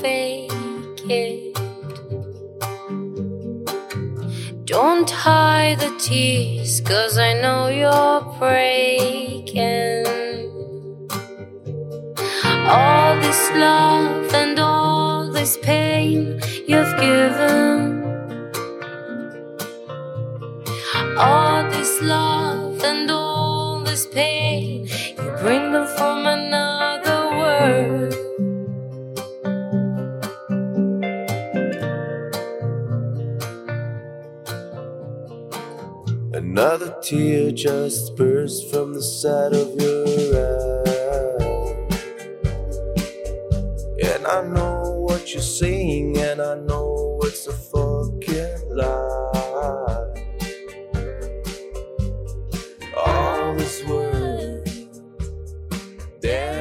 fake it. Don't hide the tears, cause I know you're breaking. All this love and all this pain you've given. All this love and all this pain you bring them from another Another tear just burst from the side of your eye. And I know what you're saying, and I know it's a fucking lie. All this world, damn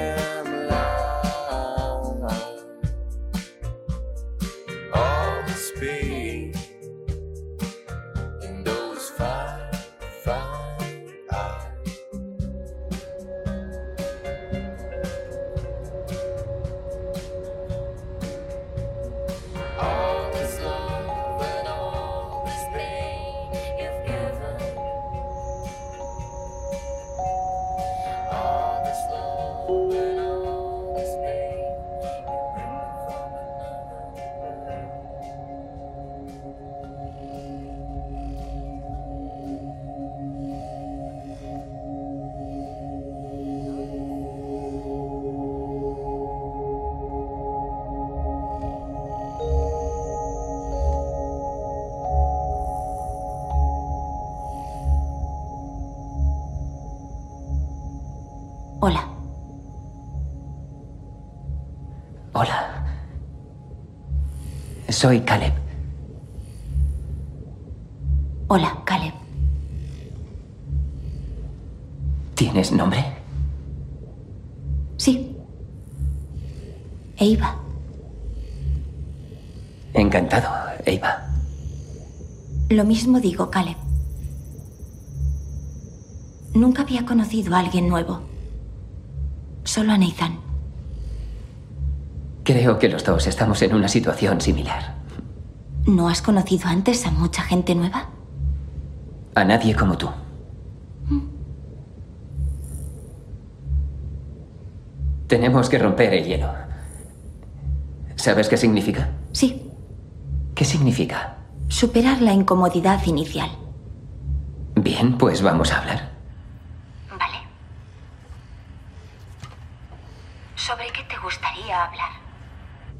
Soy Caleb. Hola, Caleb. ¿Tienes nombre? Sí. Eva. Encantado, Eva. Lo mismo digo, Caleb. Nunca había conocido a alguien nuevo. Solo a Nathan. Creo que los dos estamos en una situación similar. ¿No has conocido antes a mucha gente nueva? A nadie como tú. Tenemos que romper el hielo. ¿Sabes qué significa? Sí. ¿Qué significa? Superar la incomodidad inicial. Bien, pues vamos a hablar. Vale. ¿Sobre qué te gustaría hablar?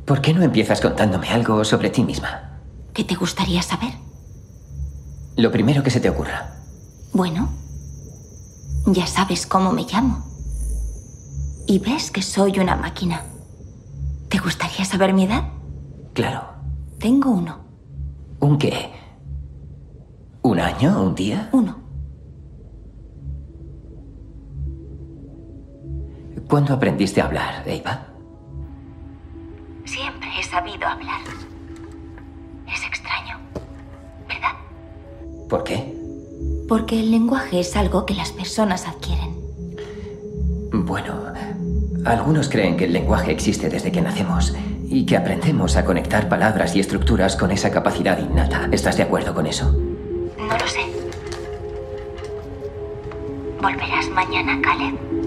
¿Por qué no empiezas contándome algo sobre ti misma? ¿Qué te gustaría saber? Lo primero que se te ocurra. Bueno, ya sabes cómo me llamo. Y ves que soy una máquina. ¿Te gustaría saber mi edad? Claro. Tengo uno. ¿Un qué? ¿Un año? ¿Un día? Uno. ¿Cuándo aprendiste a hablar, Eva? Siempre he sabido hablar. Es extraño, ¿verdad? ¿Por qué? Porque el lenguaje es algo que las personas adquieren. Bueno, algunos creen que el lenguaje existe desde que nacemos y que aprendemos a conectar palabras y estructuras con esa capacidad innata. ¿Estás de acuerdo con eso? No lo sé. ¿Volverás mañana, Caleb?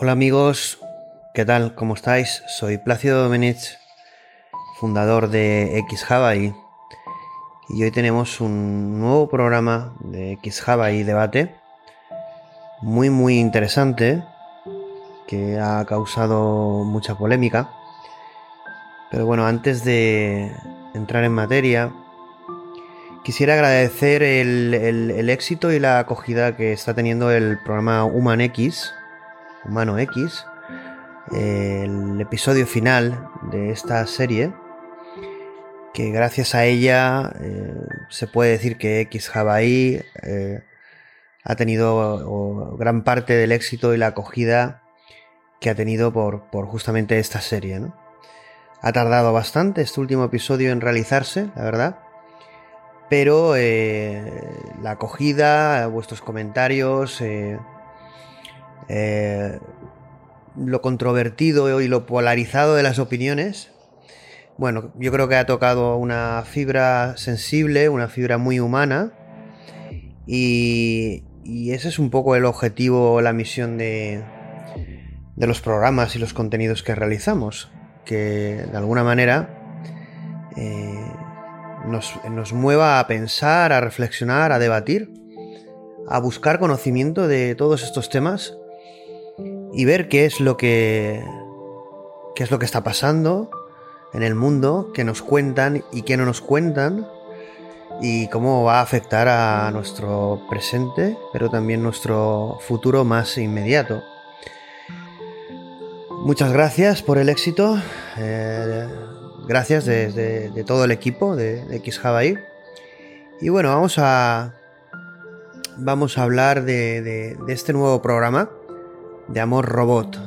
Hola amigos, ¿qué tal? ¿Cómo estáis? Soy Plácido Domenech, fundador de XHava y hoy tenemos un nuevo programa de XHava y Debate muy muy interesante que ha causado mucha polémica. Pero bueno, antes de entrar en materia, quisiera agradecer el, el- el éxito y la acogida que está teniendo el programa Human X, Humano X, el episodio final de esta serie. que gracias a ella eh, se puede decir que X Hawaii eh, ha tenido gran parte del éxito y la acogida que ha tenido por, justamente esta serie. Ha tardado bastante este último episodio en realizarse, la verdad. Pero eh, la acogida, vuestros comentarios, lo controvertido y lo polarizado de las opiniones, bueno, yo creo que ha tocado una fibra sensible, una fibra muy humana. Y, ese es un poco el objetivo, la misión de, los programas y los contenidos que realizamos. Que de alguna manera eh, nos, mueva a pensar, a reflexionar, a debatir, a buscar conocimiento de todos estos temas y ver qué es lo que, qué es lo que está pasando en el mundo que nos cuentan y que no nos cuentan y cómo va a afectar a nuestro presente, pero también nuestro futuro más inmediato. Muchas gracias por el éxito, eh, gracias de, todo el equipo de, de X Y bueno, vamos a, vamos a hablar de este nuevo programa de Amor Robot.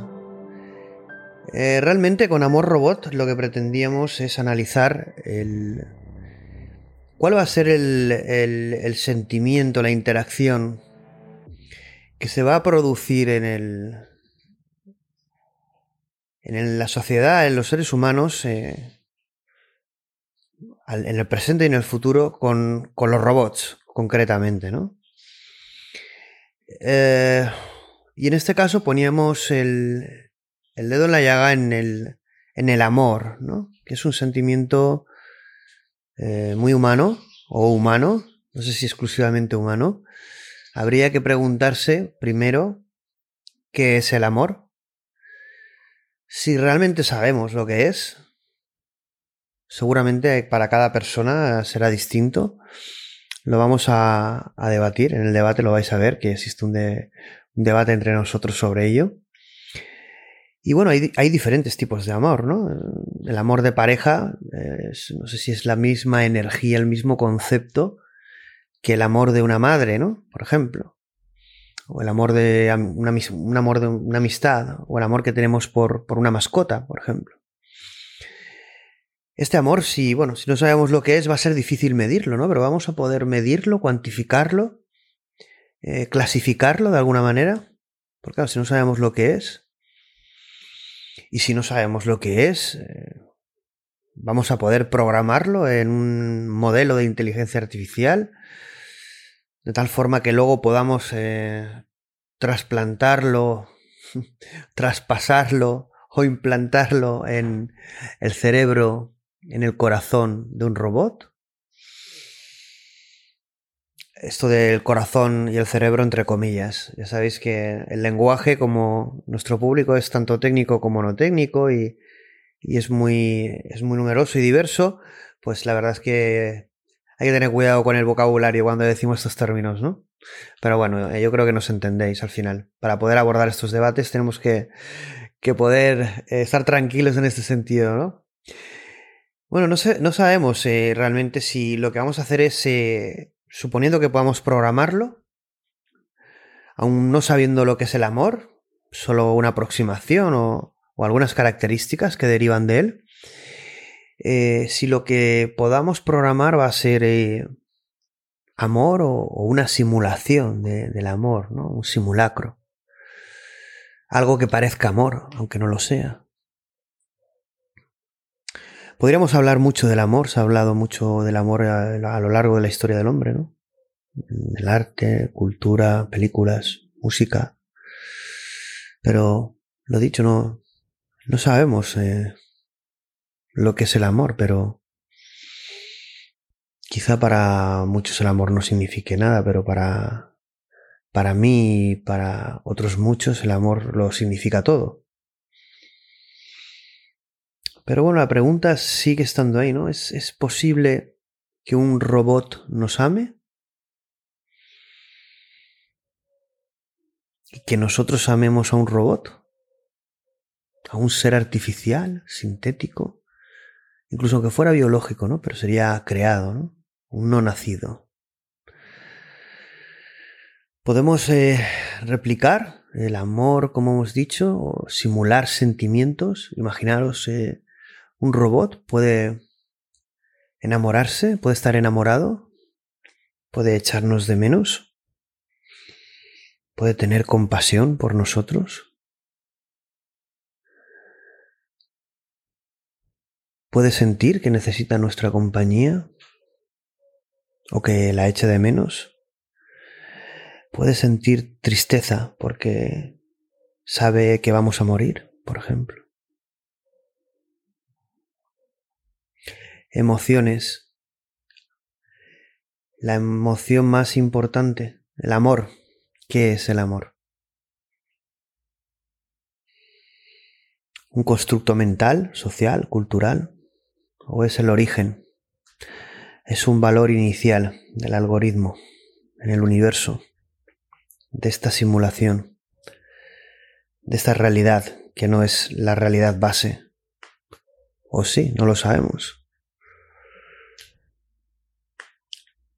Eh, realmente con Amor Robot lo que pretendíamos es analizar el... cuál va a ser el, sentimiento, la interacción que se va a producir en el... en la sociedad, en los seres humanos, eh, en el presente y en el futuro con, los robots, concretamente, ¿no? Eh, y en este caso poníamos el, el dedo en la llaga en el, en el amor, ¿no? Que es un sentimiento eh, muy humano o humano, no sé si exclusivamente humano. Habría que preguntarse primero qué es el amor. Si realmente sabemos lo que es, seguramente para cada persona será distinto. Lo vamos a, debatir. En el debate lo vais a ver que existe un debate entre nosotros sobre ello. Y bueno, hay, diferentes tipos de amor, ¿no? El amor de pareja, no sé si es la misma energía, el mismo concepto que el amor de una madre, ¿no? Por ejemplo. O el amor de una, un amor de una amistad, o el amor que tenemos por, por una mascota, por ejemplo. Este amor, si, bueno, si no sabemos lo que es, va a ser difícil medirlo, ¿no? Pero vamos a poder medirlo, cuantificarlo, eh, clasificarlo de alguna manera. Porque si no sabemos lo que es, y si no sabemos lo que es, eh, vamos a poder programarlo en un modelo de inteligencia artificial, de tal forma que luego podamos eh, trasplantarlo, traspasarlo o implantarlo en el cerebro, en el corazón de un robot esto del corazón y el cerebro entre comillas. Ya sabéis que el lenguaje, como nuestro público es tanto técnico como no técnico y, es, muy, es muy numeroso y diverso, pues la verdad es que hay que tener cuidado con el vocabulario cuando decimos estos términos, ¿no? Pero bueno, eh, yo creo que nos entendéis al final. Para poder abordar estos debates tenemos que, que poder eh, estar tranquilos en este sentido, ¿no? Bueno, no, sé, no sabemos eh, realmente si lo que vamos a hacer es suponiendo que podamos programarlo, aún no sabiendo lo que es el amor, solo una aproximación o, algunas características que derivan de él, eh, si lo que podamos programar va a ser eh, amor o, una simulación del amor, ¿no? un simulacro. Algo que parezca amor, aunque no lo sea. Podríamos hablar mucho del amor, se ha hablado mucho del amor a, lo largo de la historia del hombre, ¿no? Del arte, cultura, películas, música. Pero, lo dicho, no, no sabemos eh, lo que es el amor, pero quizá para muchos el amor no signifique nada, pero para, para mí y para otros muchos el amor lo significa todo. Pero bueno, la pregunta sigue estando ahí, ¿no? ¿Es, ¿Es, posible que un robot nos ame? ¿Y que nosotros amemos a un robot? ¿A un ser artificial, sintético, incluso aunque fuera biológico, ¿no? Pero sería creado, ¿no? Un no nacido. Podemos eh, replicar el amor, como hemos dicho, o simular sentimientos. Imaginaros, eh, un robot puede enamorarse, puede estar enamorado, puede echarnos de menos, puede tener compasión por nosotros. puede sentir que necesita nuestra compañía o que la eche de menos. Puede sentir tristeza porque sabe que vamos a morir, por ejemplo. Emociones. La emoción más importante, el amor. ¿Qué es el amor? ¿Un constructo mental, social, cultural? o es el origen, es un valor inicial del algoritmo en el universo, de esta simulación, de esta realidad que no es la realidad base. O sí, no lo sabemos.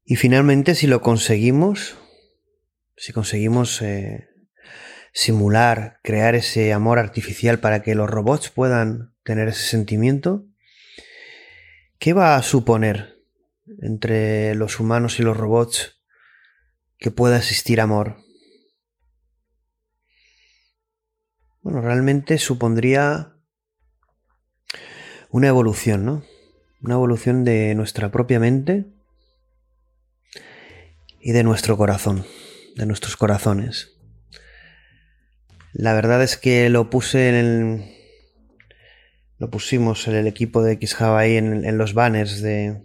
Y finalmente, si lo conseguimos, si conseguimos eh, simular, crear ese amor artificial para que los robots puedan tener ese sentimiento, ¿Qué va a suponer entre los humanos y los robots que pueda existir amor? Bueno, realmente supondría una evolución, ¿no? Una evolución de nuestra propia mente y de nuestro corazón, de nuestros corazones. La verdad es que lo puse en el, lo pusimos en el equipo de XJava ahí en, los banners de,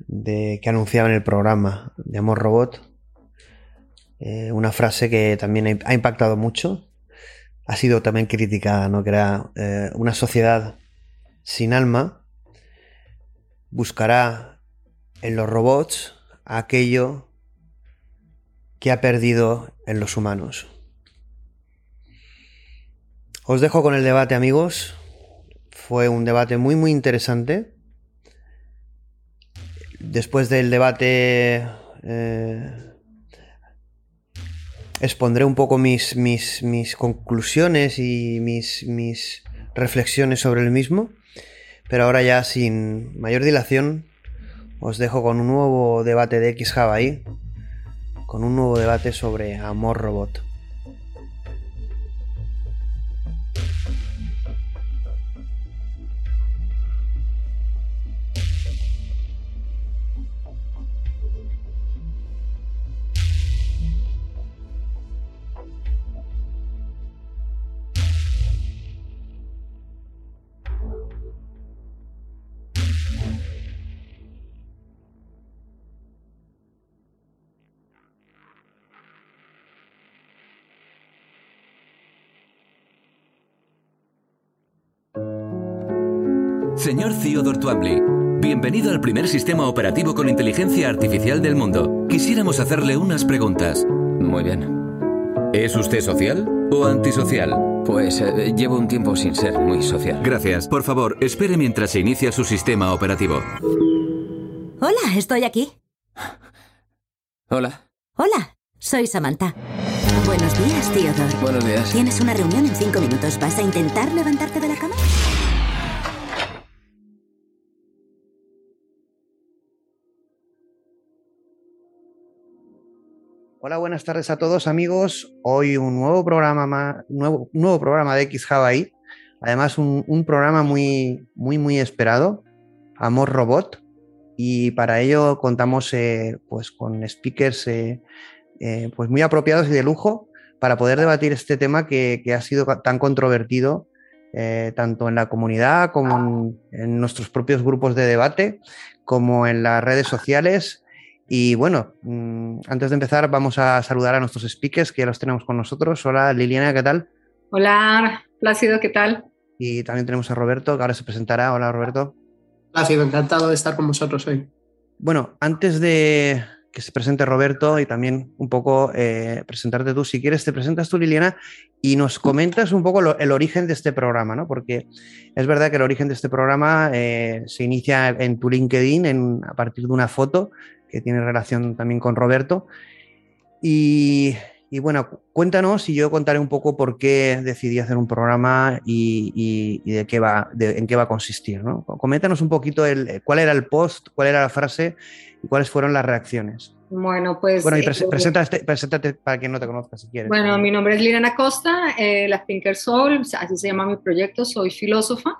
de que anunciaban el programa de Amor Robot. Eh, una frase que también ha impactado mucho. Ha sido también criticada, ¿no? Que era eh, una sociedad sin alma buscará en los robots aquello que ha perdido en los humanos. Os dejo con el debate, amigos. Fue un debate muy, muy interesante. Después del debate eh, expondré un poco mis, mis, mis conclusiones y mis, mis, reflexiones sobre el mismo. Pero ahora ya sin mayor dilación os dejo con un nuevo debate de XJava ahí. Con un nuevo debate sobre amor robot. Twombly, bienvenido al primer sistema operativo con inteligencia artificial del mundo. Quisiéramos hacerle unas preguntas. Muy bien. ¿Es usted social o antisocial? Pues eh, llevo un tiempo sin ser muy social. Gracias. Por favor, espere mientras se inicia su sistema operativo. Hola, estoy aquí. Hola. Hola, soy Samantha. Buenos días, Theodore. Buenos días. Tienes una reunión en cinco minutos. ¿Vas a intentar levantarte de la cama? Hola, buenas tardes a todos amigos. Hoy un nuevo programa, nuevo, nuevo programa de X ahí. Además, un, programa muy, muy, muy esperado, Amor Robot. Y para ello contamos eh, pues con speakers eh, eh, pues muy apropiados y de lujo para poder debatir este tema que, ha sido tan controvertido tanto en la comunidad como en, nuestros propios grupos de debate, como en las redes sociales y bueno, mm, antes de empezar vamos a saludar a nuestros speakers que ya los tenemos con nosotros. Hola Liliana, ¿qué tal? Hola Plácido, ¿qué tal? Y también tenemos a Roberto, que ahora se presentará. Hola Roberto. Plácido, encantado de estar con vosotros hoy. Bueno, antes de, que se presente Roberto y también un poco eh, presentarte tú. Si quieres, te presentas tú, Liliana, y nos comentas un poco el origen de este programa, ¿no? Porque es verdad que el origen de este programa eh, se inicia en tu LinkedIn a partir de una foto que tiene relación también con Roberto. Y, bueno, cuéntanos y yo contaré un poco por qué decidí hacer un programa y, de qué va, en qué va a consistir. ¿no? Coméntanos un poquito el, cuál era el post, cuál era la frase y cuáles fueron las reacciones. Bueno, pues... Bueno, y eh, preséntate, para quien no te conozca si quieres. Bueno, mi nombre es Liliana Costa, eh, la Thinker Soul, así se llama mi proyecto, soy filósofa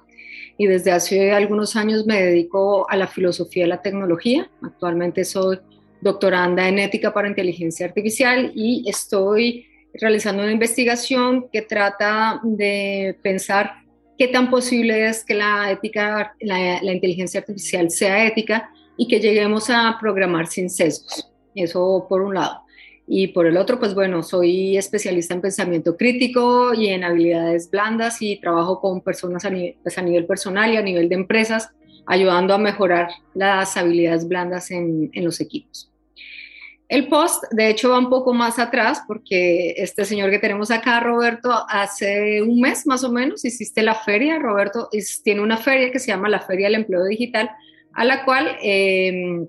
y desde hace algunos años me dedico a la filosofía de la tecnología. Actualmente soy doctoranda en ética para inteligencia artificial y estoy realizando una investigación que trata de pensar qué tan posible es que la ética, la, inteligencia artificial sea ética y que lleguemos a programar sin sesgos. Eso por un lado. Y por el otro, pues bueno, soy especialista en pensamiento crítico y en habilidades blandas y trabajo con personas a nivel, pues a nivel personal y a nivel de empresas, ayudando a mejorar las habilidades blandas en, en los equipos. El post, de hecho, va un poco más atrás porque este señor que tenemos acá, Roberto, hace un mes más o menos hiciste la feria. Roberto tiene una feria que se llama la Feria del Empleo Digital, a la cual eh,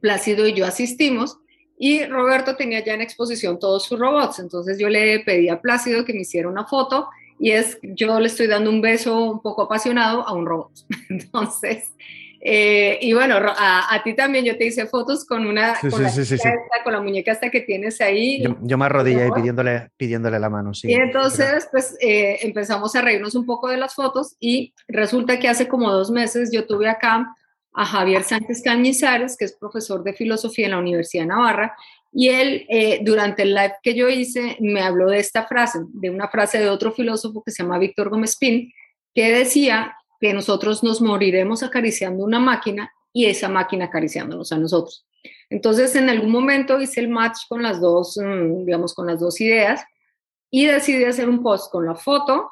Plácido y yo asistimos. Y Roberto tenía ya en exposición todos sus robots. Entonces yo le pedí a Plácido que me hiciera una foto y es, yo le estoy dando un beso un poco apasionado a un robot. Entonces, eh, y bueno, a, ti también yo te hice fotos con una con, la con, la muñeca hasta que tienes ahí. Yo, me arrodillé pidiéndole, pidiéndole la mano, sí. Y entonces, pues eh, empezamos a reírnos un poco de las fotos y resulta que hace como dos meses yo tuve acá a Javier Sánchez Cañizares, que es profesor de filosofía en la Universidad de Navarra, y él, eh, durante el live que yo hice, me habló de esta frase, de una frase de otro filósofo que se llama Víctor Gómez Pin, que decía que nosotros nos moriremos acariciando una máquina y esa máquina acariciándonos a nosotros. Entonces, en algún momento hice el match con las dos, mm, digamos, con las dos ideas y decidí hacer un post con la foto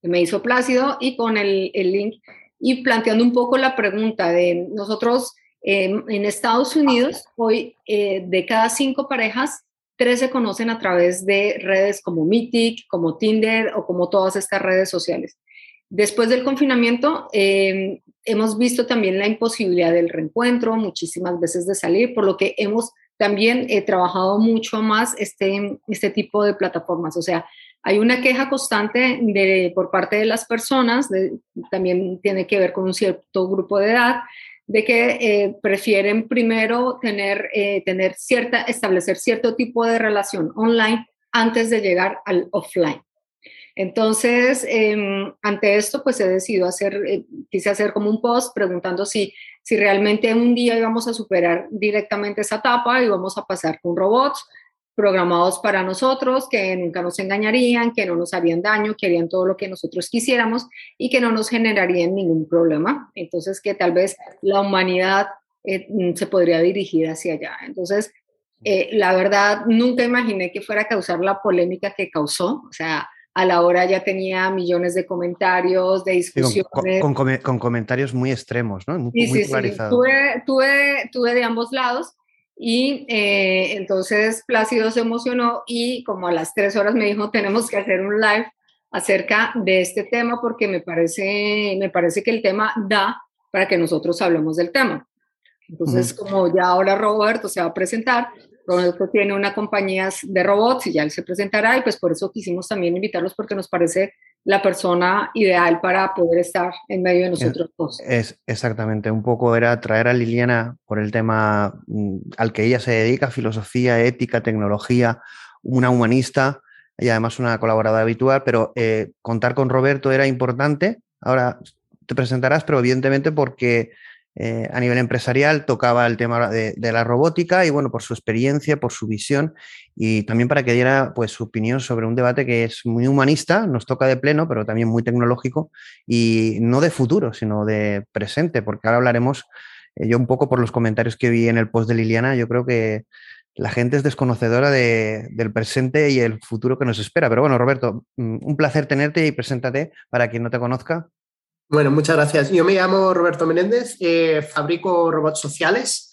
que me hizo Plácido y con el, el link y planteando un poco la pregunta de nosotros em, en Estados Unidos, hoy eh, de cada cinco parejas, tres se conocen a través de redes como Mythic, como Tinder o como todas estas redes sociales. Después del confinamiento, em, hemos visto también la imposibilidad del reencuentro, muchísimas veces de salir, por lo que hemos también eh, trabajado mucho más este, este tipo de plataformas. O sea, hay una queja constante de, por parte de las personas, también tiene que ver con un cierto grupo de edad, de que eh, prefieren primero tener, eh, tener cierta, establecer cierto tipo de relación online antes de llegar al offline. Entonces, em, ante esto, pues he decidido hacer, eh, quise hacer como un post preguntando si, si realmente un día íbamos a superar directamente esa etapa y vamos a pasar con robots programados para nosotros, que nunca nos engañarían, que no nos harían daño, que harían todo lo que nosotros quisiéramos y que no nos generarían ningún problema. Entonces, que tal vez la humanidad eh, mm, se podría dirigir hacia allá. Entonces, eh, la verdad, nunca imaginé que fuera a causar la polémica que causó. O sea, a la hora ya tenía millones de comentarios, de discusiones. con, comentarios muy extremos, ¿no? Muy, sí, sí, Tuve, tuve, tuve de ambos lados y eh, entonces Plácido se emocionó y como a las tres horas me dijo, tenemos que hacer un live acerca de este tema porque me parece, me parece que el tema da para que nosotros hablemos del tema. Entonces, como ya ahora Roberto se va a presentar, Roberto tiene una compañía de robots y ya él se presentará y pues por eso quisimos también invitarlos porque nos parece la persona ideal para poder estar en medio de nosotros dos. Es, exactamente, un poco era traer a Liliana por el tema mm, al que ella se dedica, filosofía, ética, tecnología, una humanista y además una colaboradora habitual, pero eh, contar con Roberto era importante. Ahora te presentarás, pero evidentemente porque eh, a nivel empresarial tocaba el tema de, la robótica y bueno, por su experiencia, por su visión y también para que diera pues su opinión sobre un debate que es muy humanista, nos toca de pleno, pero también muy tecnológico y no de futuro, sino de presente, porque ahora hablaremos, eh, yo un poco por los comentarios que vi en el post de Liliana, yo creo que la gente es desconocedora del presente y el futuro que nos espera. Pero bueno, Roberto, mm, un placer tenerte y preséntate para quien no te conozca. Bueno, muchas gracias. Yo me llamo Roberto Menéndez, eh, fabrico robots sociales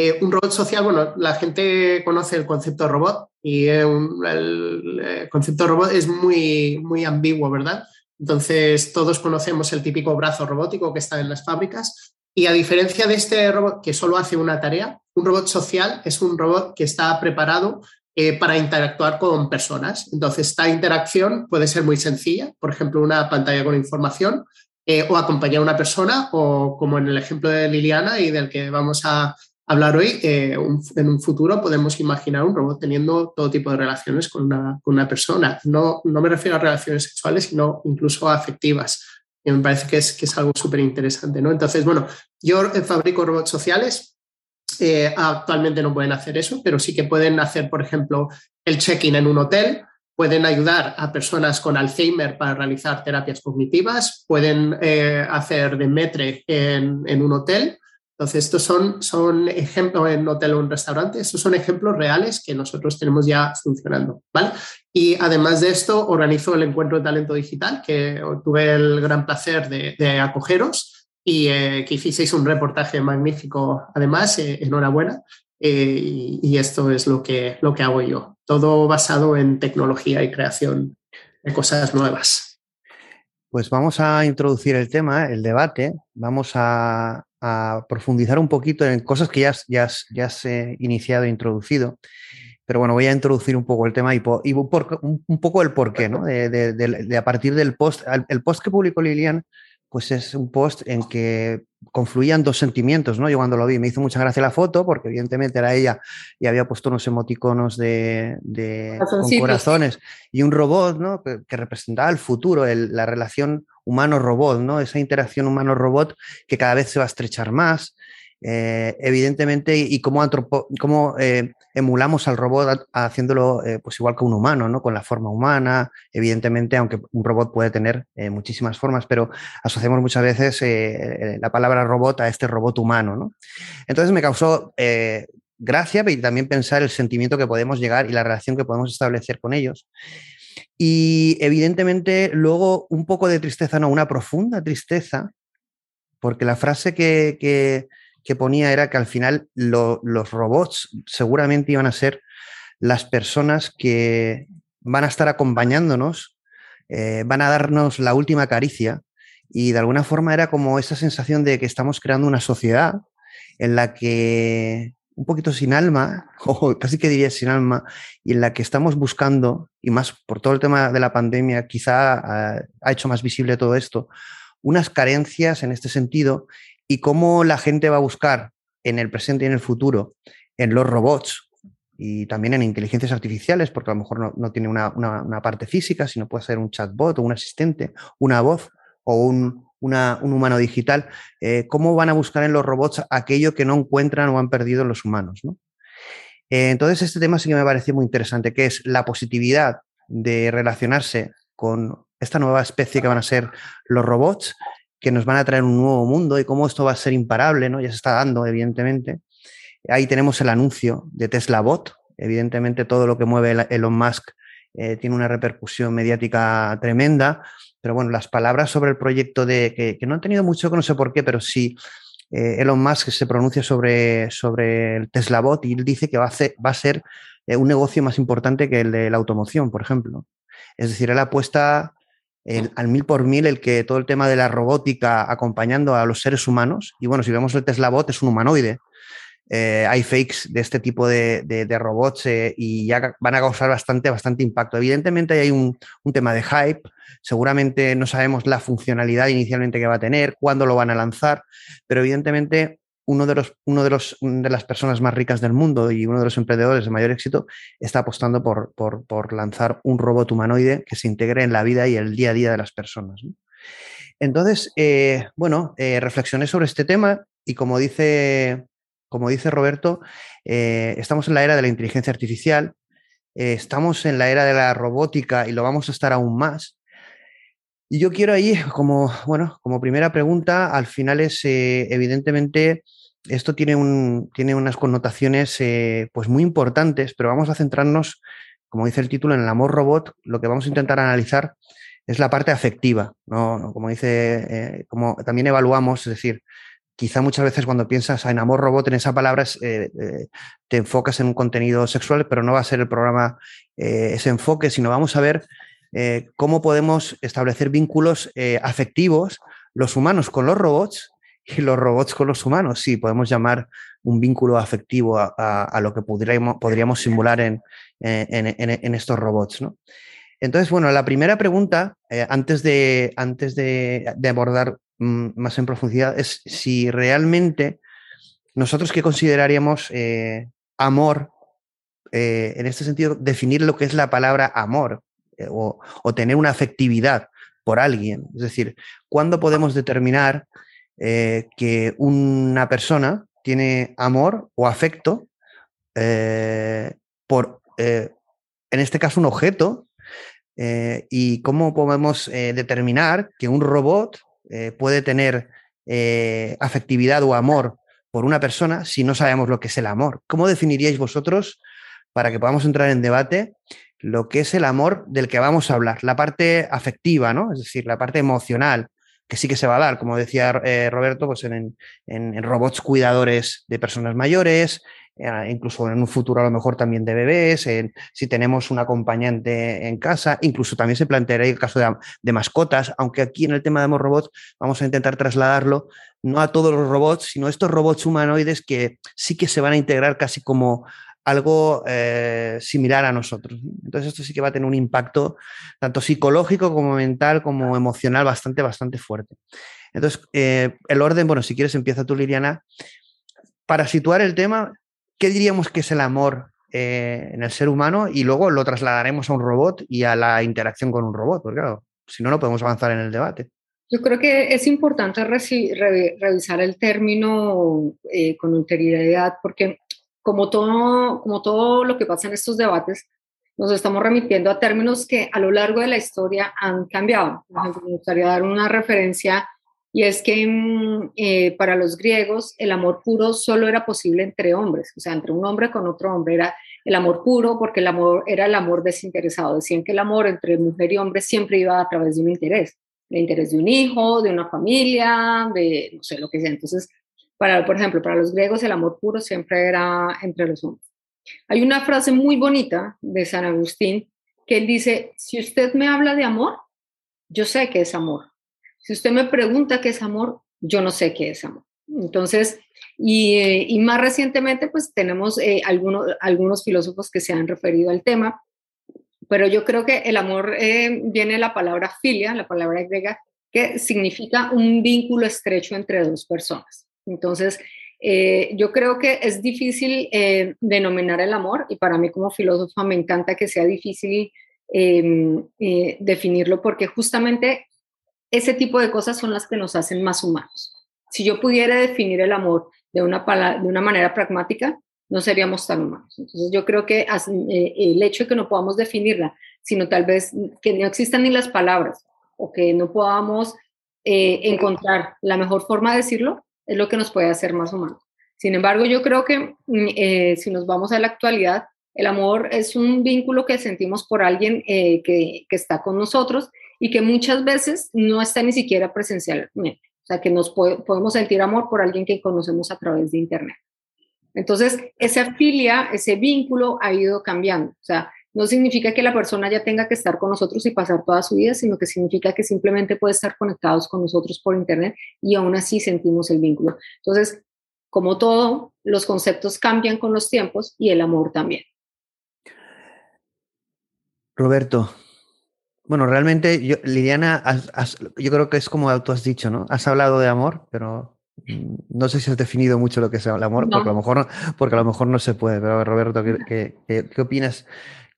Eh, un robot social, bueno, la gente conoce el concepto de robot y el, concepto de robot es muy, muy ambiguo, ¿verdad? Entonces, todos conocemos el típico brazo robótico que está en las fábricas y a diferencia de este robot que solo hace una tarea, un robot social es un robot que está preparado eh, para interactuar con personas. Entonces, esta interacción puede ser muy sencilla, por ejemplo, una pantalla con información, eh, o acompañar a una persona, o como en el ejemplo de Liliana y del que vamos a hablar hoy, eh, en un futuro podemos imaginar un robot teniendo todo tipo de relaciones con una, persona. No, no me refiero a relaciones sexuales, sino incluso afectivas. Y me parece que es, que es algo súper interesante. ¿no? Entonces, bueno, yo fabrico robots sociales eh, actualmente no pueden hacer eso, pero sí que pueden hacer, por ejemplo, el check-in en un hotel, pueden ayudar a personas con Alzheimer para realizar terapias cognitivas, pueden eh, hacer de metre en, un hotel. Entonces, estos son, son ejemplos en hotel o en restaurante, estos son ejemplos reales que nosotros tenemos ya funcionando. ¿vale? Y además de esto, organizo el encuentro de talento digital, que tuve el gran placer de, de acogeros y eh, que hicisteis un reportaje magnífico, además, eh, enhorabuena. Eh, y, esto es lo que, lo que hago yo, todo basado en tecnología y creación de cosas nuevas. Pues vamos a introducir el tema, el debate, vamos a, profundizar un poquito en cosas que ya, ya, ya has iniciado e introducido. Pero bueno, voy a introducir un poco el tema y, y un, poco el porqué, ¿no? De, de, a partir del post, el post que publicó Lilian pues es un post en que confluían dos sentimientos, ¿no? Yo cuando lo vi me hizo mucha gracia la foto, porque evidentemente era ella y había puesto unos emoticonos de, con corazones y un robot, ¿no? Que, representaba el futuro, la relación humano-robot, ¿no? Esa interacción humano-robot que cada vez se va a estrechar más, eh, evidentemente, y cómo, eh, emulamos al robot haciéndolo eh, pues igual que un humano, ¿no? con la forma humana, evidentemente, aunque un robot puede tener muchísimas formas, pero asociamos muchas veces la palabra robot a este robot humano. ¿no? Entonces me causó gracia y también pensar el sentimiento que podemos llegar y la relación que podemos establecer con ellos. Y evidentemente luego un poco de tristeza, no, una profunda tristeza, porque la frase que, que ponía era que al final los robots seguramente iban a ser las personas que van a estar acompañándonos, eh, van a darnos la última caricia y de alguna forma era como esa sensación de que estamos creando una sociedad en la que un poquito sin alma, o casi que diría sin alma, y en la que estamos buscando, y más por todo el tema de la pandemia, quizá ha, ha hecho más visible todo esto, unas carencias en este sentido y cómo la gente va a buscar en el presente y en el futuro en los robots y también en inteligencias artificiales, porque a lo mejor no, tiene una, parte física, sino puede ser un chatbot o un asistente, una voz o un, humano digital, eh, cómo van a buscar en los robots aquello que no encuentran o han perdido los humanos. Eh, entonces, este tema sí que me parece muy interesante, que es la positividad de relacionarse con esta nueva especie que van a ser los robots que nos van a traer un nuevo mundo y cómo esto va a ser imparable, ¿no? Ya se está dando, evidentemente. Ahí tenemos el anuncio de Tesla Bot. Evidentemente, todo lo que mueve Elon Musk eh, tiene una repercusión mediática tremenda. Pero bueno, las palabras sobre el proyecto de que, no han tenido mucho, que no sé por qué, pero sí eh, Elon Musk se pronuncia sobre, sobre el Tesla Bot y él dice que va a, va a ser eh, un negocio más importante que el de la automoción, por ejemplo. Es decir, él apuesta al mil por mil el que todo el tema de la robótica acompañando a los seres humanos, y bueno, si vemos el Tesla Bot es un humanoide. Eh, hay fakes de este tipo de, robots eh, y ya van a causar bastante, bastante impacto. Evidentemente hay un, un, tema de hype, seguramente no sabemos la funcionalidad inicialmente que va a tener, cuándo lo van a lanzar, pero evidentemente uno de, los, uno de, los, de las personas más ricas del mundo y uno de los emprendedores de mayor éxito está apostando por, por, lanzar un robot humanoide que se integre en la vida y el día a día de las personas. Entonces, eh, bueno, eh, reflexioné sobre este tema y como dice, como dice Roberto, eh, estamos en la era de la inteligencia artificial, estamos en la era de la robótica y lo vamos a estar aún más. Y yo quiero ahí, como, bueno, como primera pregunta, al final es, evidentemente, esto tiene, un, tiene unas connotaciones eh, pues muy importantes, pero vamos a centrarnos, como dice el título, en el amor robot. Lo que vamos a intentar analizar es la parte afectiva, ¿no? como dice, eh, como también evaluamos, es decir, quizá muchas veces cuando piensas en amor robot, en esa palabra, eh, te enfocas en un contenido sexual, pero no va a ser el programa ese enfoque, sino vamos a ver cómo podemos establecer vínculos afectivos los humanos con los robots los robots con los humanos. Sí, podemos llamar un vínculo afectivo a, lo que podríamos, podríamos simular en, en, estos robots. ¿no? Entonces, bueno, la primera pregunta, antes, de, antes de, abordar Mm, más en profundidad es si realmente nosotros que consideraríamos eh, amor, eh, en este sentido, definir lo que es la palabra amor eh, o, tener una afectividad por alguien. Es decir, ¿cuándo podemos determinar que una persona tiene amor o afecto por, en este caso, un objeto? y cómo podemos determinar que un robot eh, puede tener eh, afectividad o amor por una persona si no sabemos lo que es el amor. ¿Cómo definiríais vosotros, para que podamos entrar en debate, lo que es el amor del que vamos a hablar? La parte afectiva, ¿no? Es decir, la parte emocional, que sí que se va a dar, como decía eh, Roberto, pues en, robots cuidadores de personas mayores, eh, incluso en un futuro a lo mejor también de bebés, si tenemos un acompañante en casa, incluso también se planteará el caso de, mascotas, aunque aquí en el tema de Robots vamos a intentar trasladarlo no a todos los robots, sino a estos robots humanoides que sí que se van a integrar casi como algo eh, similar a nosotros. Entonces esto sí que va a tener un impacto tanto psicológico como mental como emocional bastante, bastante fuerte. Entonces, eh, el orden, bueno, si quieres empieza tú, Liliana. Para situar el tema, ¿qué diríamos que es el amor eh, en el ser humano? Y luego lo trasladaremos a un robot y a la interacción con un robot, porque claro, si no, no podemos avanzar en el debate. Yo creo que es importante revisar el término eh, con integridad, porque como todo, como todo lo que pasa en estos debates, nos estamos remitiendo a términos que a lo largo de la historia han cambiado. me gustaría dar una referencia y es que mm, eh, para los griegos el amor puro solo era posible entre hombres, o sea, entre un hombre con otro hombre era el amor puro porque el amor era el amor desinteresado. Decían que el amor entre mujer y hombre siempre iba a través de un interés, el interés de un hijo, de una familia, de no sé lo que sea. Entonces, para, por ejemplo, para los griegos el amor puro siempre era entre los hombres. Hay una frase muy bonita de San Agustín que él dice, si usted me habla de amor, yo sé que es amor si usted me pregunta qué es amor, yo no sé qué es amor. Entonces, y, eh, más recientemente, pues tenemos eh, algunos, algunos filósofos que se han referido al tema, pero yo creo que el amor eh, viene de la palabra filia, la palabra griega, que significa un vínculo estrecho entre dos personas. Entonces, yo creo que es difícil denominar el amor y para mí como filósofa me encanta que sea difícil em, definirlo porque justamente ese tipo de cosas son las que nos hacen más humanos. Si yo pudiera definir el amor de una, de una manera pragmática, no seríamos tan humanos. Entonces yo creo que eh, el hecho de que no podamos definirla, sino tal vez que no existan ni las palabras o que no podamos eh, encontrar la mejor forma de decirlo, es lo que nos puede hacer más humanos. Sin embargo, yo creo que mm, eh, si nos vamos a la actualidad, el amor es un vínculo que sentimos por alguien que, que está con nosotros y que muchas veces no está ni siquiera presencialmente. O sea, que nos podemos sentir amor por alguien que conocemos a través de Internet. Entonces, esa filia, ese vínculo ha ido cambiando. O sea, no significa que la persona ya tenga que estar con nosotros y pasar toda su vida, sino que significa que simplemente puede estar conectados con nosotros por Internet y aún así sentimos el vínculo. Entonces, como todo, los conceptos cambian con los tiempos y el amor también. Roberto, bueno, realmente, yo, Liliana, yo creo que es como tú has dicho, ¿no? Has hablado de amor, pero no sé si has definido mucho lo que es el amor, porque, a lo mejor no, porque a lo mejor no se puede. Pero Roberto, ¿qué, qué, opinas?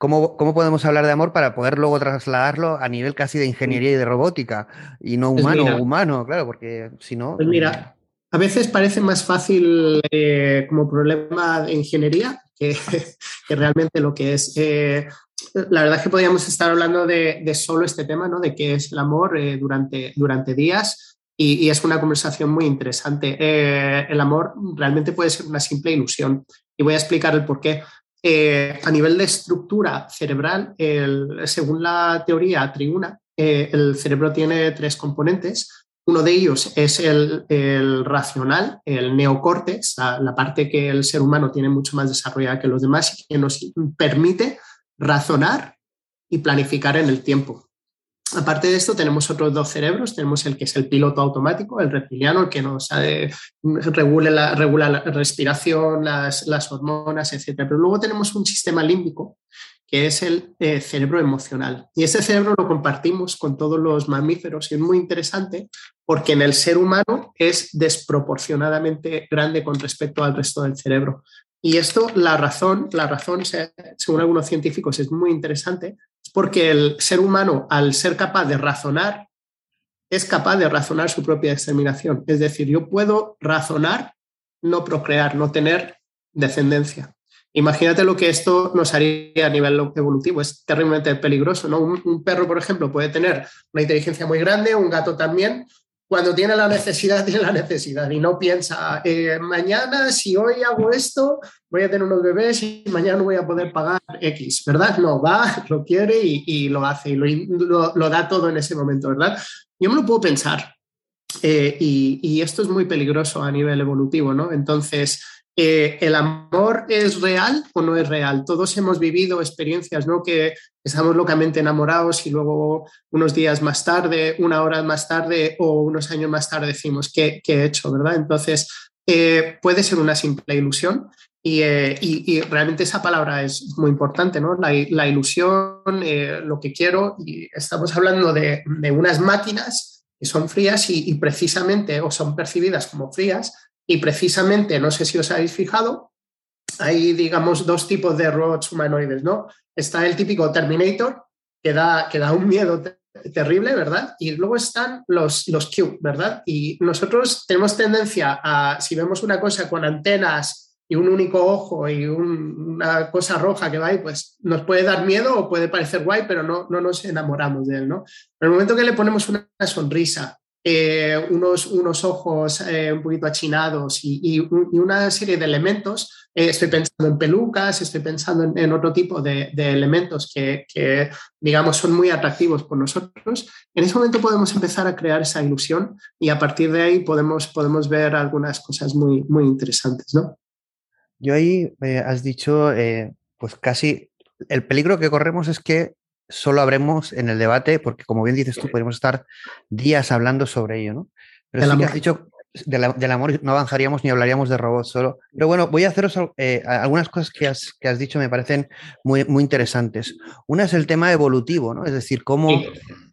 ¿Cómo, ¿Cómo, podemos hablar de amor para poder luego trasladarlo a nivel casi de ingeniería y de robótica? Y no pues humano, humano, claro, porque si no... Pues mira, a veces parece más fácil eh, como problema de ingeniería que, que, realmente lo que es. Eh, la verdad es que podríamos estar hablando de, solo este tema, ¿no? De qué es el amor eh, durante, durante días y, es una conversación muy interesante. Eh, el amor realmente puede ser una simple ilusión y voy a explicar el por qué. Eh, a nivel de estructura cerebral, según la teoría triuna, el cerebro tiene tres componentes. Uno de ellos es el, el racional, el neocórtex, la, parte que el ser humano tiene mucho más desarrollada que los demás y que nos permite razonar y planificar en el tiempo. Aparte de esto, tenemos otros dos cerebros. Tenemos el que es el piloto automático, el reptiliano, que nos regula, la, respiración, las, hormonas, etc. Pero luego tenemos un sistema límbico, que es el eh, cerebro emocional. Y ese cerebro lo compartimos con todos los mamíferos y es muy interesante porque en el ser humano es desproporcionadamente grande con respecto al resto del cerebro. Y esto, la razón, la razón, según algunos científicos, es muy interesante, es porque el ser humano, al ser capaz de razonar, es capaz de razonar su propia exterminación. Es decir, yo puedo razonar, no procrear, no tener descendencia. Imagínate lo que esto nos haría a nivel evolutivo. Es terriblemente peligroso. ¿no? Un, un, perro, por ejemplo, puede tener una inteligencia muy grande, un gato también, cuando tiene la necesidad, tiene la necesidad y no piensa, eh, mañana si hoy hago esto, voy a tener unos bebés y mañana voy a poder pagar X, ¿verdad? No, va, lo quiere y, y lo hace y lo, lo, lo, da todo en ese momento, ¿verdad? Yo me lo puedo pensar eh, y, y, esto es muy peligroso a nivel evolutivo, ¿no? Entonces, eh, ¿el amor es real o no es real? Todos hemos vivido experiencias, ¿no? Que estamos locamente enamorados y luego unos días más tarde, una hora más tarde o unos años más tarde decimos, ¿qué, he hecho? ¿Verdad? Entonces, eh, puede ser una simple ilusión y, eh, y, realmente esa palabra es muy importante, ¿no? La, ilusión, lo que quiero, y estamos hablando de, de unas máquinas que son frías y, y, precisamente, o son percibidas como frías, y precisamente, no sé si os habéis fijado, hay, digamos, dos tipos de robots humanoides, ¿no? Está el típico Terminator, que da, que da un miedo terrible, ¿verdad? Y luego están los, los Cube, ¿verdad? Y nosotros tenemos tendencia a, si vemos una cosa con antenas y un único ojo y un, una cosa roja que va ahí, pues nos puede dar miedo o puede parecer guay, pero no, no nos enamoramos de él, ¿no? Pero el momento que le ponemos una sonrisa, eh, unos, unos, ojos eh, un poquito achinados y, y, y, una serie de elementos. Eh, estoy pensando en pelucas, estoy pensando en, en otro tipo de, de elementos que, que, digamos, son muy atractivos por nosotros. En ese momento podemos empezar a crear esa ilusión y a partir de ahí podemos, podemos ver algunas cosas muy, muy interesantes, ¿no? Yo ahí eh, has dicho, eh, pues casi, el peligro que corremos es que solo habremos en el debate, porque como bien dices tú, podemos estar días hablando sobre ello, ¿no? Pero sí que has dicho, de la, del amor no avanzaríamos ni hablaríamos de robots solo. Pero bueno, voy a haceros eh, algunas cosas que has, que has, dicho me parecen muy, muy interesantes. Una es el tema evolutivo, ¿no? Es decir, cómo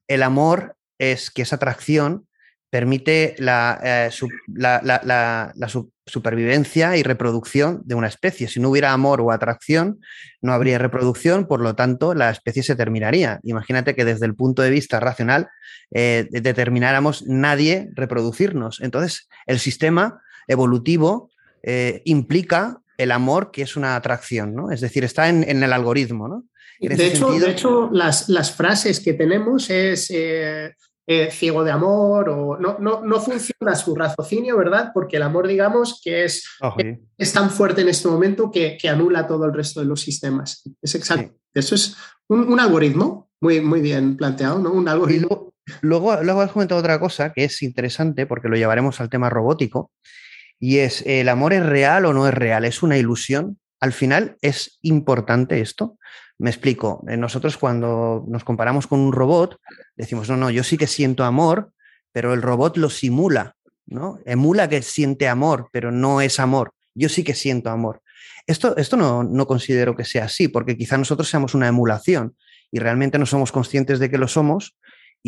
el amor es que esa atracción permite la, eh, su, la, la, la su, supervivencia y reproducción de una especie. Si no hubiera amor o atracción, no habría reproducción, por lo tanto, la especie se terminaría. Imagínate que desde el punto de vista racional eh, determináramos nadie reproducirnos. Entonces, el sistema evolutivo eh, implica el amor, que es una atracción, ¿no? Es decir, está en, en el algoritmo, ¿no? En de, hecho, de hecho, las, las, frases que tenemos es eh, eh, ciego de amor o no, no, no, funciona su raciocinio, ¿verdad? Porque el amor, digamos, que es, sí. es tan fuerte en este momento que, que, anula todo el resto de los sistemas. Es exacto. Sí. Eso es un, un, algoritmo muy, muy bien planteado, ¿no? Un algoritmo. Luego, luego, luego has comentado otra cosa que es interesante porque lo llevaremos al tema robótico y es, ¿el amor es real o no es real? ¿Es una ilusión? Al final, ¿es importante esto? Me explico, eh, nosotros cuando nos comparamos con un robot, decimos, no, no, yo sí que siento amor, pero el robot lo simula, ¿no? Emula que siente amor, pero no es amor. Yo sí que siento amor. Esto, esto no, no considero que sea así, porque quizá nosotros seamos una emulación y realmente no somos conscientes de que lo somos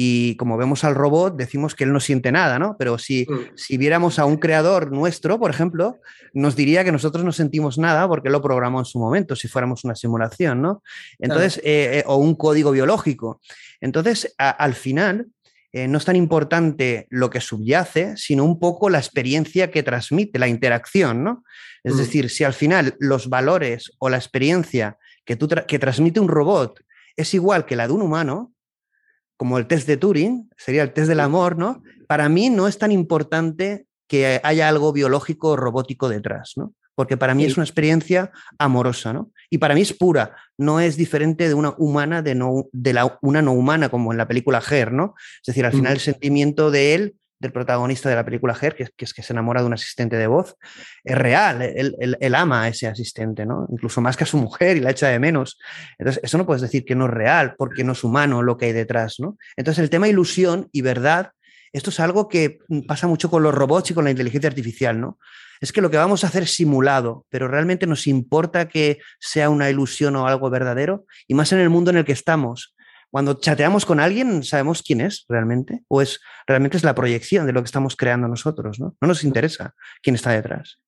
y como vemos al robot, decimos que él no siente nada, ¿no? Pero si, mm. si viéramos a un creador nuestro, por ejemplo, nos diría que nosotros no sentimos nada porque lo programó en su momento, si fuéramos una simulación, ¿no? Entonces, claro. eh, eh, o un código biológico. Entonces, a, al final, eh, no es tan importante lo que subyace, sino un poco la experiencia que transmite, la interacción, ¿no? Es mm. decir, si al final los valores o la experiencia que, tú tra que transmite un robot es igual que la de un humano, como el test de Turing, sería el test del amor, ¿no? Para mí no es tan importante que haya algo biológico o robótico detrás, ¿no? Porque para mí sí. es una experiencia amorosa, ¿no? Y para mí es pura, no es diferente de una humana de, no, de la, una no humana, como en la película Her, ¿no? Es decir, al final el sentimiento de él del protagonista de la película Her, que, es que se enamora de un asistente de voz, es real, él, ama a ese asistente, ¿no? Incluso más que a su mujer y la echa de menos. Entonces, eso no puedes decir que no es real, porque no es humano lo que hay detrás, ¿no? Entonces, el tema ilusión y verdad, esto es algo que pasa mucho con los robots y con la inteligencia artificial, ¿no? Es que lo que vamos a hacer es simulado, pero realmente nos importa que sea una ilusión o algo verdadero, y más en el mundo en el que estamos cuando chateamos con alguien, ¿sabemos quién es realmente? ¿O es realmente es la proyección de lo que estamos creando nosotros? No, no nos interesa quién está detrás.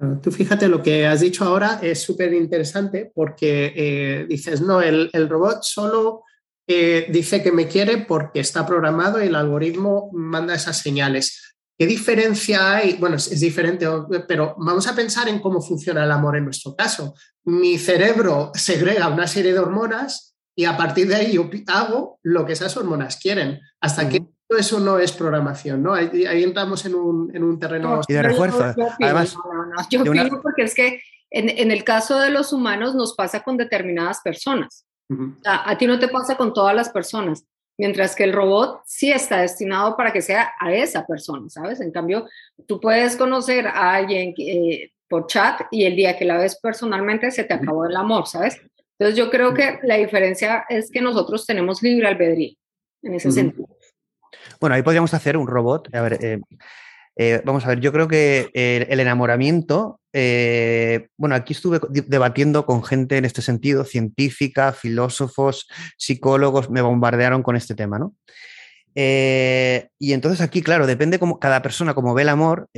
Ah, tú fíjate, lo que has dicho ahora es súper interesante porque eh, dices, no, el, robot solo eh, dice que me quiere porque está programado y el algoritmo manda esas señales. ¿Qué diferencia hay? Bueno, es, diferente, pero vamos a pensar en cómo funciona el amor en nuestro caso. Mi cerebro segrega una serie de hormonas y a partir de ahí yo hago lo que esas hormonas quieren. Hasta que eso no es programación, ¿no? Ahí, entramos en un, en un terreno... y de refuerzo. Yo, Además, yo porque es que en, en, el caso de los humanos nos pasa con determinadas personas. a, ti no te pasa con todas las personas, mientras que el robot sí está destinado para que sea a esa persona, ¿sabes? En cambio, tú puedes conocer a alguien eh, por chat y el día que la ves personalmente se te acabó el amor, ¿sabes? Entonces yo creo que la diferencia es que nosotros tenemos libre albedrío en ese sentido. Bueno, ahí podríamos hacer un robot. A ver, eh, eh, vamos a ver, yo creo que el, enamoramiento, eh, bueno, aquí estuve debatiendo con gente en este sentido, científica, filósofos, psicólogos, me bombardearon con este tema, ¿no? Y entonces aquí, claro, depende como cada persona como ve el amor,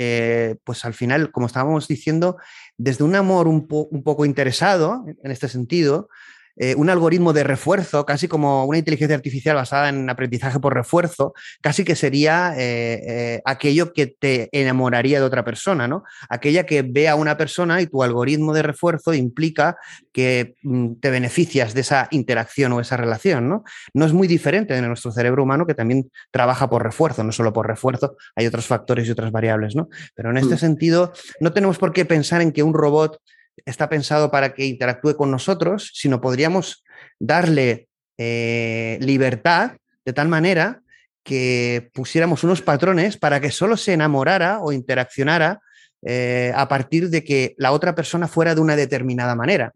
pues al final, como estábamos diciendo, desde un amor un poco interesado, en este sentido, eh, un algoritmo de refuerzo, casi como una inteligencia artificial basada en aprendizaje por refuerzo, casi que sería eh, eh, aquello que te enamoraría de otra persona, ¿no? Aquella que ve a una persona y tu algoritmo de refuerzo implica que mm, te beneficias de esa interacción o esa relación, ¿no? No es muy diferente de nuestro cerebro humano que también trabaja por refuerzo, no solo por refuerzo, hay otros factores y otras variables, ¿no? Pero en este mm. sentido, no tenemos por qué pensar en que un robot está pensado para que interactúe con nosotros, sino podríamos darle eh, libertad de tal manera que pusiéramos unos patrones para que solo se enamorara o interaccionara eh, a partir de que la otra persona fuera de una determinada manera.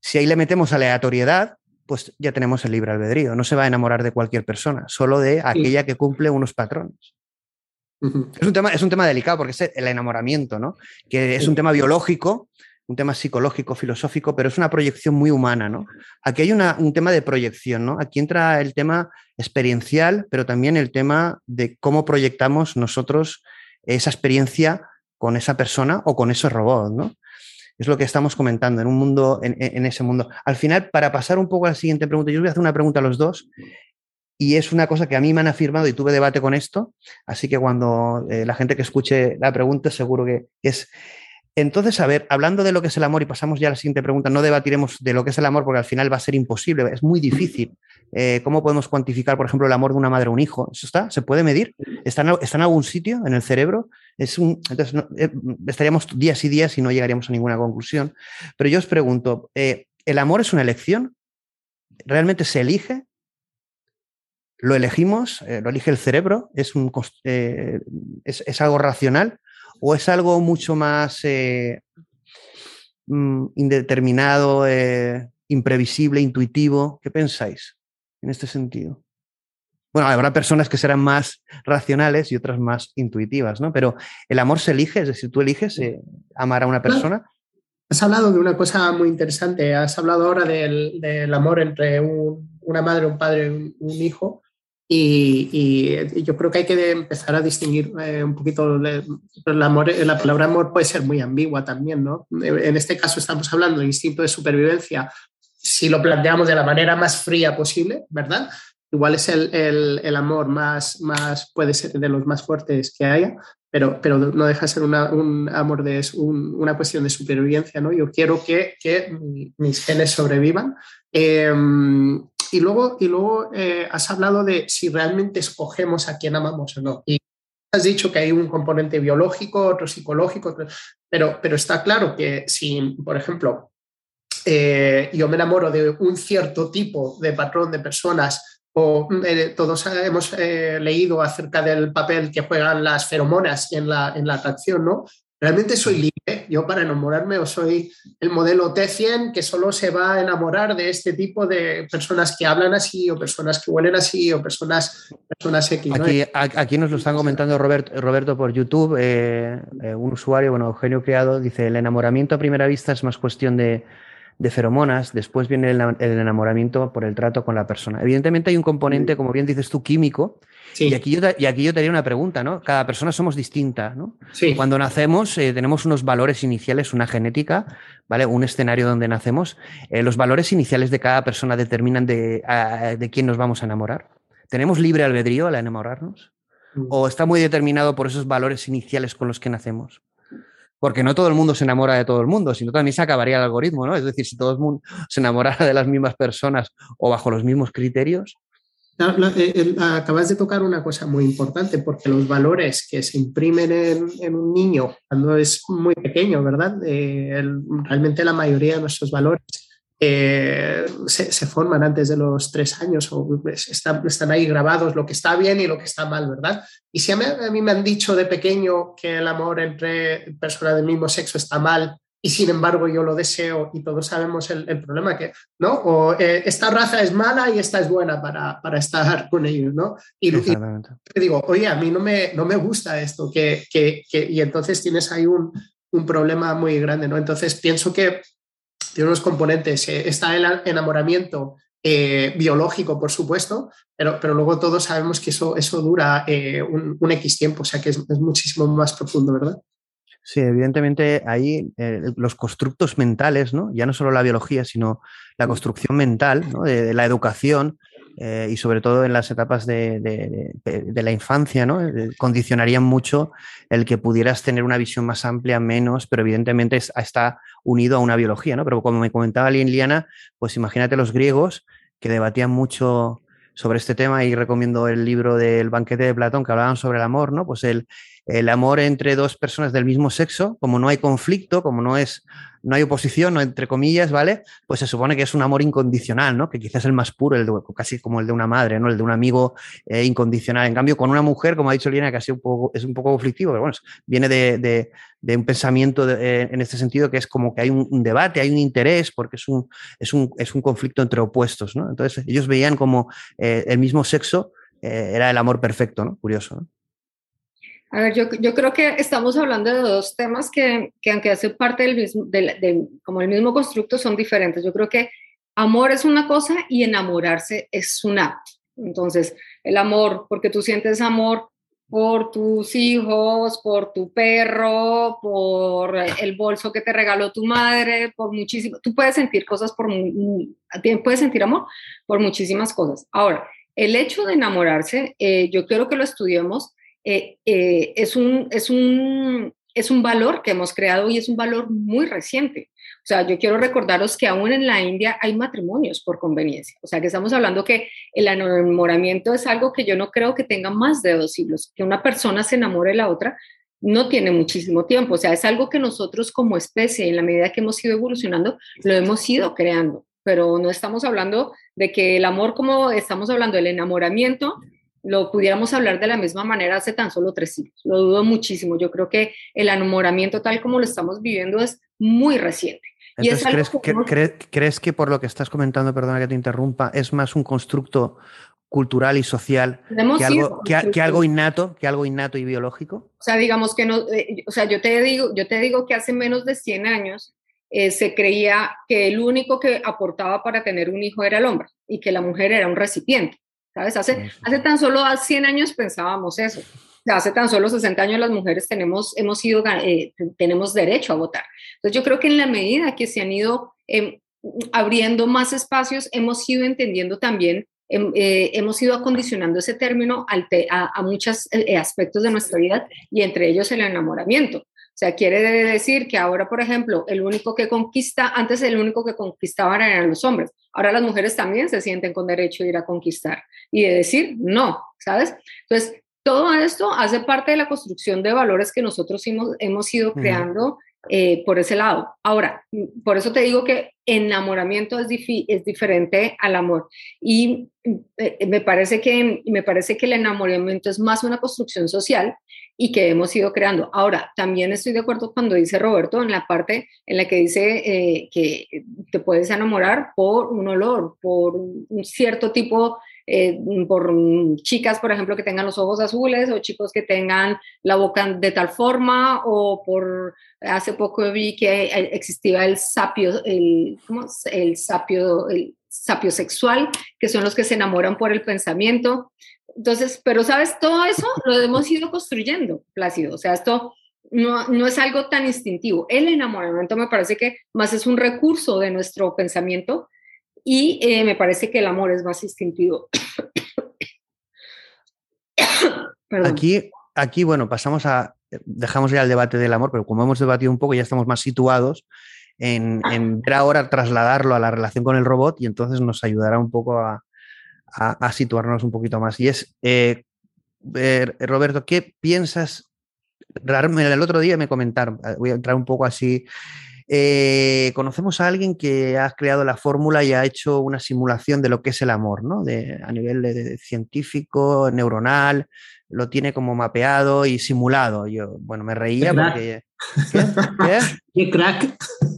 Si ahí le metemos aleatoriedad, pues ya tenemos el libre albedrío. No se va a enamorar de cualquier persona, solo de aquella que cumple unos patrones. es, un tema, es un tema delicado porque es el enamoramiento, ¿no? Que es un tema biológico un tema psicológico, filosófico, pero es una proyección muy humana, ¿no? Aquí hay un tema de proyección, ¿no? Aquí entra el tema experiencial, pero también el tema de cómo proyectamos nosotros esa experiencia con esa persona o con ese robot, ¿no? Es lo que estamos comentando en un mundo, en, ese mundo. Al final, para pasar un poco a la siguiente pregunta, yo os voy a hacer una pregunta a los dos, y es una cosa que a mí me han afirmado y tuve debate con esto, así que cuando eh, la gente que escuche la pregunta seguro que es entonces, a ver, hablando de lo que es el amor, y pasamos ya a la siguiente pregunta, no debatiremos de lo que es el amor porque al final va a ser imposible, es muy difícil. Eh, ¿Cómo podemos cuantificar, por ejemplo, el amor de una madre o un hijo? ¿Eso está? ¿Se puede medir? ¿Está en, algún sitio en el cerebro? Entonces, eh, estaríamos días y días y no llegaríamos a ninguna conclusión. Pero yo os pregunto, eh, ¿el amor es una elección? ¿Realmente se elige? ¿Lo elegimos? ¿Lo elige el cerebro? ¿Es, un, es algo racional? ¿O es algo mucho más eh, mm, indeterminado, eh, imprevisible, intuitivo? ¿Qué pensáis en este sentido? Bueno, habrá personas que serán más racionales y otras más intuitivas, ¿no? Pero el amor se elige, es decir, tú eliges eh, amar a una persona. Has hablado de una cosa muy interesante. Has hablado ahora del, amor entre una madre, un padre y un hijo. Y, yo creo que hay que empezar a distinguir eh, un poquito el amor, la palabra amor puede ser muy ambigua también, ¿no? En este caso estamos hablando de instinto de supervivencia, si lo planteamos de la manera más fría posible, ¿verdad? Igual es el, el, amor más, más, puede ser de los más fuertes que haya, pero, pero no deja de ser un amor de una cuestión de supervivencia, ¿no? Yo quiero que, que mis genes sobrevivan. Eh, y luego, y luego eh, has hablado de si realmente escogemos a quién amamos o no. Y has dicho que hay un componente biológico, otro psicológico, pero, pero está claro que si, por ejemplo, eh, yo me enamoro de un cierto tipo de patrón de personas o eh, todos hemos leído acerca del papel que juegan las feromonas en la, en la atracción, ¿no? ¿Realmente soy libre yo para enamorarme o soy el modelo T100 que solo se va a enamorar de este tipo de personas que hablan así o personas que huelen así o personas, personas X? Aquí, aquí nos lo están comentando Roberto, Roberto por YouTube, eh, eh, un usuario, bueno, Eugenio Criado, dice, el enamoramiento a primera vista es más cuestión de, de feromonas, después viene el, el, enamoramiento por el trato con la persona. Evidentemente hay un componente, como bien dices tú, químico, y, aquí yo, y aquí yo te haría una pregunta, ¿no? Cada persona somos distinta, ¿no? Cuando nacemos eh, tenemos unos valores iniciales, una genética, ¿vale? Un escenario donde nacemos. Eh, los valores iniciales de cada persona determinan de, de quién nos vamos a enamorar. ¿Tenemos libre albedrío al enamorarnos? Mm. ¿O está muy determinado por esos valores iniciales con los que nacemos? Porque no todo el mundo se enamora de todo el mundo, sino también se acabaría el algoritmo, ¿no? Es decir, si todo el mundo se enamorara de las mismas personas o bajo los mismos criterios, eh, acabas de tocar una cosa muy importante, porque los valores que se imprimen en, un niño cuando es muy pequeño, ¿verdad? Eh, realmente la mayoría de nuestros valores eh, se, forman antes de los tres años o pues, están, están, ahí grabados lo que está bien y lo que está mal, ¿verdad? Y si a mí me han dicho de pequeño que el amor entre personas del mismo sexo está mal, y sin embargo yo lo deseo y todos sabemos el, problema que, ¿no? O eh, esta raza es mala y esta es buena para, para estar con ellos, ¿no? Y, y, digo, oye, a mí no me, no me gusta esto, que, que, y entonces tienes ahí un, un, problema muy grande, ¿no? Entonces pienso que tiene unos componentes, eh, está el enamoramiento eh, biológico, por supuesto, pero, pero luego todos sabemos que eso, eso dura un, un, X tiempo, o sea que es, es muchísimo más profundo, ¿verdad? Sí, evidentemente ahí eh, los constructos mentales, ¿no? ya no solo la biología, sino la construcción mental ¿no? de, de, la educación eh, y sobre todo en las etapas de, de, de la infancia, ¿no? Eh, condicionarían mucho el que pudieras tener una visión más amplia, menos, pero evidentemente está unido a una biología. ¿no? Pero como me comentaba Liliana, pues imagínate los griegos que debatían mucho sobre este tema y recomiendo el libro del banquete de Platón que hablaban sobre el amor, ¿no? Pues el, el amor entre dos personas del mismo sexo, como no hay conflicto, como no es no hay oposición, no entre comillas, ¿vale? Pues se supone que es un amor incondicional, ¿no? Que quizás es el más puro, el de, casi como el de una madre, ¿no? El de un amigo eh, incondicional. En cambio, con una mujer, como ha dicho Lina, que un poco, es un poco conflictivo, pero bueno, viene de, de, de un pensamiento eh, en este sentido que es como que hay un, un, debate, hay un interés, porque es un, es un, es un conflicto entre opuestos, ¿no? Entonces, ellos veían como eh, el mismo sexo era el amor perfecto, ¿no? Curioso, ¿no? A ver, yo, creo que estamos hablando de dos temas que, que aunque hacen parte del mismo, como el mismo constructo, son diferentes. Yo creo que amor es una cosa y enamorarse es un acto. Entonces, el amor, porque tú sientes amor por tus hijos, por tu perro, por el bolso que te regaló tu madre, por muchísimo, tú puedes sentir cosas por, puedes sentir amor por muchísimas cosas. Ahora, el hecho de enamorarse, eh, yo quiero que lo estudiemos eh, eh, es, un, es, un, es un valor que hemos creado y es un valor muy reciente. O sea, yo quiero recordaros que aún en la India hay matrimonios por conveniencia. O sea, que estamos hablando que el enamoramiento es algo que yo no creo que tenga más de dos siglos. Que una persona se enamore de la otra no tiene muchísimo tiempo. O sea, es algo que nosotros como especie, en la medida que hemos ido evolucionando, lo hemos ido creando. Pero no estamos hablando de que el amor, como estamos hablando del enamoramiento, lo pudiéramos hablar de la misma manera hace tan solo tres siglos. Lo dudo muchísimo. Yo creo que el enamoramiento tal como lo estamos viviendo es muy reciente. Entonces, ¿crees, que, ¿crees, ¿crees, que por lo que estás comentando, perdona que te interrumpa, es más un constructo cultural y social que algo, que, que, algo innato, que algo innato y biológico? O sea, digamos que no, eh, o sea, yo te digo, yo te digo que hace menos de 100 años eh, se creía que el único que aportaba para tener un hijo era el hombre y que la mujer era un recipiente. ¿Sabes? Hace, hace tan solo 100 años pensábamos eso. hace tan solo 60 años las mujeres tenemos, hemos ido, eh, tenemos derecho a votar. Entonces yo creo que en la medida que se han ido eh, abriendo más espacios, hemos ido entendiendo también, em, eh, hemos ido acondicionando ese término a, a muchos eh, aspectos de nuestra vida y entre ellos el enamoramiento. O sea, quiere decir que ahora, por ejemplo, el único que conquista, antes el único que conquistaban eran los hombres. Ahora las mujeres también se sienten con derecho de ir a conquistar y de decir no, ¿sabes? Entonces, todo esto hace parte de la construcción de valores que nosotros hemos, hemos ido creando eh, por ese lado. Ahora, por eso te digo que enamoramiento es, es diferente al amor. Y eh, me, parece que, me parece que el enamoramiento es más una construcción social y que hemos ido creando. Ahora, también estoy de acuerdo cuando dice Roberto en la parte en la que dice eh, que te puedes enamorar por un olor, por un cierto tipo eh, por chicas, por ejemplo, que tengan los ojos azules o chicos que tengan la boca de tal forma o por, hace poco vi que existía el sapio, el, ¿cómo el sapio, el sapio sexual, que son los que se enamoran por el pensamiento. Entonces, pero sabes, todo eso lo hemos ido construyendo, Plácido. O sea, esto no, no, es algo tan instintivo. El enamoramiento me parece que más es un recurso de nuestro pensamiento y eh, me parece que el amor es más instintivo. aquí, aquí, bueno, pasamos a, dejamos ya el debate del amor, pero como hemos debatido un poco, ya estamos más situados en, ver ahora trasladarlo a la relación con el robot y entonces nos ayudará un poco a, situarnos un poquito más. Y es, eh, Roberto, ¿qué piensas? El otro día me comentaron, voy a entrar un poco así eh, conocemos a alguien que ha creado la fórmula y ha hecho una simulación de lo que es el amor, ¿no? De, a nivel científico, neuronal, lo tiene como mapeado y simulado. Yo, bueno, me reía porque... ¿Qué? crack!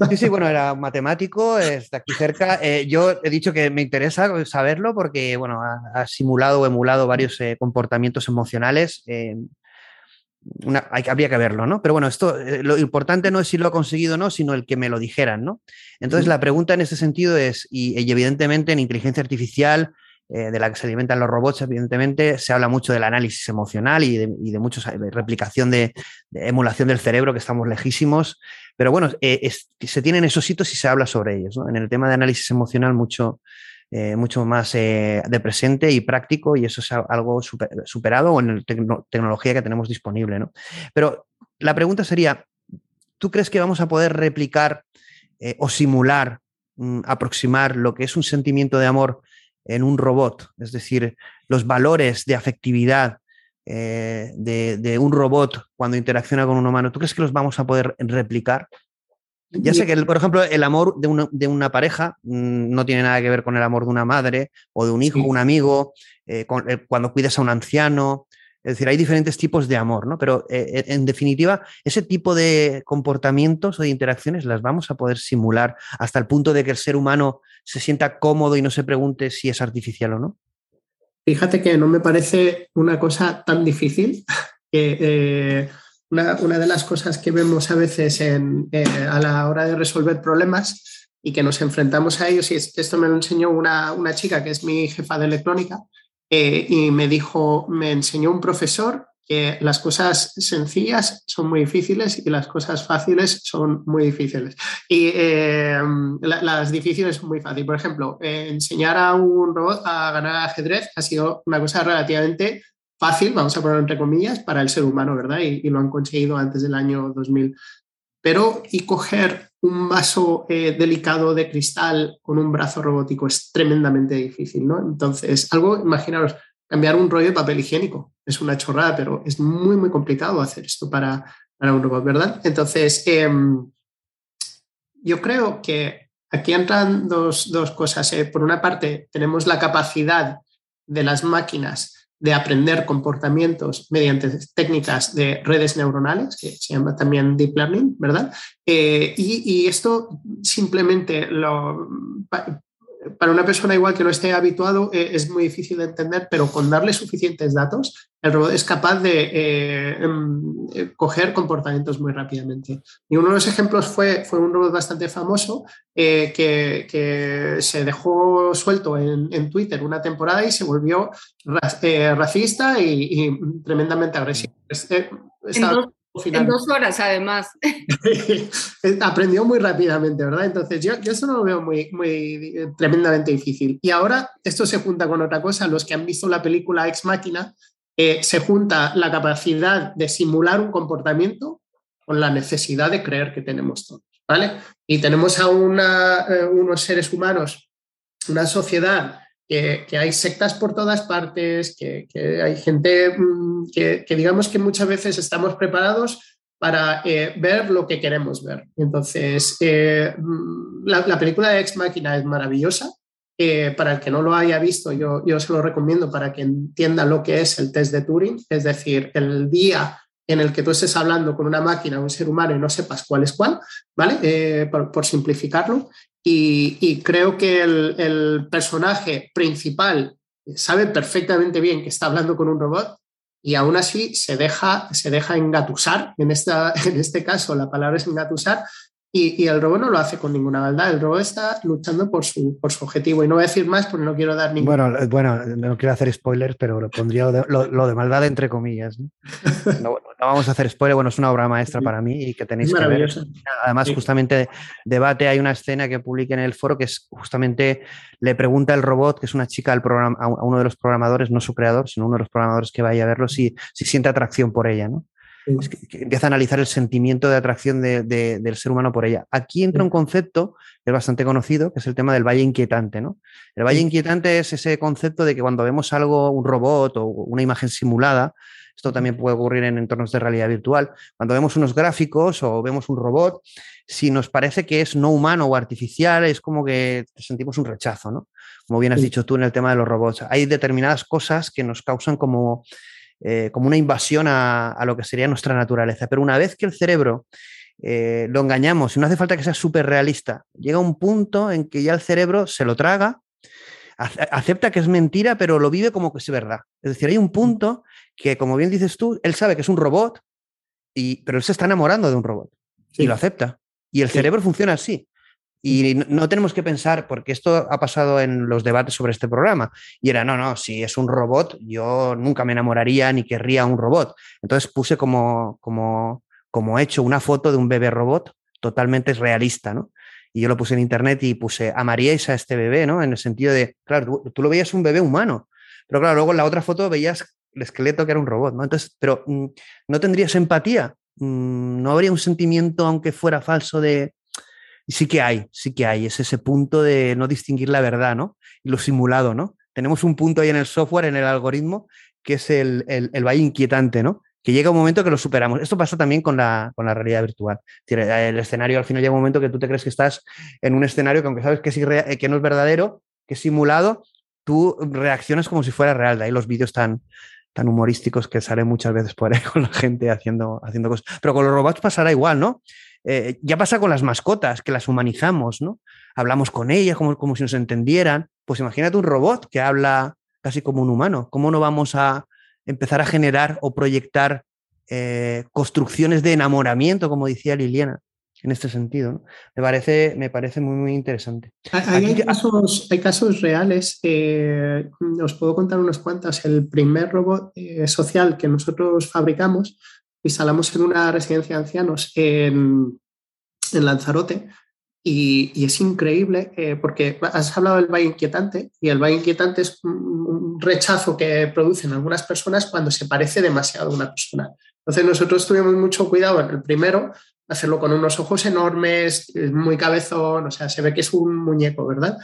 Sí, sí, bueno, era matemático, está aquí cerca. Eh, yo he dicho que me interesa saberlo porque, bueno, ha, simulado o emulado varios eh, comportamientos emocionales habría que verlo, ¿no? Pero bueno, esto, eh, lo importante no es si lo ha conseguido o no, sino el que me lo dijeran, ¿no? Entonces, la pregunta en este sentido es, y, evidentemente en inteligencia artificial, eh, de la que se alimentan los robots, evidentemente, se habla mucho del análisis emocional y de, y de muchos, replicación de, emulación del cerebro, que estamos lejísimos. Pero bueno, eh, se tienen esos hitos y se habla sobre ellos. En el tema de análisis emocional, mucho, eh, mucho más eh, de presente y práctico y eso es algo superado en la tecnología que tenemos disponible. ¿no? Pero la pregunta sería, ¿tú crees que vamos a poder replicar eh, o simular, mm, aproximar lo que es un sentimiento de amor en un robot? Es decir, los valores de afectividad de, de un robot cuando interacciona con un humano, ¿tú crees que los vamos a poder replicar? Ya sé que, por ejemplo, el amor de una, pareja mm, no tiene nada que ver con el amor de una madre o de un hijo, un amigo, eh, eh, cuando cuidas a un anciano. Es decir, hay diferentes tipos de amor, ¿no? Pero eh, en definitiva, ese tipo de comportamientos o de interacciones las vamos a poder simular hasta el punto de que el ser humano se sienta cómodo y no se pregunte si es artificial o no. Fíjate que no me parece una cosa tan difícil que una, de las cosas que vemos a veces eh, a la hora de resolver problemas y que nos enfrentamos a ellos, y esto me lo enseñó una, chica que es mi jefa de electrónica, eh, y me dijo, me enseñó un profesor que las cosas sencillas son muy difíciles y las cosas fáciles son muy difíciles. Y eh, las difíciles son muy fáciles. Por ejemplo, enseñar a un robot a ganar ajedrez ha sido una cosa relativamente fácil, vamos a ponerlo entre comillas, para el ser humano, ¿verdad? Y, lo han conseguido antes del año 2000. Pero y coger un vaso eh, delicado de cristal con un brazo robótico es tremendamente difícil, ¿no? Entonces, algo, imaginaros, cambiar un rollo de papel higiénico es una chorrada, pero es muy, muy complicado hacer esto para, para un robot, ¿verdad? Entonces, em, yo creo que aquí entran dos, dos cosas. ¿eh? Por una parte, tenemos la capacidad de las máquinas de aprender comportamientos mediante técnicas de redes neuronales, que se llama también deep learning, ¿verdad? Eh, y, esto simplemente lo, para una persona igual que no esté habituado eh, es muy difícil de entender, pero con darle suficientes datos, el robot es capaz de eh, em, eh, coger comportamientos muy rápidamente. Y uno de los ejemplos fue, fue un robot bastante famoso que, que, se dejó suelto en, en, Twitter una temporada y se volvió racista y, tremendamente agresivo. En dos horas, además. Aprendió muy rápidamente, ¿verdad? Entonces, yo, yo eso no lo veo muy, muy eh, tremendamente difícil. Y ahora esto se junta con otra cosa. Los que han visto la película Ex Máquina, eh, se junta la capacidad de simular un comportamiento con la necesidad de creer que tenemos todos, ¿vale? Y tenemos a una, eh, unos seres humanos, una sociedad que, hay sectas por todas partes, que, hay gente mm, que, digamos que muchas veces estamos preparados para eh, ver lo que queremos ver. Entonces, eh, mm, la, película de Ex Máquina es maravillosa. Eh, para el que no lo haya visto, yo, yo se lo recomiendo para que entienda lo que es el test de Turing, es decir, el día en el que tú estés hablando con una máquina o un ser humano y no sepas cuál es cuál, ¿vale? por, simplificarlo. Y, creo que el, el personaje principal sabe perfectamente bien que está hablando con un robot y aún así se deja, se deja engatusar, en, esta, en este caso la palabra es engatusar, y, el robot no lo hace con ninguna maldad, el robot está luchando por su, por su objetivo. Y no voy a decir más porque no quiero dar ningún. Bueno, eh, bueno no quiero hacer spoilers, pero lo pondría lo de, maldad entre comillas. ¿no? vamos a hacer spoiler, bueno, es una obra maestra para mí y que tenéis que ver. Además, justamente justamente debate, hay una escena que publiqué en el foro que es justamente le pregunta el robot, que es una chica al programa, a uno de los programadores, no su creador, sino uno de los programadores que vaya a verlo, si, si siente atracción por ella, ¿no? Que, empieza a analizar el sentimiento de atracción del ser humano por ella. Aquí entra un concepto que es bastante conocido, que es el tema del valle inquietante. ¿no? El valle inquietante es ese concepto de que cuando vemos algo, un robot o una imagen simulada, esto también puede ocurrir en entornos de realidad virtual. Cuando vemos unos gráficos o vemos un robot, si nos parece que es no humano o artificial, es como que sentimos un rechazo, ¿no? Como bien has dicho tú en el tema de los robots. Hay determinadas cosas que nos causan como eh, como una invasión a, lo que sería nuestra naturaleza. Pero una vez que el cerebro eh, lo engañamos, y no hace falta que sea súper realista, llega un punto en que ya el cerebro se lo traga, acepta que es mentira, pero lo vive como que es verdad. Es decir, hay un punto que, como bien dices tú, él sabe que es un robot, y, pero él se está enamorando de un robot y lo acepta. Y el cerebro funciona así. Y no tenemos que pensar, porque esto ha pasado en los debates sobre este programa, y era, no, no, si es un robot, yo nunca me enamoraría ni querría un robot. Entonces puse como, como, como hecho una foto de un bebé robot totalmente realista, ¿no? Y yo lo puse en internet y puse, amaríais a este bebé, ¿no? En el sentido de, claro, tú, lo veías un bebé humano, pero claro, luego en la otra foto veías el esqueleto que era un robot, ¿no? Entonces, pero mm, no tendrías empatía, mm, no habría un sentimiento, aunque fuera falso, de, sí que hay, sí que hay, es ese punto de no distinguir la verdad, ¿no? Y lo simulado, ¿no? Tenemos un punto ahí en el software, en el algoritmo, que es el, el, valle inquietante, ¿no? Que llega un momento que lo superamos. Esto pasa también con la, con la realidad virtual. El escenario al final llega un momento que tú te crees que estás en un escenario que aunque sabes que, es que no es verdadero, que es simulado, tú reaccionas como si fuera real. De ahí los vídeos tan, tan humorísticos que salen muchas veces por ahí con la gente haciendo, haciendo cosas. Pero con los robots pasará igual, ¿no? Eh, ya pasa con las mascotas, que las humanizamos, ¿no? Hablamos con ellas como, como si nos entendieran. Pues imagínate un robot que habla casi como un humano. ¿Cómo no vamos a empezar a generar o proyectar eh, construcciones de enamoramiento, como decía Liliana? en este sentido. Me, parece, me parece muy, muy interesante. Hay, casos, hay casos, reales, eh, os puedo contar unos cuantos. El primer robot social que nosotros fabricamos instalamos en una residencia de ancianos en, Lanzarote y, es increíble eh, porque has hablado del valle inquietante y el valle inquietante es un, rechazo que producen algunas personas cuando se parece demasiado a una persona. Entonces nosotros tuvimos mucho cuidado en el primero, hacerlo con unos ojos enormes, muy cabezón, o sea, se ve que es un muñeco, ¿verdad?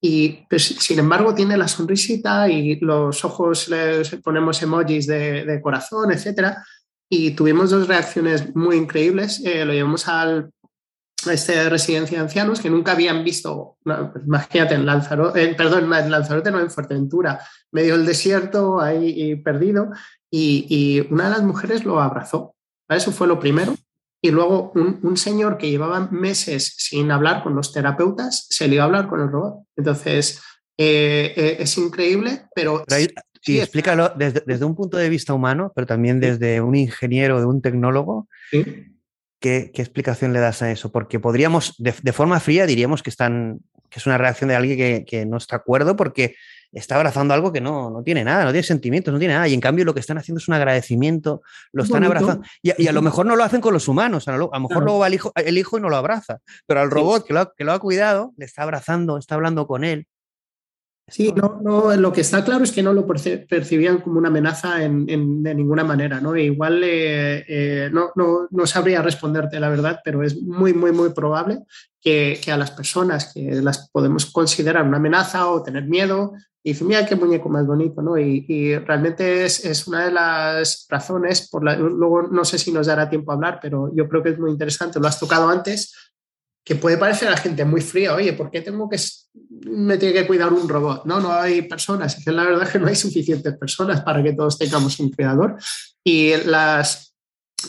Y pues, sin embargo tiene la sonrisita y los ojos les ponemos emojis de, de corazón, etcétera y tuvimos dos reacciones muy increíbles. Eh, lo llevamos al, a esta residencia de ancianos que nunca habían visto, imagínate, en Lanzarote, perdón, en Lanzarote no, en Fuerteventura, medio del desierto, ahí perdido, y, una de las mujeres lo abrazó. Eso fue lo primero. Y luego un, señor que llevaba meses sin hablar con los terapeutas se le iba a hablar con el robot. Entonces, eh, eh, es increíble, pero... Sí, explícalo desde, un punto de vista humano, pero también desde un ingeniero, de un tecnólogo. ¿Qué, explicación le das a eso? Porque podríamos, de, forma fría, diríamos que, están, que es una reacción de alguien que, no está de acuerdo porque está abrazando algo que no, no, tiene nada, no tiene sentimientos, no tiene nada. Y en cambio lo que están haciendo es un agradecimiento, lo están abrazando. Y, a lo mejor no lo hacen con los humanos, a lo, mejor luego va el hijo, el hijo y no lo abraza, pero al robot que, lo que lo ha cuidado, le está abrazando, está hablando con él. Sí, no, no, lo que está claro es que no lo percibían como una amenaza en, de ninguna manera, ¿no? E igual eh, eh, no, no, no, sabría responderte la verdad, pero es muy, muy, muy probable que, que, a las personas que las podemos considerar una amenaza o tener miedo, y dice, mira qué muñeco más bonito, ¿no? Y, y realmente es, es, una de las razones, por la, luego no sé si nos dará tiempo a hablar, pero yo creo que es muy interesante, lo has tocado antes, que puede parecer a la gente muy fría, oye, ¿por qué tengo que, me tiene que cuidar un robot? No, no hay personas, que la verdad es que no hay suficientes personas para que todos tengamos un cuidador y las,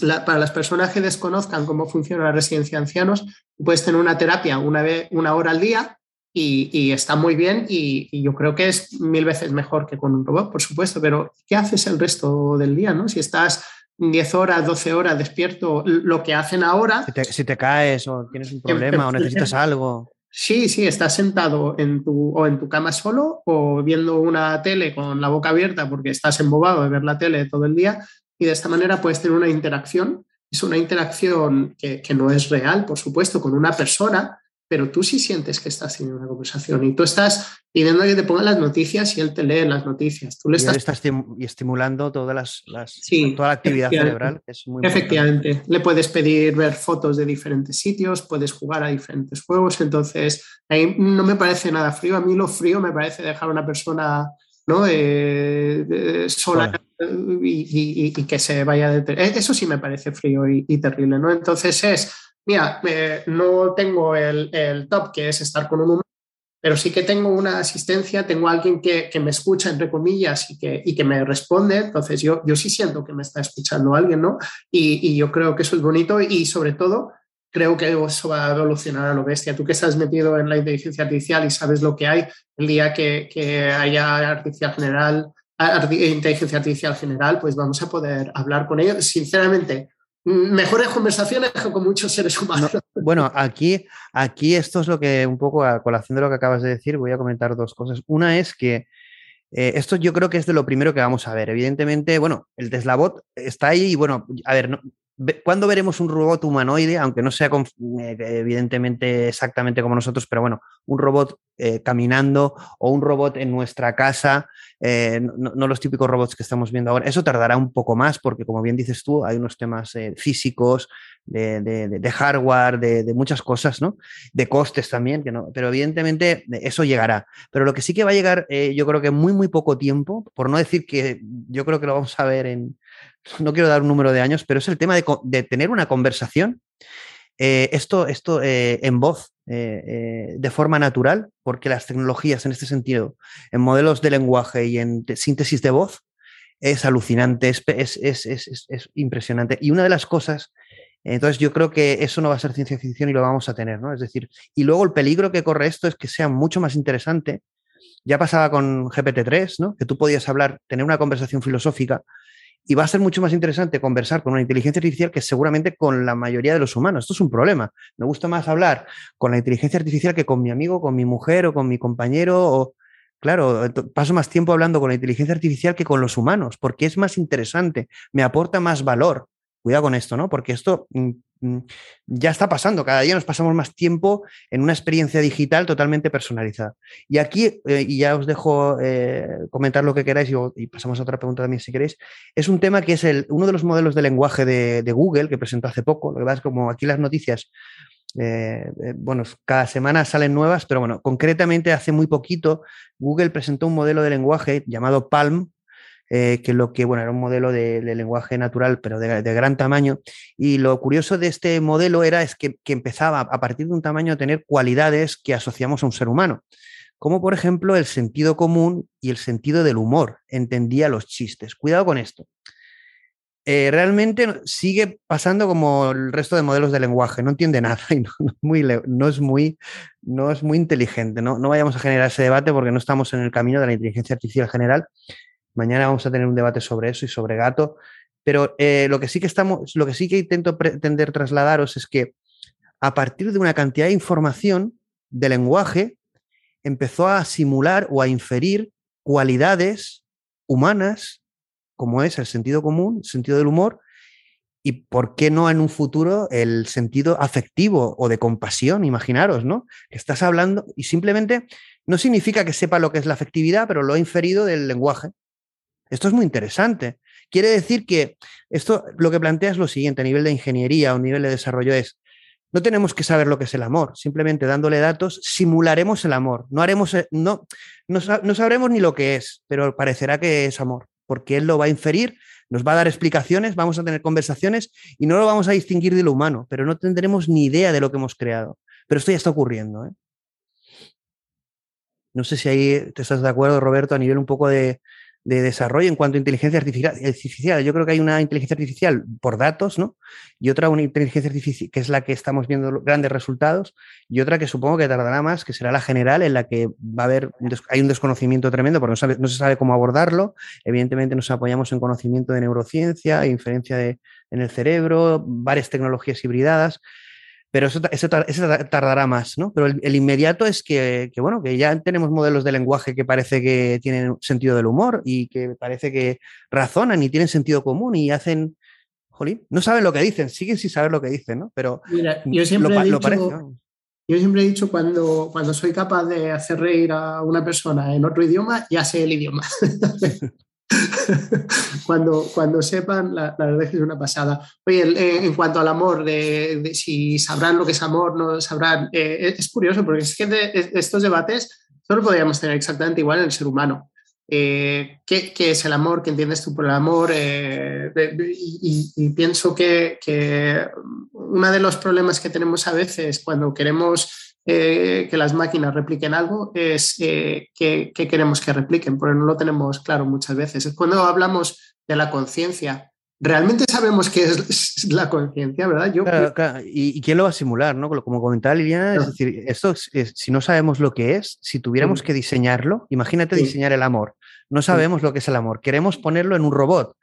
la, para las personas que desconozcan cómo funciona la residencia de ancianos, puedes tener una terapia una, vez, una hora al día y, está muy bien y, yo creo que es mil veces mejor que con un robot, por supuesto, pero ¿qué haces el resto del día? ¿no? Si estás 10 horas, 12 horas despierto, lo que hacen ahora... Si te, caes o tienes un problema o necesitas algo. Sí, sí, estás sentado en tu, o en tu cama solo o viendo una tele con la boca abierta porque estás embobado de ver la tele todo el día y de esta manera puedes tener una interacción. Es una interacción que, que no es real, por supuesto, con una persona, pero tú sí sientes que estás teniendo una conversación y tú estás pidiendo que te pongan las noticias y él te lee las noticias. Tú le y estás... y estimulando todas las, las toda la actividad cerebral. Es muy efectivamente. Le puedes pedir ver fotos de diferentes sitios, puedes jugar a diferentes juegos. Entonces, ahí no me parece nada frío. A mí lo frío me parece dejar a una persona ¿no? Eh, sola y, y, y, que se vaya de... Eso sí me parece frío y, terrible. ¿no? Entonces es mira, no tengo el, el, top, que es estar con un humano, pero sí que tengo una asistencia, tengo alguien que, que me escucha, entre comillas, y que, y que, me responde. Entonces, yo, yo sí siento que me está escuchando alguien, ¿no? Y, y, yo creo que eso es bonito y, sobre todo, creo que eso va a evolucionar a lo bestia. Tú que estás metido en la inteligencia artificial y sabes lo que hay, el día que, que haya artificial general, inteligencia artificial general, pues vamos a poder hablar con ellos. Sinceramente, mejores conversaciones que con muchos seres humanos. bueno, aquí, aquí esto es lo que un poco a colación de lo que acabas de decir, voy a comentar dos cosas. Una es que eh, esto yo creo que es de lo primero que vamos a ver. Evidentemente, bueno, el Tesla Bot está ahí y bueno, a ver, no, ¿Cuándo veremos un robot humanoide? Aunque no sea eh, evidentemente exactamente como nosotros, pero bueno, un robot eh, caminando o un robot en nuestra casa, eh, no, los típicos robots que estamos viendo ahora. Eso tardará un poco más porque, como bien dices tú, hay unos temas físicos, de, hardware, de, muchas cosas, ¿no? De costes también, que no, pero evidentemente eso llegará. Pero lo que sí que va a llegar, yo creo que muy, muy poco tiempo, por no decir que yo creo que lo vamos a ver en no quiero dar un número de años, pero es el tema de, tener una conversación, eh, esto, esto eh, en voz, eh, de forma natural, porque las tecnologías en este sentido, en modelos de lenguaje y en síntesis de voz, es alucinante, es, es, impresionante. Y una de las cosas, entonces yo creo que eso no va a ser ciencia ficción y lo vamos a tener, ¿no? Es decir, y luego el peligro que corre esto es que sea mucho más interesante. Ya pasaba con GPT-3, ¿no? Que tú podías hablar, tener una conversación filosófica y va a ser mucho más interesante conversar con una inteligencia artificial que seguramente con la mayoría de los humanos. Esto es un problema. Me gusta más hablar con la inteligencia artificial que con mi amigo, con mi mujer o con mi compañero. Claro, paso más tiempo hablando con la inteligencia artificial que con los humanos, porque es más interesante, me aporta más valor. Cuidado con esto, ¿no? Porque esto mm, mm, ya está pasando. Cada día nos pasamos más tiempo en una experiencia digital totalmente personalizada. Y aquí, eh, y ya os dejo eh, comentar lo que queráis y, pasamos a otra pregunta también si queréis, es un tema que es el, uno de los modelos de lenguaje de, Google que presentó hace poco. Lo que pasa es como aquí las noticias, eh, bueno, cada semana salen nuevas, pero bueno, concretamente hace muy poquito Google presentó un modelo de lenguaje llamado Palm, eh, que lo que, bueno, era un modelo de, lenguaje natural, pero de, gran tamaño. Y lo curioso de este modelo era es que, empezaba a partir de un tamaño a tener cualidades que asociamos a un ser humano, como por ejemplo el sentido común y el sentido del humor. Entendía los chistes. Cuidado con esto. Eh, realmente sigue pasando como el resto de modelos de lenguaje, no entiende nada y no, muy, no es, muy, no es muy inteligente. no vayamos a generar ese debate porque no estamos en el camino de la inteligencia artificial general, Mañana vamos a tener un debate sobre eso y sobre gato. Pero eh, lo que sí que estamos, lo que sí que intento pretender trasladaros es que a partir de una cantidad de información de lenguaje, empezó a simular o a inferir cualidades humanas, como es el sentido común, el sentido del humor, y por qué no en un futuro el sentido afectivo o de compasión, imaginaros, ¿no? Que estás hablando y simplemente no significa que sepa lo que es la afectividad, pero lo ha inferido del lenguaje. Esto es muy interesante. Quiere decir que esto lo que plantea es lo siguiente a nivel de ingeniería o nivel de desarrollo es, no tenemos que saber lo que es el amor, simplemente dándole datos simularemos el amor. No haremos, eh, no, no, no sabremos ni lo que es, pero parecerá que es amor, porque él lo va a inferir, nos va a dar explicaciones, vamos a tener conversaciones y no lo vamos a distinguir de lo humano, pero no tendremos ni idea de lo que hemos creado. Pero esto ya está ocurriendo. ¿eh? No sé si ahí te estás de acuerdo, Roberto, a nivel un poco de, de desarrollo en cuanto a inteligencia artificial. Yo creo que hay una inteligencia artificial por datos, ¿no? Y otra una inteligencia artificial que es la que estamos viendo grandes resultados y otra que supongo que tardará más, que será la general, en la que va a haber, hay un desconocimiento tremendo porque no, se sabe cómo abordarlo. Evidentemente nos apoyamos en conocimiento de neurociencia, inferencia de, en el cerebro, varias tecnologías hibridadas, pero eso, tardará más, ¿no? Pero el, inmediato es que, bueno, que ya tenemos modelos de lenguaje que parece que tienen sentido del humor y que parece que razonan y tienen sentido común y hacen, jolín, no saben lo que dicen, siguen sin saber lo que dicen, ¿no? Pero Mira, yo siempre he dicho, Yo siempre he dicho cuando, cuando soy capaz de hacer reír a una persona en otro idioma, ya sé el idioma. cuando, cuando sepan, la, verdad es que es una pasada. Oye, eh, en cuanto al amor, de, si sabrán lo que es amor, no sabrán, eh, es curioso porque es que de, estos debates solo podríamos tener exactamente igual en el ser humano. Eh, ¿qué, ¿qué, es el amor? ¿Qué entiendes tú por el amor? y, y, pienso que, que uno de los problemas que tenemos a veces cuando queremos eh, que las máquinas repliquen algo es eh, que, queremos que repliquen, porque no lo tenemos claro muchas veces. Cuando hablamos de la conciencia, realmente sabemos qué es la conciencia, ¿verdad? Yo, ¿Y, quién lo va a simular? ¿no? Como comentaba Liliana, es decir, esto si no sabemos lo que es, si tuviéramos que diseñarlo, imagínate diseñar el amor. No sabemos lo que es el amor, queremos ponerlo en un robot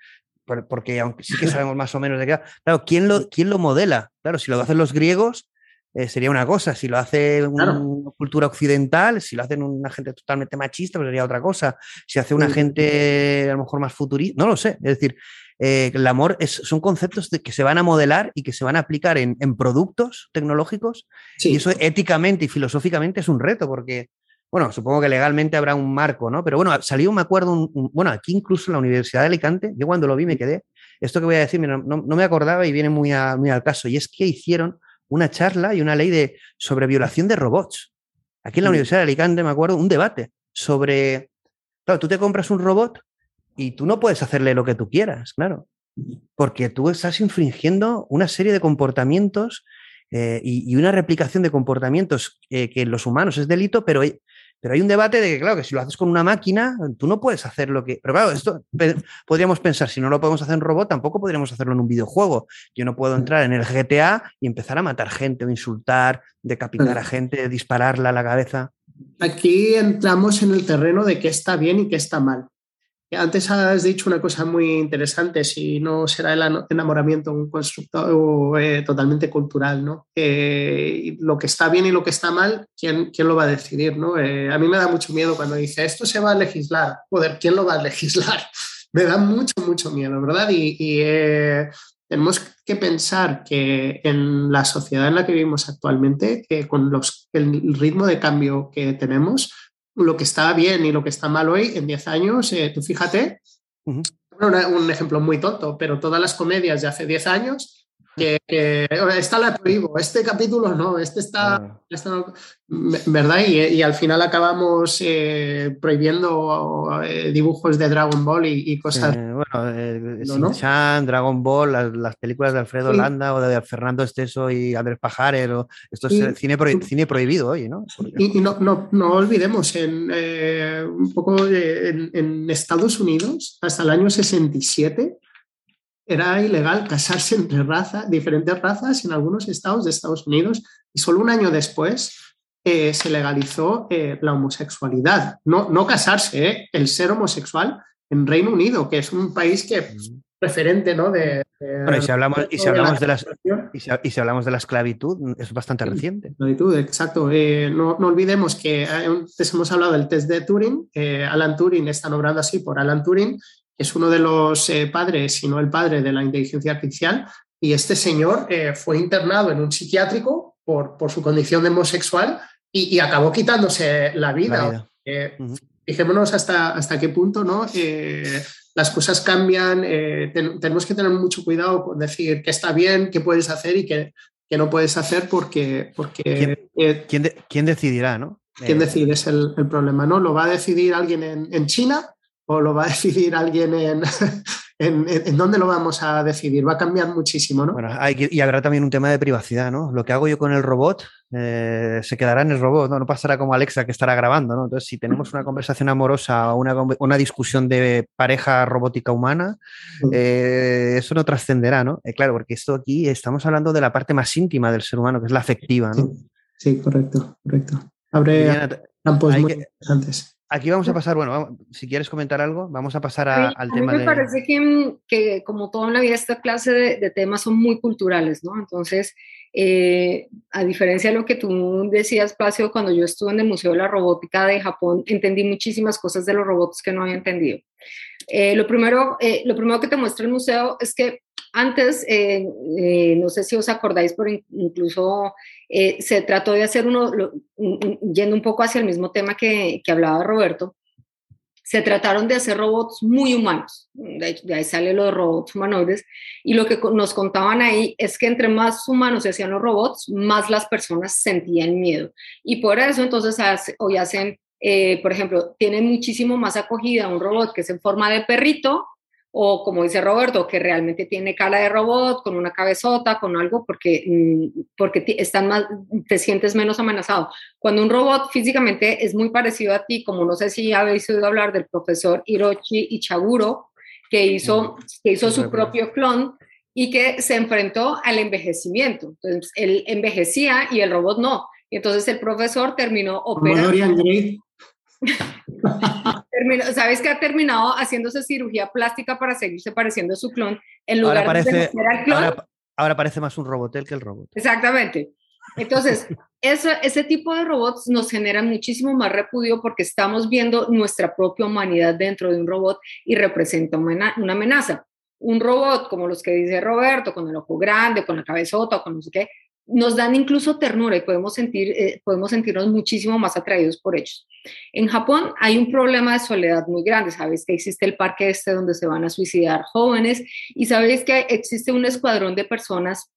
porque aunque sí que sabemos más o menos de qué. Claro, ¿quién lo, ¿quién lo modela? Claro, si lo hacen los griegos, eh, sería una cosa. Si lo hace una cultura occidental, si lo hacen una gente totalmente machista, pues sería otra cosa. Si hace una gente a lo mejor más futurista, no lo sé. Es decir, eh, el amor es, son conceptos que se van a modelar y que se van a aplicar en, productos tecnológicos. Y eso éticamente y filosóficamente es un reto, porque, bueno, supongo que legalmente habrá un marco, ¿no? Pero bueno, salió, me acuerdo, bueno, aquí incluso en la Universidad de Alicante, yo cuando lo vi me quedé, esto que voy a decir, no, no, me acordaba y viene muy, muy al caso, y es que hicieron una charla y una ley de, sobre violación de robots. Aquí en la mm. Universidad de Alicante, me acuerdo, un debate sobre, claro, tú te compras un robot y tú no puedes hacerle lo que tú quieras, claro, porque tú estás infringiendo una serie de comportamientos eh, y, una replicación de comportamientos eh, que en los humanos es delito, pero pero hay un debate de que, claro, que si lo haces con una máquina, tú no puedes hacer lo que. Pero claro, esto podríamos pensar, si no lo podemos hacer en robot, tampoco podríamos hacerlo en un videojuego. Yo no puedo entrar en el GTA y empezar a matar gente o insultar, decapitar a gente, dispararla a la cabeza. Aquí entramos en el terreno de qué está bien y qué está mal. Antes has dicho una cosa muy interesante, si no será el enamoramiento un constructo eh, totalmente cultural, ¿no? lo que está bien y lo que está mal, ¿quién, quién lo va a decidir, ¿no? Eh, a mí me da mucho miedo cuando dice, esto se va a legislar. Joder, ¿quién lo va a legislar? me da mucho, mucho miedo, ¿verdad? Y, eh, tenemos que pensar que en la sociedad en la que vivimos actualmente, con los, el ritmo de cambio que tenemos, lo que está bien y lo que está mal hoy en 10 años, eh, tú fíjate, un ejemplo muy tonto, pero todas las comedias de hace 10 años que, esta la prohíbo, este capítulo no, este está, ah. este ¿verdad? Y, al final acabamos eh, prohibiendo eh, dibujos de Dragon Ball y, cosas. bueno, eh, ¿no, Dragon Ball, las, películas de Alfredo Landa o de Fernando Esteso y Andrés Pajarero, esto es cine, cine prohibido hoy, ¿no? Y, no, no, no, olvidemos, en, un poco en, en Estados Unidos, hasta el año 67, era ilegal casarse entre razas, diferentes razas en algunos estados de Estados Unidos y solo un año después eh, se legalizó eh, la homosexualidad. No, no casarse, eh, el ser homosexual en Reino Unido, que es un país que mm. referente, ¿no? De, y si hablamos, y si hablamos de, la, y si, hablamos de la esclavitud, es bastante reciente. Esclavitud, exacto. no, no, olvidemos que antes hemos hablado del test de Turing. Alan Turing está nombrando así por Alan Turing, es uno de los eh, padres, si no el padre de la inteligencia artificial, y este señor eh, fue internado en un psiquiátrico por, por su condición de homosexual y, acabó quitándose la vida. Eh, fijémonos hasta, hasta qué punto ¿no? las cosas cambian, tenemos que tener mucho cuidado con decir qué está bien, qué puedes hacer y qué, que no puedes hacer porque... porque ¿Quién, eh, quién de- quién decidirá, no? ¿Quién Eh, decide? Es el, el problema, ¿no? ¿Lo va a decidir alguien en, en China o lo va a decidir alguien en, en, dónde lo vamos a decidir? Va a cambiar muchísimo, ¿no? Bueno, hay y habrá también un tema de privacidad, ¿no? Lo que hago yo con el robot eh, se quedará en el robot, ¿no? No pasará como Alexa que estará grabando, ¿no? Entonces, si tenemos una conversación amorosa o una, una discusión de pareja robótica humana, eh, eso no trascenderá, ¿no? Eh, claro, porque esto aquí estamos hablando de la parte más íntima del ser humano, que es la afectiva, ¿no? Sí, sí, correcto, correcto. Abre Liliana, campos muy que- interesantes. Aquí vamos a pasar, bueno, vamos- si quieres comentar algo, vamos a pasar a- Sí, al a mí tema me de... parece que, mm, que como todo en la vida, esta clase de, de temas son muy culturales, ¿no? Entonces, eh, a diferencia de lo que tú decías, Placio, cuando yo estuve en el Museo de la Robótica de Japón, entendí muchísimas cosas de los robots que no había entendido. Eh, lo, primero, eh, lo primero que te muestra el museo es que antes, eh, eh, no sé si os acordáis, pero in- incluso eh, se trató de hacer uno, yendo un poco hacia el mismo tema que, que hablaba Roberto, se trataron de hacer robots muy humanos. De, de ahí salen los robots humanoides. Y lo que nos contaban ahí es que entre más humanos se hacían los robots, más las personas sentían miedo. Y por eso entonces hace- hoy hacen, eh, por ejemplo, tienen muchísimo más acogida un robot que es en forma de perrito o como dice Roberto, que realmente tiene cara de robot, con una cabezota, con algo, porque, mm, porque están más, te sientes menos amenazado. Cuando un robot físicamente es muy parecido a ti, como no sé si habéis oído hablar del profesor Hiroshi Ichaguro, que hizo, que hizo su propio clon y que se enfrentó al envejecimiento. Entonces, él envejecía y el robot no. Y entonces el profesor terminó operando. Dorian Gray. ¿Sabes que ha terminado haciéndose cirugía plástica para seguirse pareciendo a su clon? En lugar Ahora parece, de conocer al clon, ahora, ahora parece más un robotel que el robot. Exactamente. Entonces, eso, ese tipo de robots nos generan muchísimo más repudio porque estamos viendo nuestra propia humanidad dentro de un robot y representa una, una amenaza. Un robot como los que dice Roberto, con el ojo grande, con la cabezota o con no sé qué, nos dan incluso ternura y podemos, sentir, eh, podemos sentirnos muchísimo más atraídos por ellos. En Japón hay un problema de soledad muy grande. Sabéis que existe el parque este donde se van a suicidar jóvenes y sabéis que existe un escuadrón de personas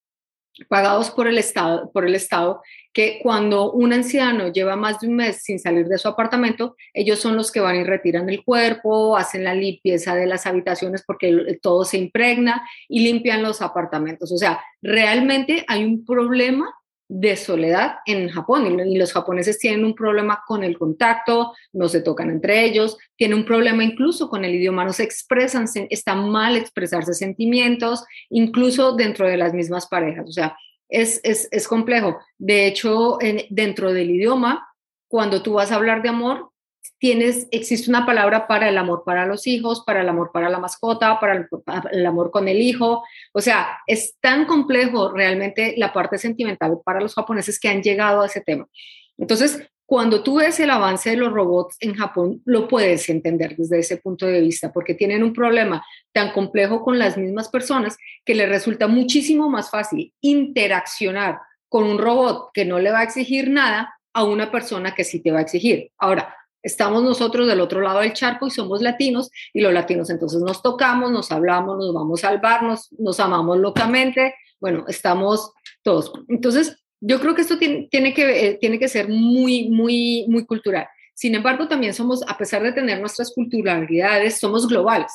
pagados por el Estado, por el Estado, que cuando un anciano lleva más de un mes sin salir de su apartamento, ellos son los que van y retiran el cuerpo, hacen la limpieza de las habitaciones porque todo se impregna y limpian los apartamentos. O sea, realmente hay un problema de soledad en Japón y los japoneses tienen un problema con el contacto, no se tocan entre ellos, tienen un problema incluso con el idioma, no se expresan, está mal expresarse sentimientos, incluso dentro de las mismas parejas, o sea, es, es, es complejo. De hecho, en, dentro del idioma, cuando tú vas a hablar de amor, tienes, existe una palabra para el amor para los hijos, para el amor para la mascota, para el, para el, amor con el hijo. O sea, es tan complejo realmente la parte sentimental para los japoneses que han llegado a ese tema. Entonces, cuando tú ves el avance de los robots en Japón, lo puedes entender desde ese punto de vista, porque tienen un problema tan complejo con las mismas personas que les resulta muchísimo más fácil interaccionar con un robot que no le va a exigir nada a una persona que sí te va a exigir. Ahora, estamos nosotros del otro lado del charco y somos latinos y los latinos entonces nos tocamos, nos hablamos, nos vamos a salvarnos, nos amamos locamente, bueno, estamos todos. Entonces, yo creo que esto tiene, tiene, que, eh, tiene que ser muy, muy, muy cultural. Sin embargo, también somos, a pesar de tener nuestras culturalidades, somos globales.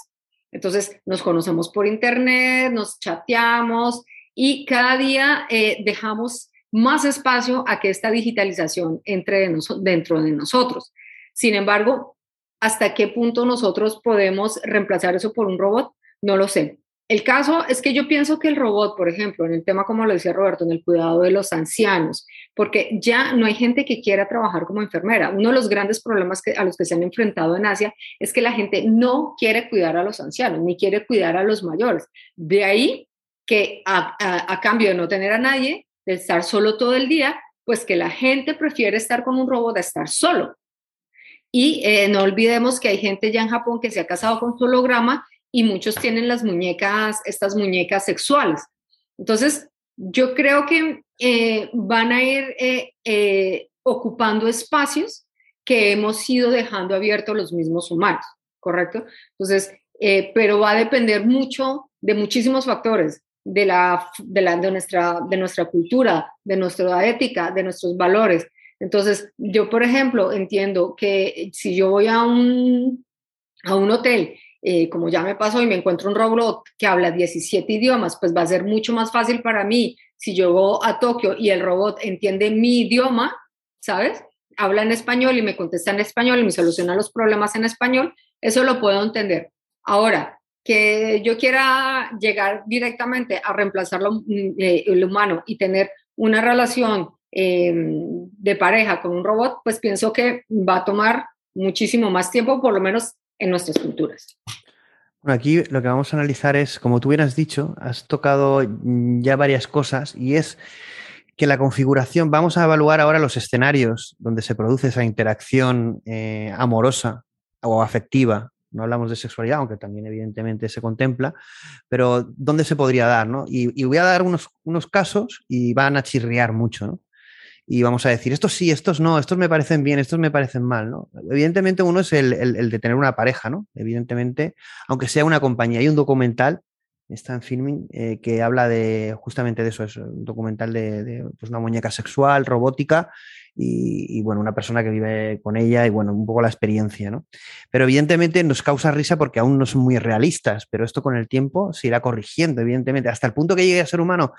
Entonces, nos conocemos por internet, nos chateamos y cada día eh, dejamos más espacio a que esta digitalización entre de nos, dentro de nosotros. Sin embargo, ¿hasta qué punto nosotros podemos reemplazar eso por un robot? No lo sé. El caso es que yo pienso que el robot, por ejemplo, en el tema, como lo decía Roberto, en el cuidado de los ancianos, porque ya no hay gente que quiera trabajar como enfermera. Uno de los grandes problemas que, a los que se han enfrentado en Asia es que la gente no quiere cuidar a los ancianos, ni quiere cuidar a los mayores. De ahí que a, a, cambio de no tener a nadie, de estar solo todo el día, pues que la gente prefiere estar con un robot a estar solo. Y eh, no olvidemos que hay gente ya en Japón que se ha casado con su holograma y muchos tienen las muñecas, estas muñecas sexuales. Entonces, yo creo que eh, van a ir eh, ocupando espacios que hemos ido dejando abiertos los mismos humanos, ¿correcto? Entonces, pero va a depender mucho de muchísimos factores. de, la, de, nuestra, de nuestra cultura, de nuestra ética, de nuestros valores. Entonces, yo, por ejemplo, entiendo que si yo voy a un, a un hotel, eh, como ya me pasó y me encuentro un robot que habla 17 idiomas, pues va a ser mucho más fácil para mí si yo voy a Tokio y el robot entiende mi idioma, ¿sabes? Habla en español y me contesta en español y me soluciona los problemas en español, eso lo puedo entender. Ahora, que yo quiera llegar directamente a reemplazar lo, mm, eh, el humano y tener una relación em, de pareja con un robot, pues pienso que va a tomar muchísimo más tiempo, por lo menos en nuestras culturas. Bueno, aquí lo que vamos a analizar es, como tú hubieras dicho, has tocado ya varias cosas y es que la configuración, vamos a evaluar ahora los escenarios donde se produce esa interacción eh, amorosa o afectiva no hablamos de sexualidad, aunque también evidentemente se contempla, pero ¿dónde se podría dar? ¿no? Y, voy a dar unos, unos, casos y van a chirriar mucho, ¿no? Y vamos a decir, estos sí, estos no, estos me parecen bien, estos me parecen mal, ¿no? Evidentemente uno es el, el, de tener una pareja, ¿no? Evidentemente, aunque sea una compañía. Hay un documental está en filming, eh, que habla de justamente de eso, es un documental de, de pues una muñeca sexual, robótica, y, bueno, una persona que vive con ella y bueno, un poco la experiencia, ¿no? Pero evidentemente nos causa risa porque aún no son muy realistas, pero esto con el tiempo se irá corrigiendo, evidentemente. Hasta el punto que llegue a ser humano,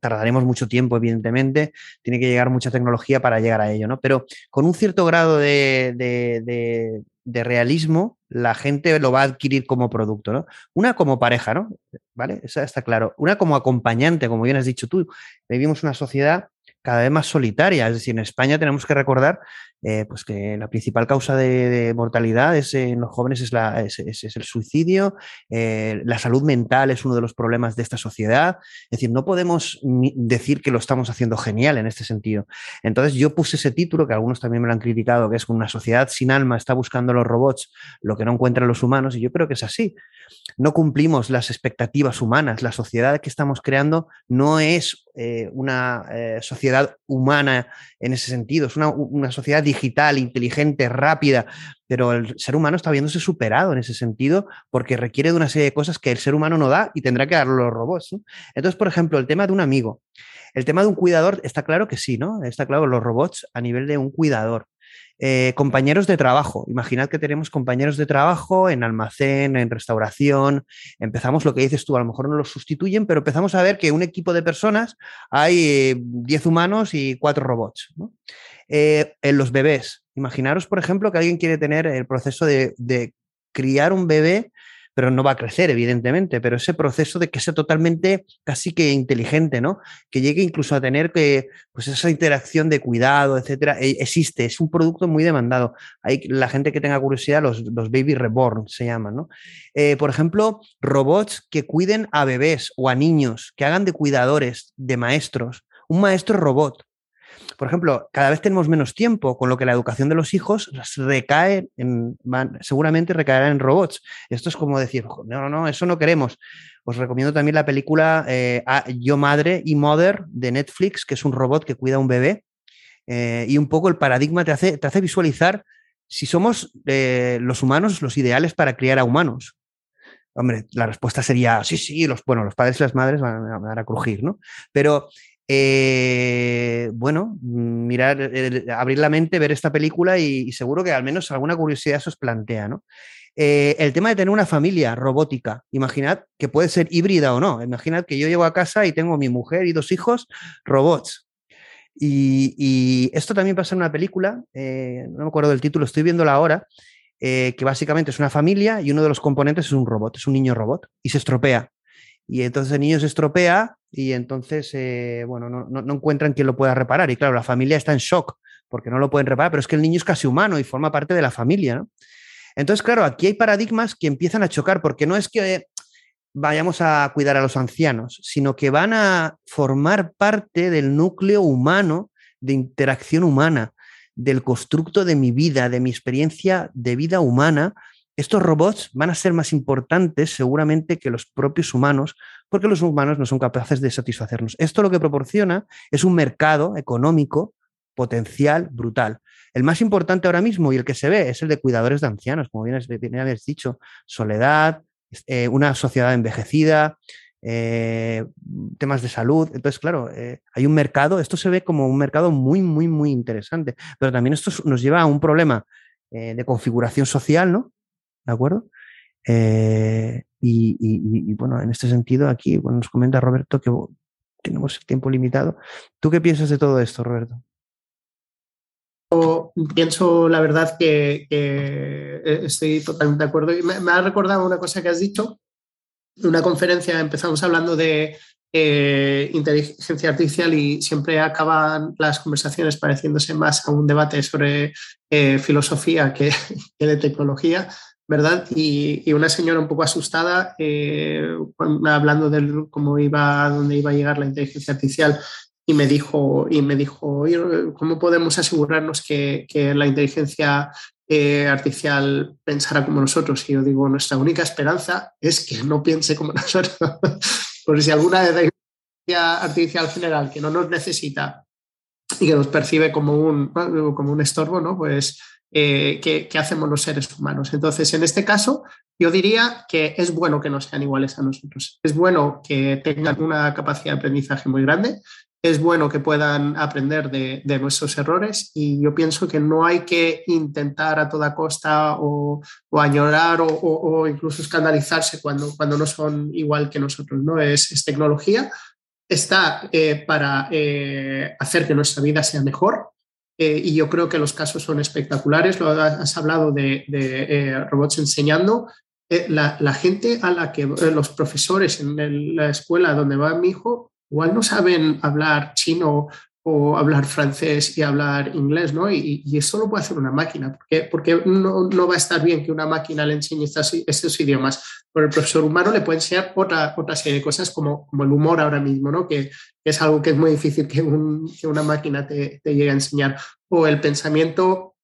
tardaremos mucho tiempo, evidentemente, tiene que llegar mucha tecnología para llegar a ello, ¿no? Pero con un cierto grado de, de, de realismo, la gente lo va a adquirir como producto, ¿no? Una como pareja, ¿no? ¿Vale? Está claro. Una como acompañante, como bien has dicho tú. Vivimos una sociedad cada vez más solitaria. Es decir, en España tenemos que recordar eh, pues que la principal causa de, mortalidad es, en los jóvenes es, la, es, el suicidio, eh, la salud mental es uno de los problemas de esta sociedad. Es decir, no podemos decir que lo estamos haciendo genial en este sentido. Entonces yo puse ese título, que algunos también me lo han criticado, que es una sociedad sin alma está buscando los robots lo que no encuentran los humanos, y yo creo que es así. No cumplimos las expectativas humanas. La sociedad que estamos creando no es eh, una sociedad humana en ese sentido, es una, una sociedad digital, inteligente, rápida, pero el ser humano está viéndose superado en ese sentido porque requiere de una serie de cosas que el ser humano no da y tendrá que darlo los robots. Entonces, por ejemplo, el tema de un amigo. El tema de un cuidador, está claro que sí, ¿no? Está claro los robots a nivel de un cuidador. Eh, compañeros de trabajo. Imaginad que tenemos compañeros de trabajo en almacén, en restauración. Empezamos lo que dices tú, a lo mejor no los sustituyen, pero empezamos a ver que un equipo de personas hay 10 humanos y 4 robots. Eh, en los bebés, imaginaros, por ejemplo, que alguien quiere tener el proceso de, de criar un bebé pero no va a crecer, evidentemente, pero ese proceso de que sea totalmente casi que inteligente, ¿no? Que llegue incluso a tener que, pues esa interacción de cuidado, etcétera, e, existe, es un producto muy demandado. Hay la gente que tenga curiosidad, los, los baby reborn se llaman, ¿no? Eh, por ejemplo, robots que cuiden a bebés o a niños, que hagan de cuidadores, de maestros. Un maestro robot, por ejemplo, cada vez tenemos menos tiempo, con lo que la educación de los hijos recae en, seguramente recaerá en robots. Esto es como decir, no, no, no, eso no queremos. Os recomiendo también la película eh, Yo Madre y Mother de Netflix, que es un robot que cuida a un bebé. Eh, y un poco el paradigma te hace, te hace visualizar si somos eh, los humanos los ideales para criar a humanos. Hombre, la respuesta sería sí, sí, los, bueno, los padres y las madres van van a crujir, ¿no? Pero eh, bueno, mirar, abrir la mente, ver esta película y, seguro que al menos alguna curiosidad se os plantea, ¿no? Eh, el tema de tener una familia robótica, imaginad que puede ser híbrida o no. Imaginad que yo llego a casa y tengo mi mujer y dos hijos robots. Y, esto también pasa en una película, eh, no me acuerdo del título, estoy viéndola ahora, que básicamente es una familia y uno de los componentes es un robot, es un niño robot y se estropea. Y entonces el niño se estropea y entonces, eh, bueno, no, no, encuentran quien lo pueda reparar. Y claro, la familia está en shock porque no lo pueden reparar, pero es que el niño es casi humano y forma parte de la familia. ¿no? Entonces, claro, aquí hay paradigmas que empiezan a chocar porque no es que vayamos a cuidar a los ancianos, sino que van a formar parte del núcleo humano de interacción humana, del constructo de mi vida, de mi experiencia de vida humana estos robots van a ser más importantes seguramente que los propios humanos, porque los humanos no son capaces de satisfacernos. Esto lo que proporciona es un mercado económico potencial brutal. El más importante ahora mismo y el que se ve es el de cuidadores de ancianos, como bien, habéis dicho, soledad, eh, una sociedad envejecida, eh, temas de salud. Entonces, claro, eh, hay un mercado, esto se ve como un mercado muy, muy, muy interesante, pero también esto nos lleva a un problema de configuración social, ¿no? ¿De acuerdo? Y, y, bueno, en este sentido, aquí bueno, nos comenta Roberto que tenemos el tiempo limitado. ¿Tú qué piensas de todo esto, Roberto? pienso la verdad que, estoy totalmente de acuerdo. Me, ha recordado una cosa que has dicho. En una conferencia empezamos hablando de eh, inteligencia artificial y siempre acaban las conversaciones pareciéndose más a un debate sobre eh, filosofía que, de tecnología, ¿verdad? Y, una señora un poco asustada, eh, hablando de cómo iba, dónde iba a llegar la inteligencia artificial, y me dijo, y me dijo ¿cómo podemos asegurarnos que, que la inteligencia eh, artificial pensara como nosotros? Y yo digo, nuestra única esperanza es que no piense como nosotros. Porque si alguna inteligencia artificial general que no nos necesita y que nos percibe como un, como un estorbo, ¿no? Pues, eh, ¿qué, ¿qué, hacemos los seres humanos? Entonces, en este caso, yo diría que es bueno que no sean iguales a nosotros. Es bueno que tengan una capacidad de aprendizaje muy grande, es bueno que puedan aprender de, nuestros errores y yo pienso que no hay que intentar a toda costa o, añorar o, incluso escandalizarse cuando, cuando no son igual que nosotros. ¿no? Es, tecnología, está eh, para eh, hacer que nuestra vida sea mejor eh, y yo creo que los casos son espectaculares. Lo has hablado de, robots enseñando. La, la, gente a la que los profesores en la escuela donde va mi hijo igual no saben hablar chino o hablar francés y hablar inglés, ¿no? Y, eso lo puede hacer una máquina, porque, porque no, no, va a estar bien que una máquina le enseñe estos, idiomas, pero el profesor humano le puede enseñar otra, otra serie de cosas como, como el humor ahora mismo, ¿no? Que, es algo que es muy difícil que, que una máquina te, te, llegue a enseñar, o el pensamiento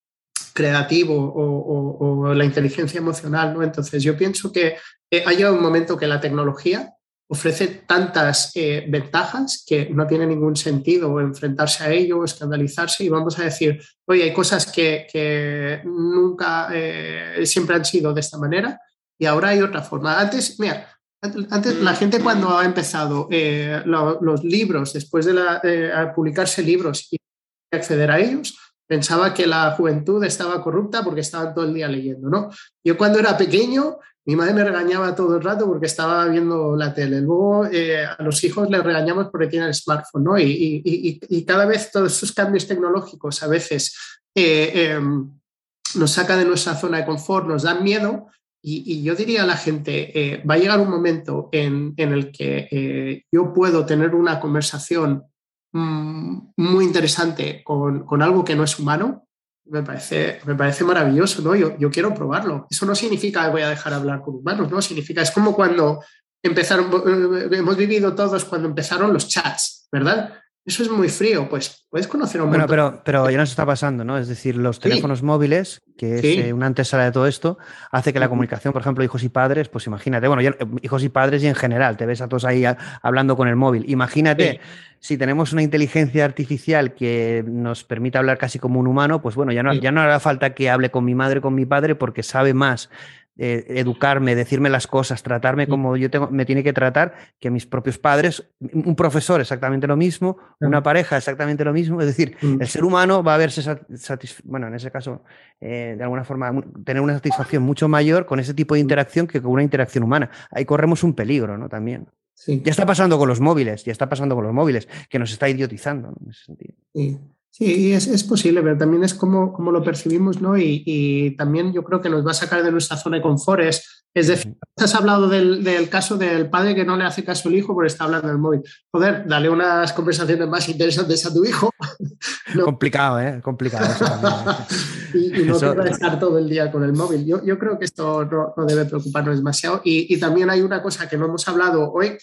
creativo o, o, la inteligencia emocional, ¿no? Entonces yo pienso que ha llegado un momento que la tecnología ofrece tantas eh, ventajas que no tiene ningún sentido enfrentarse a ello, escandalizarse y vamos a decir, oye, hay cosas que, nunca, eh, siempre han sido de esta manera y ahora hay otra forma. Antes, mira, antes la gente cuando ha empezado eh, los libros, después de la, publicarse libros y acceder a ellos, pensaba que la juventud estaba corrupta porque estaban todo el día leyendo, ¿no? Yo cuando era pequeño mi madre me regañaba todo el rato porque estaba viendo la tele. Luego eh, a los hijos les regañamos porque tienen el smartphone, ¿no? Y, cada vez todos esos cambios tecnológicos a veces eh, em, nos sacan de nuestra zona de confort, nos dan miedo. Y, yo diría a la gente, eh, va a llegar un momento en, el que yo puedo tener una conversación mm, muy interesante con, con algo que no es humano, me parece, me parece maravilloso, ¿no? Yo, yo quiero probarlo. Eso no significa que voy a dejar hablar con humanos, ¿no? Significa, es como cuando empezaron, eh, hemos vivido todos cuando empezaron los chats, ¿verdad? Eso es muy frío, pues puedes conocer a un Bueno, pero, pero ya nos está pasando, ¿no? Es decir, los teléfonos móviles, que es eh, una antesala de todo esto, hace que la comunicación, por ejemplo, hijos y padres, pues imagínate, bueno, hijos y padres y en general, te ves a todos ahí hablando con el móvil. Imagínate, si tenemos una inteligencia artificial que nos permite hablar casi como un humano, pues bueno, ya no, ya no hará falta que hable con mi madre, con mi padre, porque sabe más eh, educarme, decirme las cosas, tratarme como yo tengo, me tiene que tratar que mis propios padres, un profesor exactamente lo mismo, una pareja exactamente lo mismo. Es decir, mm. el ser humano va a verse satisfecho, bueno, en ese caso, eh, de alguna forma, tener una satisfacción mucho mayor con ese tipo de interacción que con una interacción humana. Ahí corremos un peligro, ¿no? También. Ya está pasando con los móviles, ya está pasando con los móviles, que nos está idiotizando en ese sentido. Sí. Sí, es, es, posible, pero también es como, como lo percibimos, ¿no? Y, y, también yo creo que nos va a sacar de nuestra zona de confort. Es, decir, has hablado del, del, caso del padre que no le hace caso al hijo porque está hablando del móvil. Joder, dale unas conversaciones más interesantes a tu hijo. Complicado, ¿eh? Complicado. y, y, no te va a estar todo el día con el móvil. Yo, yo creo que esto no, no debe preocuparnos demasiado. Y, y también hay una cosa que no hemos hablado hoy,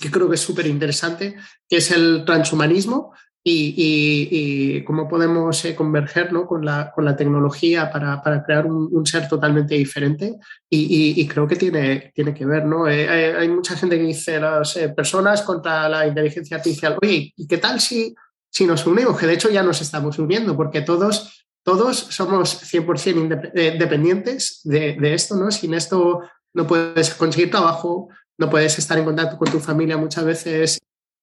que creo que es súper interesante, que es el transhumanismo y, cómo podemos eh, converger con, la, con, la, tecnología para, para crear un, ser totalmente diferente. Y, creo que tiene, tiene que ver. ¿no? Eh, hay, mucha gente que dice las eh, personas contra la inteligencia artificial. Oye, ¿y qué tal si, si nos unimos? Que de hecho ya nos estamos uniendo, porque todos, todos somos 100% dependientes de, de esto. ¿no? Sin esto no puedes conseguir trabajo, no puedes estar en contacto con tu familia muchas veces.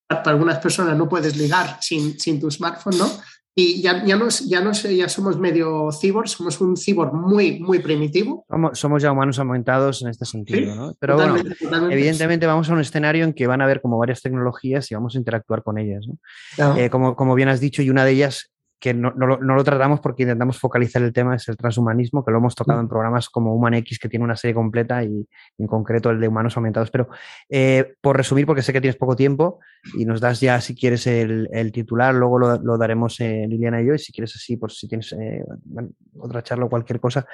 Para algunas personas no puedes ligar sin, sin tu smartphone, ¿no? Y ya, ya, no, ya no sé, ya somos medio cyborg, somos un cyborg muy, muy primitivo. Somos, somos ya humanos aumentados en este sentido, ¿no? Pero bueno, evidentemente vamos a un escenario en que van a haber como varias tecnologías y vamos a interactuar con ellas, ¿no? Claro. Eh, como, como bien has dicho, y una de ellas que no, no, lo- no lo tratamos porque intentamos focalizar el tema es el transhumanismo, que lo hemos tocado en programas como Human X, que tiene una serie completa, y en concreto el de humanos aumentados. Pero eh, por resumir, porque sé que tienes poco tiempo y nos das ya, si quieres, el, el titular, luego lo, lo daremos eh, Liliana y yo, y si quieres así, por si tienes eh, otra charla o cualquier cosa.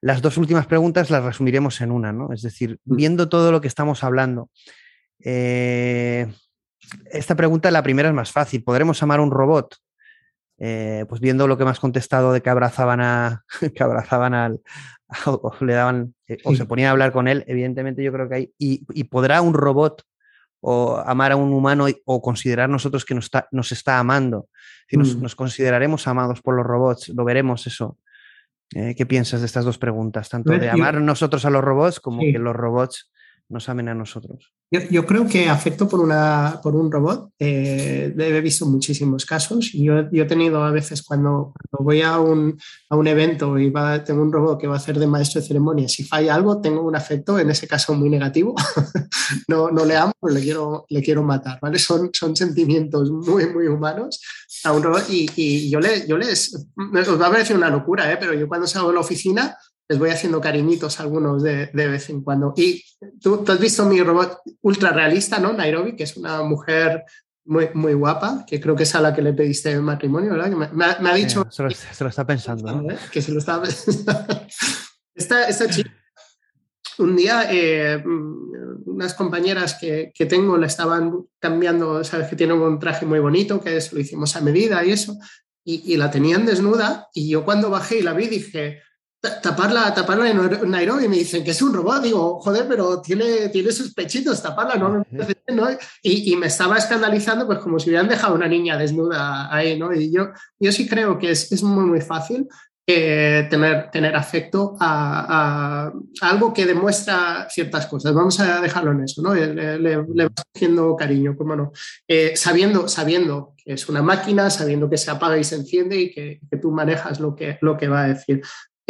Las dos últimas preguntas las resumiremos en una, ¿no? Es decir, viendo todo lo que estamos hablando, esta pregunta, la primera es más fácil. ¿Podremos amar a un robot? Eh, pues viendo lo que me has contestado de que abrazaban a que abrazaban al o le daban eh, o se ponían a hablar con él, evidentemente yo creo que hay y, y podrá un robot o amar a un humano y- o considerar nosotros que nos está, nos está amando. Si nos, Mm. nos consideraremos amados por los robots, lo veremos eso. Eh, ¿Qué piensas de estas dos preguntas? Tanto ver, de amar nosotros a los robots como Sí. que los robots nos amen a nosotros. Yo, creo que afecto por, una, por un robot. eh, he visto muchísimos casos. y Yo, yo he tenido a veces cuando, voy a un, a un evento y va, tengo un robot que va a hacer de maestro de ceremonia, si falla algo, tengo un afecto, en ese caso muy negativo. no, no le amo, le quiero, le quiero matar. ¿vale? Son, son sentimientos muy, muy humanos a un robot. Y, y yo, le, yo les. Os va a parecer una locura, ¿eh? pero yo cuando salgo de la oficina les voy haciendo cariñitos algunos de, de vez en cuando. Y tú, tú has visto mi robot ultra realista, ¿no? Nairobi, que es una mujer muy, muy guapa, que creo que es a la que le pediste matrimonio, ¿verdad? Que me, me ha, me ha dicho Eh, se, lo, se lo está pensando. ¿no? ¿eh? que se lo estaba esta, esta chica, un día eh, unas compañeras que, que tengo le estaban cambiando, sabes que tiene un traje muy bonito, que es, lo hicimos a medida y eso, y, y la tenían desnuda, y yo cuando bajé y la vi dije, "Ta- taparla, taparla en Nairobi, y me dicen que es un robot, digo, joder, pero tiene, tiene sus pechitos, taparla, no me parece bien, ¿no? Y, y me estaba escandalizando, pues como si hubieran dejado una niña desnuda ahí, ¿no? Y yo, yo sí creo que es, es muy, muy fácil eh, tener, tener afecto a, a- a algo que demuestra ciertas cosas. Vamos a dejarlo en eso, ¿no? Le, le- le vas cogiendo cariño, cómo no. Eh, sabiendo, sabiendo que es una máquina, sabiendo que se apaga y se enciende y que, que tú manejas lo que, lo que va a decir.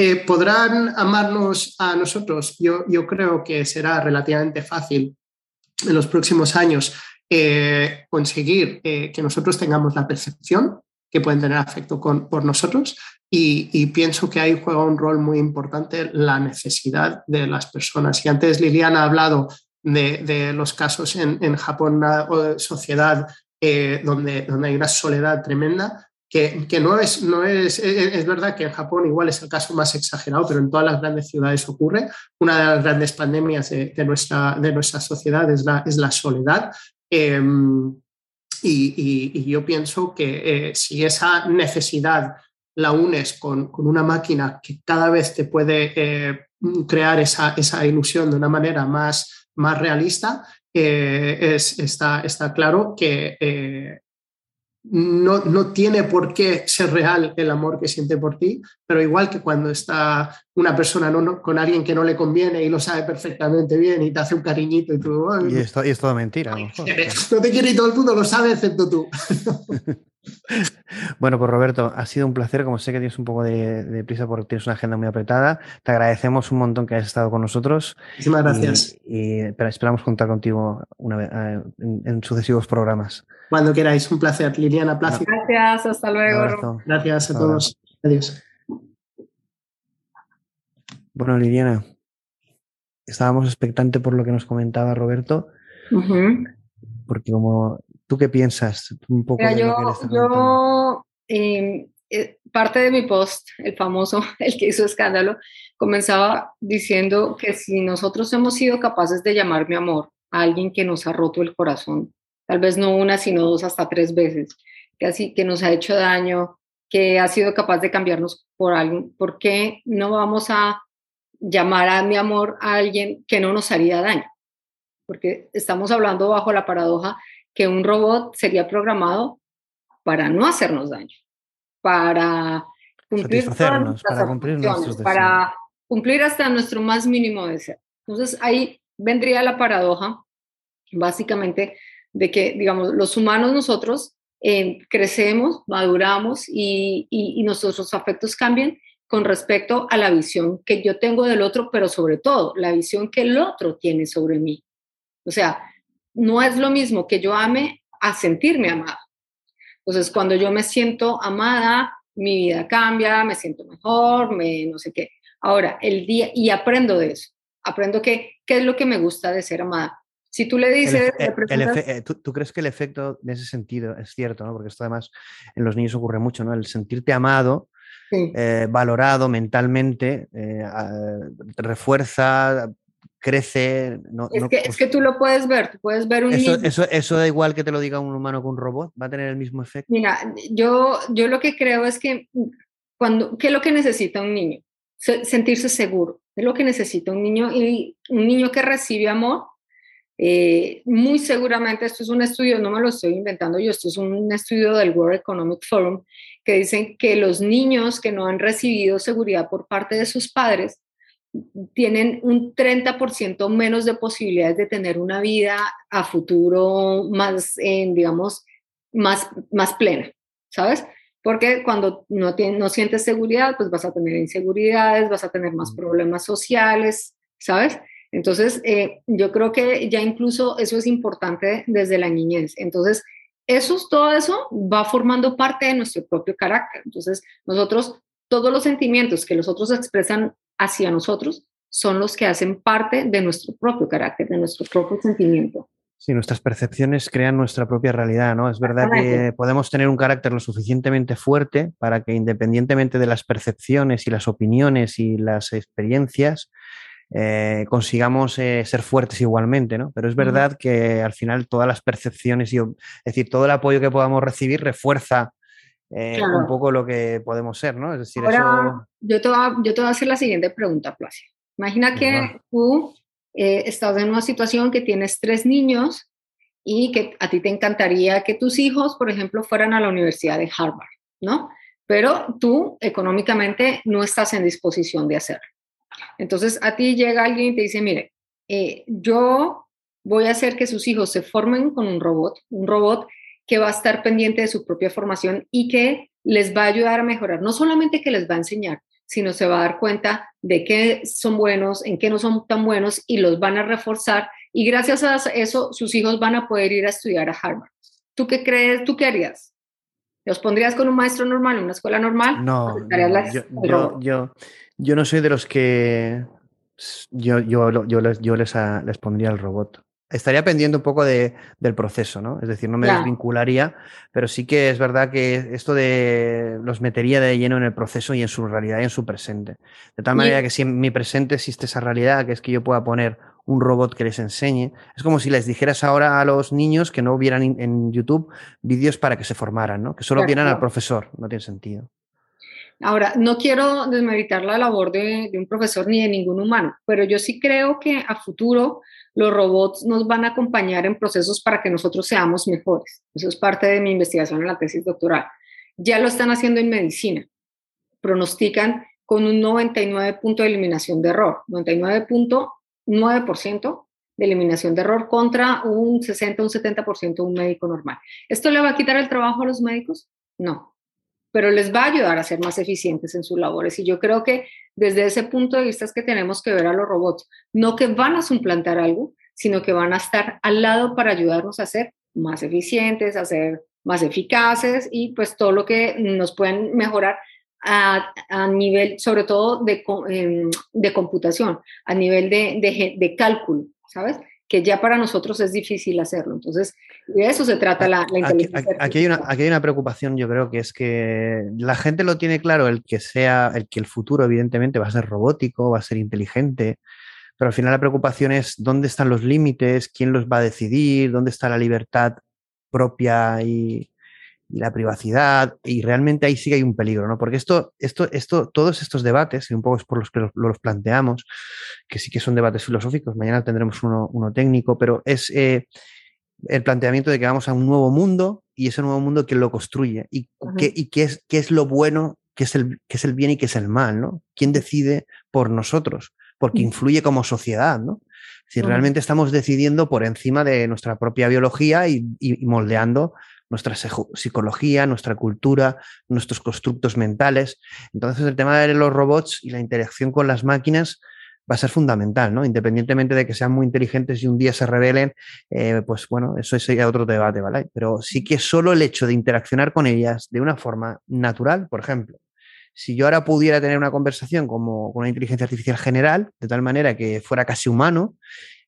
Eh, ¿Podrán amarnos a nosotros? Yo, yo creo que será relativamente fácil en los próximos años eh, conseguir eh, que nosotros tengamos la percepción que pueden tener afecto con, por nosotros y, y pienso que ahí juega un rol muy importante la necesidad de las personas. Y antes Liliana ha hablado de, de los casos en, en Japón, una sociedad eh, donde, donde hay una soledad tremenda, que, que no, es, no es, es, es verdad que en Japón igual es el caso más exagerado, pero en todas las grandes ciudades ocurre. Una de las grandes pandemias de, de nuestra, de nuestra sociedad es la, es la soledad. Eh, y, y- y yo pienso que eh, si esa necesidad la unes con, con una máquina que cada vez te puede eh, crear esa, esa ilusión de una manera más, más realista, eh, es, está, está claro que eh, no, no tiene por qué ser real el amor que siente por ti, pero igual que cuando está una persona no, no- con alguien que no le conviene y lo sabe perfectamente bien y te hace un cariñito y tú, "Ay, Y es, y es todo mentira. no te quiere y todo el mundo lo sabe excepto tú. Bueno, pues Roberto, ha sido un placer. Como sé que tienes un poco de, de prisa porque tienes una agenda muy apretada, te agradecemos un montón que hayas estado con nosotros. Muchísimas gracias. Y, esperamos contar contigo una vez, eh, en, en sucesivos programas. Cuando queráis, un placer. Liliana Plácido. Gracias, hasta luego. Gracias a todos. Adiós. Bueno, Liliana, estábamos expectantes por lo que nos comentaba Roberto, porque como tú qué piensas un poco Mira, de yo, lo que le está yo eh, eh, parte de mi post, el famoso, el que hizo escándalo, comenzaba diciendo que si nosotros hemos sido capaces de llamar mi amor a alguien que nos ha roto el corazón, tal vez no una, sino dos, hasta tres veces, que así que nos ha hecho daño, que ha sido capaz de cambiarnos por algo, ¿por qué no vamos a llamar a mi amor a alguien que no nos haría daño? Porque estamos hablando bajo la paradoja que un robot sería programado para no hacernos daño, para cumplir todas Satisfacernos, nuestras para cumplir funciones, nuestros para cumplir hasta nuestro más mínimo deseo. Entonces ahí vendría la paradoja básicamente de que, digamos, los humanos nosotros eh, crecemos, maduramos y, y, nuestros afectos cambian con respecto a la visión que yo tengo del otro, pero sobre todo la visión que el otro tiene sobre mí. O sea, no es lo mismo que yo ame a sentirme amada. Entonces, cuando yo me siento amada, mi vida cambia, me siento mejor, me no sé qué. Ahora, el día, y aprendo de eso, aprendo que, qué es lo que me gusta de ser amada. Si tú le dices... Eh, ¿tú, crees que el efecto en ese sentido es cierto, ¿no? porque esto además en los niños ocurre mucho, ¿no? el sentirte amado, eh, valorado mentalmente, eh, refuerza, crece. No, es, que, es, pues que, tú lo puedes ver, tú puedes ver un eso, Eso, eso, da igual que te lo diga un humano que un robot, va a tener el mismo efecto. Mira, yo, yo lo que creo es que cuando, ¿qué es lo que necesita un niño? sentirse seguro, es lo que necesita un niño y un niño que recibe amor eh, muy seguramente, esto es un estudio, no me lo estoy inventando yo, esto es un estudio del World Economic Forum, que dicen que los niños que no han recibido seguridad por parte de sus padres tienen un 30% menos de posibilidades de tener una vida a futuro más, digamos, más, más plena, ¿sabes? Porque cuando no, no sientes seguridad, pues vas a tener inseguridades, vas a tener más problemas sociales, ¿sabes? Entonces, eh, yo creo que ya incluso eso es importante desde la niñez. Entonces, eso, todo eso va formando parte de nuestro propio carácter. Entonces, nosotros, todos los sentimientos que los otros expresan hacia nosotros son los que hacen parte de nuestro propio carácter, de nuestro propio sentimiento. Sí, nuestras percepciones crean nuestra propia realidad, ¿no? Es verdad que podemos tener un carácter lo suficientemente fuerte para que independientemente de las percepciones y las opiniones y las experiencias, eh, consigamos eh, ser fuertes igualmente, ¿no? Pero es verdad que al final todas las percepciones y, es decir, todo el apoyo que podamos recibir refuerza eh, un poco lo que podemos ser, ¿no? Es decir, eso... yo, te voy a, yo te voy a hacer la siguiente pregunta, Placia. Imagina que tú estás en una situación que tienes tres niños y que a ti te encantaría que tus hijos, por ejemplo, fueran a la Universidad de Harvard, ¿no? Pero tú económicamente no estás en disposición de hacerlo. Entonces a ti llega alguien y te dice, mire, eh, yo voy a hacer que sus hijos se formen con un robot, un robot que va a estar pendiente de su propia formación y que les va a ayudar a mejorar, no solamente que les va a enseñar, sino se va a dar cuenta de qué son buenos, en qué no son tan buenos y los van a reforzar y gracias a eso sus hijos van a poder ir a estudiar a Harvard. ¿Tú qué crees? ¿Tú qué harías? ¿Los pondrías con un maestro normal en una escuela normal? No, yo, yo no soy de los que yo, yo, yo, les, yo les, les pondría el robot. Estaría pendiente un poco de, del proceso, ¿no? Es decir, no me desvincularía, pero sí que es verdad que esto de los metería de lleno en el proceso y en su realidad y en su presente. De tal manera que si en mi presente existe esa realidad, que es que yo pueda poner un robot que les enseñe, es como si les dijeras ahora a los niños que no vieran en YouTube vídeos para que se formaran, ¿no? Que solo vieran al profesor, no tiene sentido. Ahora, no quiero desmeritar la labor de, un profesor ni de ningún humano, pero yo sí creo que a futuro los robots nos van a acompañar en procesos para que nosotros seamos mejores. Eso es parte de mi investigación en la tesis doctoral. Ya lo están haciendo en medicina. Pronostican con un 99 punto de eliminación de error, 99.9% de eliminación de error contra un 60, un 70% de un médico normal. ¿Esto le va a quitar el trabajo a los médicos? No, pero les va a ayudar a ser más eficientes en sus labores. Y yo creo que desde ese punto de vista es que tenemos que ver a los robots, no que van a suplantar algo, sino que van a estar al lado para ayudarnos a ser más eficientes, a ser más eficaces y pues todo lo que nos pueden mejorar a, nivel, sobre todo de, em, de computación, a nivel de, de, de cálculo, ¿sabes? Que ya para nosotros es difícil hacerlo. Entonces, de eso se trata la, inteligencia. Aquí, hay una, aquí hay una preocupación, yo creo, que es que la gente lo tiene claro, el que sea, el que el futuro evidentemente va a ser robótico, va a ser inteligente, pero al final la preocupación es dónde están los límites, quién los va a decidir, dónde está la libertad propia y, la privacidad, y realmente ahí sí que hay un peligro, ¿no? Porque esto, esto, esto, todos estos debates, y un poco es por los que los, planteamos, que sí que son debates filosóficos, mañana tendremos uno, uno técnico, pero es eh, el planteamiento de que vamos a un nuevo mundo y ese nuevo mundo que lo construye y, qué, y qué, es, qué es lo bueno, qué es, el, qué es el bien y qué es el mal, ¿no? ¿Quién decide por nosotros? Porque influye como sociedad, ¿no? Si realmente estamos decidiendo por encima de nuestra propia biología y, y moldeando nuestra psicología, nuestra cultura, nuestros constructos mentales. Entonces, el tema de los robots y la interacción con las máquinas va a ser fundamental, ¿no? Independientemente de que sean muy inteligentes y un día se rebelen, eh, pues bueno, eso sería otro debate, ¿vale? Pero sí que solo el hecho de interaccionar con ellas de una forma natural, por ejemplo, si yo ahora pudiera tener una conversación como con una inteligencia artificial general, de tal manera que fuera casi humano,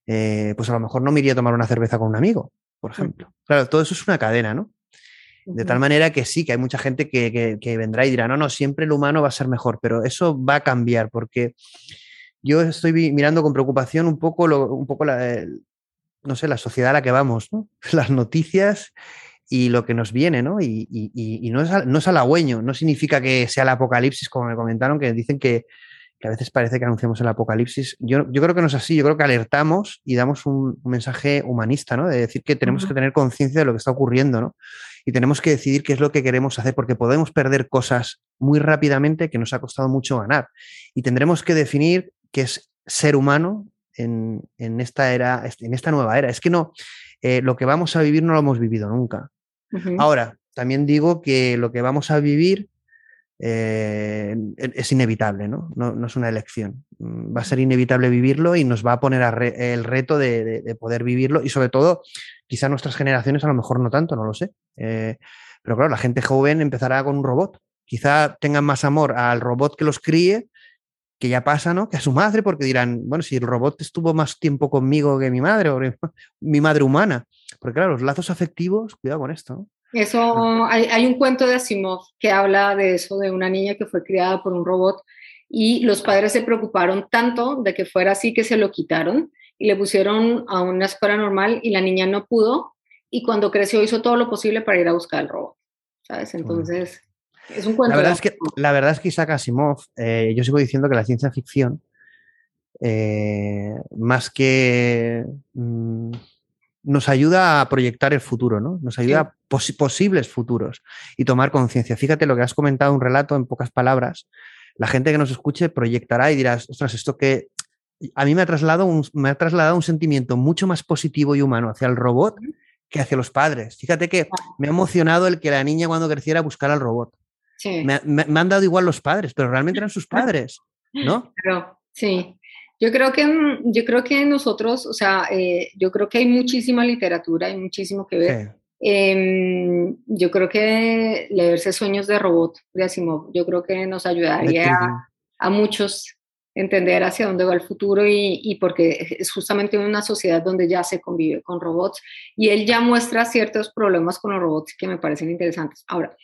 eh, pues a lo mejor no me iría a tomar una cerveza con un amigo, por ejemplo. Claro, todo eso es una cadena, ¿no? De tal manera que sí, que hay mucha gente que, que, vendrá y dirá, no, no, siempre el humano va a ser mejor, pero eso va a cambiar porque yo estoy mirando con preocupación un poco, un poco la, no sé, la sociedad a la que vamos, ¿no? las noticias y lo que nos viene, ¿no? Y, y, no, es, no es halagüeño, no significa que sea el apocalipsis, como me comentaron, que dicen que, que a veces parece que anunciamos el apocalipsis. Yo, yo, creo que no es así, yo creo que alertamos y damos un, mensaje humanista, ¿no? De decir que tenemos que tener conciencia de lo que está ocurriendo, ¿no? Y tenemos que decidir qué es lo que queremos hacer, porque podemos perder cosas muy rápidamente que nos ha costado mucho ganar. Y tendremos que definir que es ser humano en, esta era, en esta nueva era. Es que no, eh, lo que vamos a vivir no lo hemos vivido nunca. Ahora, también digo que lo que vamos a vivir eh, es inevitable, ¿no? ¿no? es una elección. Mm, va a ser inevitable vivirlo y nos va a poner el reto de, poder vivirlo y sobre todo, quizá nuestras generaciones a lo mejor no tanto, no lo sé. Eh, pero claro, la gente joven empezará con un robot. Quizá tengan más amor al robot que los críe que ya pasa, ¿no? Que a su madre, porque dirán, bueno, si el robot estuvo más tiempo conmigo que mi madre, o mi madre humana. Porque claro, los lazos afectivos, cuidado con esto, ¿no? Eso, hay, hay, un cuento de Asimov que habla de eso, de una niña que fue criada por un robot y los padres se preocuparon tanto de que fuera así que se lo quitaron y le pusieron a una escuela normal y la niña no pudo y cuando creció hizo todo lo posible para ir a buscar el robot, ¿sabes? Entonces, la verdad, es que, la verdad es que Isaac Asimov, eh, yo sigo diciendo que la ciencia ficción, eh, más que mm, nos ayuda a proyectar el futuro, ¿no? Nos ayuda a posibles futuros y tomar conciencia. Fíjate lo que has comentado, un relato en pocas palabras. La gente que nos escuche proyectará y dirás, ostras, esto que a mí me ha trasladado un, me ha trasladado un sentimiento mucho más positivo y humano hacia el robot que hacia los padres. Fíjate que me ha emocionado el que la niña cuando creciera buscara al robot. Me, han dado igual los padres, pero realmente eran sus padres, ¿no? Pero, sí. Yo creo que, mm, yo creo que nosotros, o sea, eh, yo creo que hay muchísima literatura, hay muchísimo que ver. Em, yo creo que leerse Sueños de Robot de Asimov, yo creo que nos ayudaría a, muchos entender hacia dónde va el futuro y, y, porque es justamente una sociedad donde ya se convive con robots y él ya muestra ciertos problemas con los robots que me parecen interesantes. Ahora,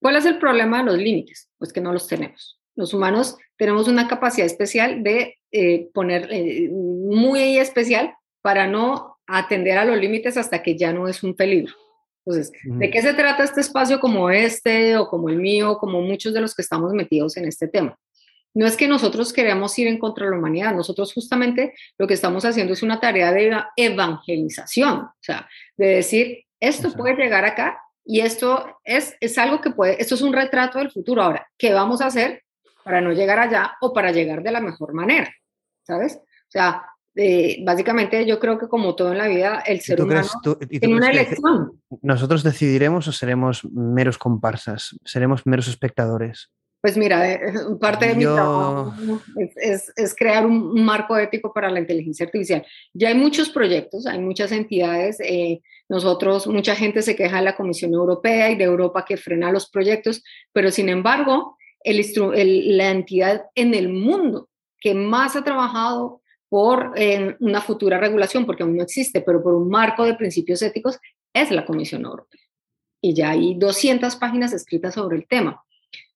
¿Cuál es el problema de los límites? Pues que no los tenemos. Los humanos tenemos una capacidad especial de eh, poner, eh, muy especial para no atender a los límites hasta que ya no es un peligro. Entonces, ¿de qué se trata este espacio como este o como el mío, como muchos de los que estamos metidos en este tema? No es que nosotros queramos ir en contra de la humanidad, nosotros justamente lo que estamos haciendo es una tarea de evangelización, o sea, de decir, esto puede llegar acá y esto es, es algo que puede, esto es un retrato del futuro. Ahora, ¿qué vamos a hacer para no llegar allá o para llegar de la mejor manera? ¿Sabes? O sea, eh, básicamente yo creo que como todo en la vida, el ser humano tiene una elección. ¿Nosotros decidiremos o seremos meros comparsas? ¿Seremos meros espectadores? Pues mira, eh, parte de mi trabajo es, es, crear un, marco ético para la inteligencia artificial. Ya hay muchos proyectos, hay muchas entidades. Eh, nosotros, mucha gente se queja de la Comisión Europea y de Europa que frena los proyectos, pero sin embargo, el, la entidad en el mundo que más ha trabajado por una futura regulación, porque aún no existe, pero por un marco de principios éticos, es la Comisión Europea. Y ya hay 200 páginas escritas sobre el tema.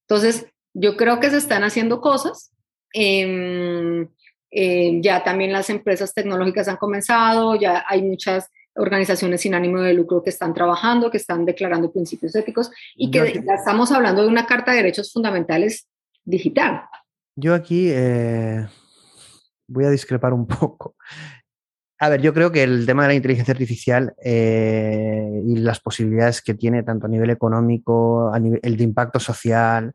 Entonces, yo creo que se están haciendo cosas. Em, eh, ya también las empresas tecnológicas han comenzado, ya hay muchas organizaciones sin ánimo de lucro que están trabajando, que están declarando principios éticos y que ya estamos hablando de una carta de derechos fundamentales digital. Yo aquí eh, voy a discrepar un poco. A ver, yo creo que el tema de la inteligencia artificial eh, y las posibilidades que tiene tanto a nivel económico, a nivel, el de impacto social,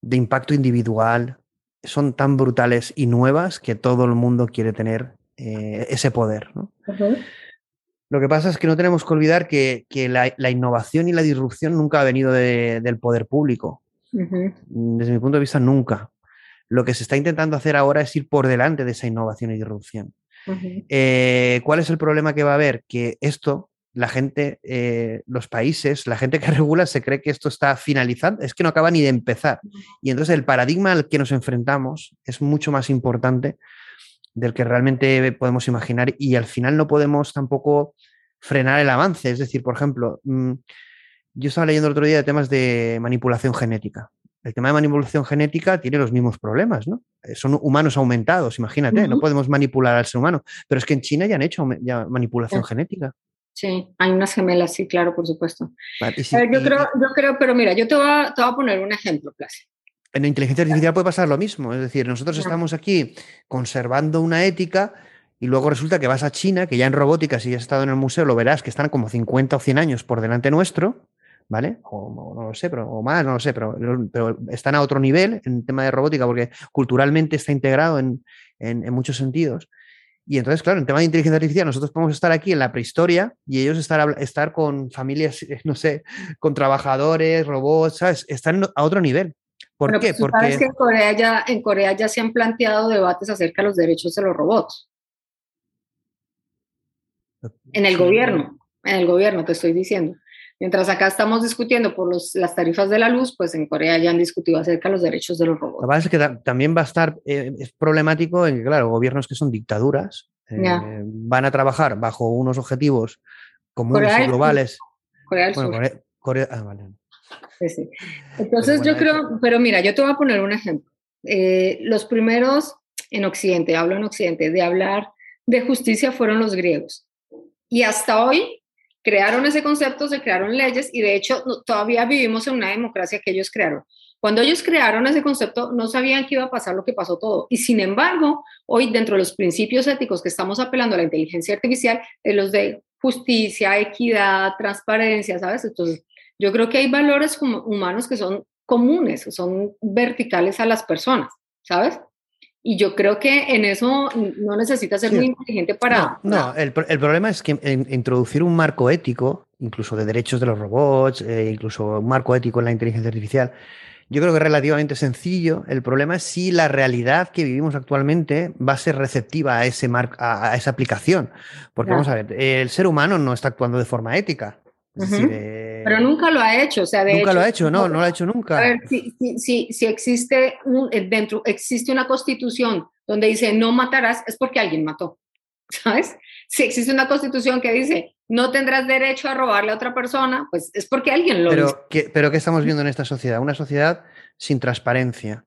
de impacto individual, son tan brutales y nuevas que todo el mundo quiere tener eh, ese poder. ¿no? Lo que pasa es que no tenemos que olvidar que, que la, la, innovación y la disrupción nunca ha venido de, del poder público. Uh -huh. Desde mi punto de vista, nunca. Lo que se está intentando hacer ahora es ir por delante de esa innovación y disrupción. Uh -huh. eh, ¿Cuál es el problema que va a haber? Que esto, la gente, eh, los países, la gente que regula se cree que esto está finalizando, es que no acaba ni de empezar. Y entonces el paradigma al que nos enfrentamos es mucho más importante del que realmente podemos imaginar y al final no podemos tampoco frenar el avance. Es decir, por ejemplo, mmm, yo estaba leyendo el otro día de temas de manipulación genética. El tema de manipulación genética tiene los mismos problemas, ¿no? Son humanos aumentados, imagínate, uh -huh. no podemos manipular al ser humano. Pero es que en China ya han hecho ya manipulación sí. genética. Sí, hay unas gemelas, sí, claro, por supuesto. Vale, sí, ver, yo, y, creo, yo creo, pero mira, yo te voy a, te voy a poner un ejemplo, Place en la inteligencia artificial puede pasar lo mismo. Es decir, nosotros estamos aquí conservando una ética y luego resulta que vas a China, que ya en robótica, si has estado en el museo, lo verás que están como 50 o 100 años por delante nuestro, ¿vale? O, o no lo sé, pero, o más, no lo sé, pero, pero, están a otro nivel en tema de robótica porque culturalmente está integrado en, en, en muchos sentidos. Y entonces, claro, en tema de inteligencia artificial, nosotros podemos estar aquí en la prehistoria y ellos estar, estar con familias, no sé, con trabajadores, robots, ¿sabes? Están a otro nivel. ¿Por Pero qué? Pues, Porque sabes que en Corea, ya, en Corea ya se han planteado debates acerca de los derechos de los robots. En el gobierno, en el gobierno te estoy diciendo. Mientras acá estamos discutiendo por los, las tarifas de la luz, pues en Corea ya han discutido acerca de los derechos de los robots. Lo que pasa es que también va a estar, eh, es problemático en que, claro, gobiernos que son dictaduras eh, van a trabajar bajo unos objetivos comunes Corea y globales. Corea del bueno, Sur. Corea, Corea, ah, vale. Sí. Entonces yo creo, pero mira, yo te voy a poner un ejemplo. Eh, los primeros en Occidente, hablo en Occidente, de hablar de justicia fueron los griegos. Y hasta hoy crearon ese concepto, se crearon leyes y de hecho no, todavía vivimos en una democracia que ellos crearon. Cuando ellos crearon ese concepto, no sabían que iba a pasar lo que pasó todo. Y sin embargo, hoy dentro de los principios éticos que estamos apelando a la inteligencia artificial, es los de justicia, equidad, transparencia, ¿sabes? Entonces, yo creo que hay valores humanos que son comunes, son verticales a las personas, ¿sabes? Y yo creo que en eso no necesitas ser sí. muy inteligente para... No, no el, el, problema es que en, introducir un marco ético, incluso de derechos de los robots, eh, incluso un marco ético en la inteligencia artificial, yo creo que es relativamente sencillo. El problema es si la realidad que vivimos actualmente va a ser receptiva a, ese mar, a, a esa aplicación. Porque claro. vamos a ver, el ser humano no está actuando de forma ética. Es decir, eh, pero nunca lo ha hecho, o sea, de nunca hecho, lo ha hecho, no, no lo ha hecho nunca. A ver, si, si, si, si existe un, eh, dentro, existe una constitución donde dice no matarás, es porque alguien mató, ¿sabes? Si existe una constitución que dice no tendrás derecho a robarle a otra persona, pues es porque alguien lo pero, hizo. ¿qué, pero ¿qué estamos viendo en esta sociedad? Una sociedad sin transparencia,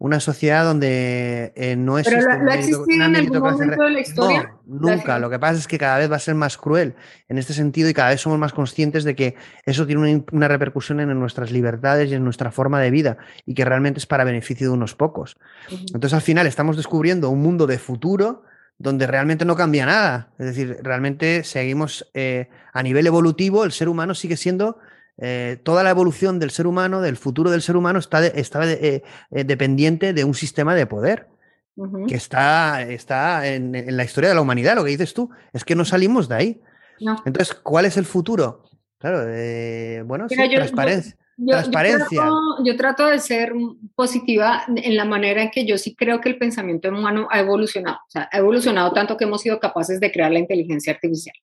una sociedad donde eh, no es Pero lo, lo ha existido en algún momento de la historia. No, nunca. Lo que pasa es que cada vez va a ser más cruel en este sentido y cada vez somos más conscientes de que eso tiene una, una repercusión en nuestras libertades y en nuestra forma de vida y que realmente es para beneficio de unos pocos. Uh -huh. Entonces al final estamos descubriendo un mundo de futuro donde realmente no cambia nada. Es decir, realmente seguimos eh, a nivel evolutivo, el ser humano sigue siendo eh, toda la evolución del ser humano, del futuro del ser humano, está, de, está de, eh, eh, dependiente de un sistema de poder uh -huh. que está, está en, en, la historia de la humanidad. Lo que dices tú es que no salimos de ahí. No. Entonces, ¿cuál es el futuro? Claro, eh, bueno, sí, yo, transparencia. Yo, transparencia. Yo trato, yo trato, de ser positiva en la manera en que yo sí creo que el pensamiento humano ha evolucionado. O sea, ha evolucionado tanto que hemos sido capaces de crear la inteligencia artificial.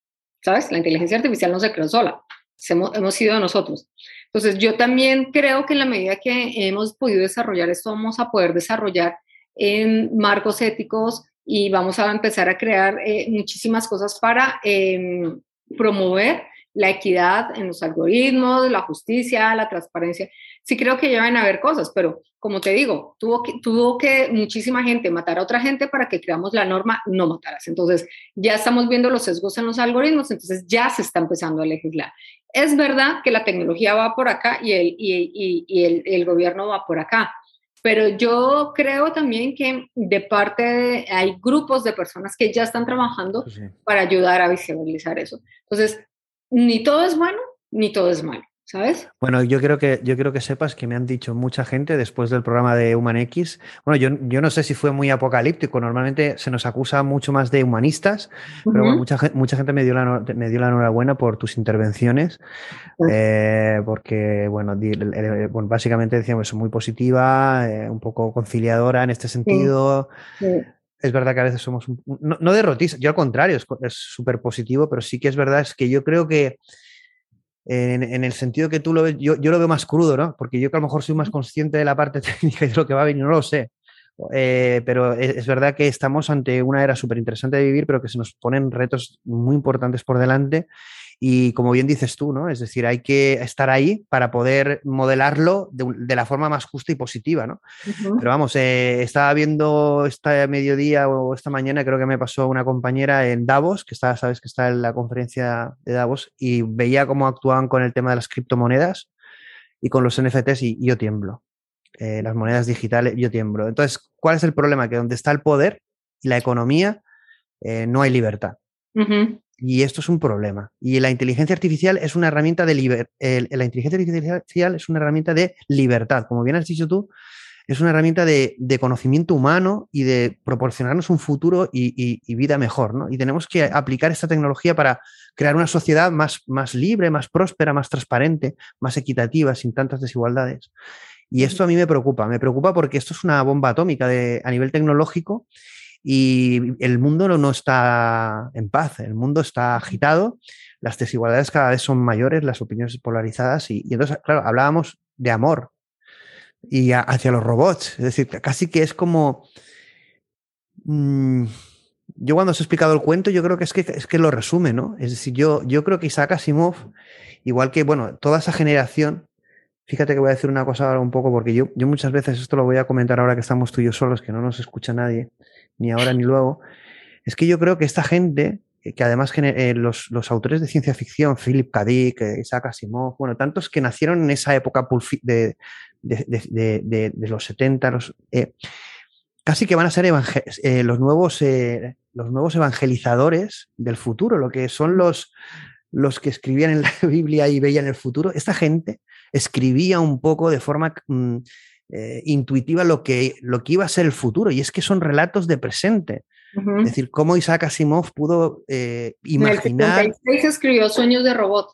¿Sabes? La inteligencia artificial no se creó sola hemos, hemos sido nosotros. Entonces, yo también creo que en la medida que hemos podido desarrollar esto, vamos a poder desarrollar en marcos éticos y vamos a empezar a crear eh, muchísimas cosas para eh, promover la equidad en los algoritmos, la justicia, la transparencia. Sí creo que a haber cosas, pero como te digo, tuvo que, tuvo que muchísima gente matar a otra gente para que creamos la norma no matarás. Entonces, ya estamos viendo los sesgos en los algoritmos, entonces ya se está empezando a legislar. Es verdad que la tecnología va por acá y el, y, y, y el, el gobierno va por acá, pero yo creo también que de parte de, hay grupos de personas que ya están trabajando sí. para ayudar a visibilizar eso. Entonces, ni todo es bueno, ni todo es malo. ¿Sabes? Bueno, yo creo que yo quiero que sepas que me han dicho mucha gente después del programa de Human-X. Bueno, yo, yo no sé si fue muy apocalíptico. Normalmente se nos acusa mucho más de humanistas, pero bueno, mucha, mucha gente me dio, la, me dio la enhorabuena por tus intervenciones, Pues- eh, porque, bueno, di- bueno, básicamente decíamos, muy positiva, eh, un poco conciliadora en este sentido. Es verdad que a veces somos, un- no, no derrotistas, yo al contrario, es co- es súper positivo, pero sí que es verdad, es que yo creo que en, en el sentido que tú lo ves, yo, yo lo veo más crudo, ¿no? Porque yo que a lo mejor soy más consciente de la parte técnica y de lo que va a venir, no lo sé. Eh, pero es, es verdad que estamos ante una era súper interesante de vivir, pero que se nos ponen retos muy importantes por delante. Y como bien dices tú, ¿no? Es decir, hay que estar ahí para poder modelarlo de, la forma más justa y positiva, ¿no? Pero vamos, eh, estaba viendo este mediodía o esta mañana, creo que me pasó una compañera en Davos, que está, sabes que está en la conferencia de Davos, y veía cómo actuaban con el tema de las criptomonedas y con los NFTs y, y yo tiemblo. Eh, las monedas digitales, yo tiemblo. Entonces, ¿cuál es el problema? Que donde está el poder y la economía, eh, no hay libertad. Y esto es un problema. Y la inteligencia artificial es una herramienta de liber- el- la inteligencia artificial es una herramienta de libertad. Como bien has dicho tú, es una herramienta de, de conocimiento humano y de proporcionarnos un futuro y, y- y vida mejor. ¿no? Y tenemos que aplicar esta tecnología para crear una sociedad más, más libre, más próspera, más transparente, más equitativa, sin tantas desigualdades. Y esto a mí me preocupa. Me preocupa porque esto es una bomba atómica de, a nivel tecnológico y el mundo no, está en paz, el mundo está agitado, las desigualdades cada vez son mayores, las opiniones polarizadas y, y entonces, claro, hablábamos de amor y hacia los robots, es decir, casi que es como... mm, yo cuando os he explicado el cuento, yo creo que es que, es que lo resume, ¿no? Es decir, yo, yo creo que Isaac Asimov, igual que, bueno, toda esa generación, fíjate que voy a decir una cosa ahora un poco, porque yo, muchas veces, esto lo voy a comentar ahora que estamos tú y yo solos, que no nos escucha nadie, ni ahora ni luego, es que yo creo que esta gente, eh, que además eh, los, autores de ciencia ficción, Philip K. Dick, eh, Isaac Asimov, bueno, tantos que nacieron en esa época de, los 70, los, casi que van a ser los, nuevos, los nuevos evangelizadores del futuro, lo que son los, los que escribían en la Biblia y veían el futuro. Esta gente escribía un poco de forma mm, eh, intuitiva lo que, lo que iba a ser el futuro, y es que son relatos de presente. Es decir, cómo Isaac Asimov pudo eh, En el imaginar 76 escribió Sueños de Robot.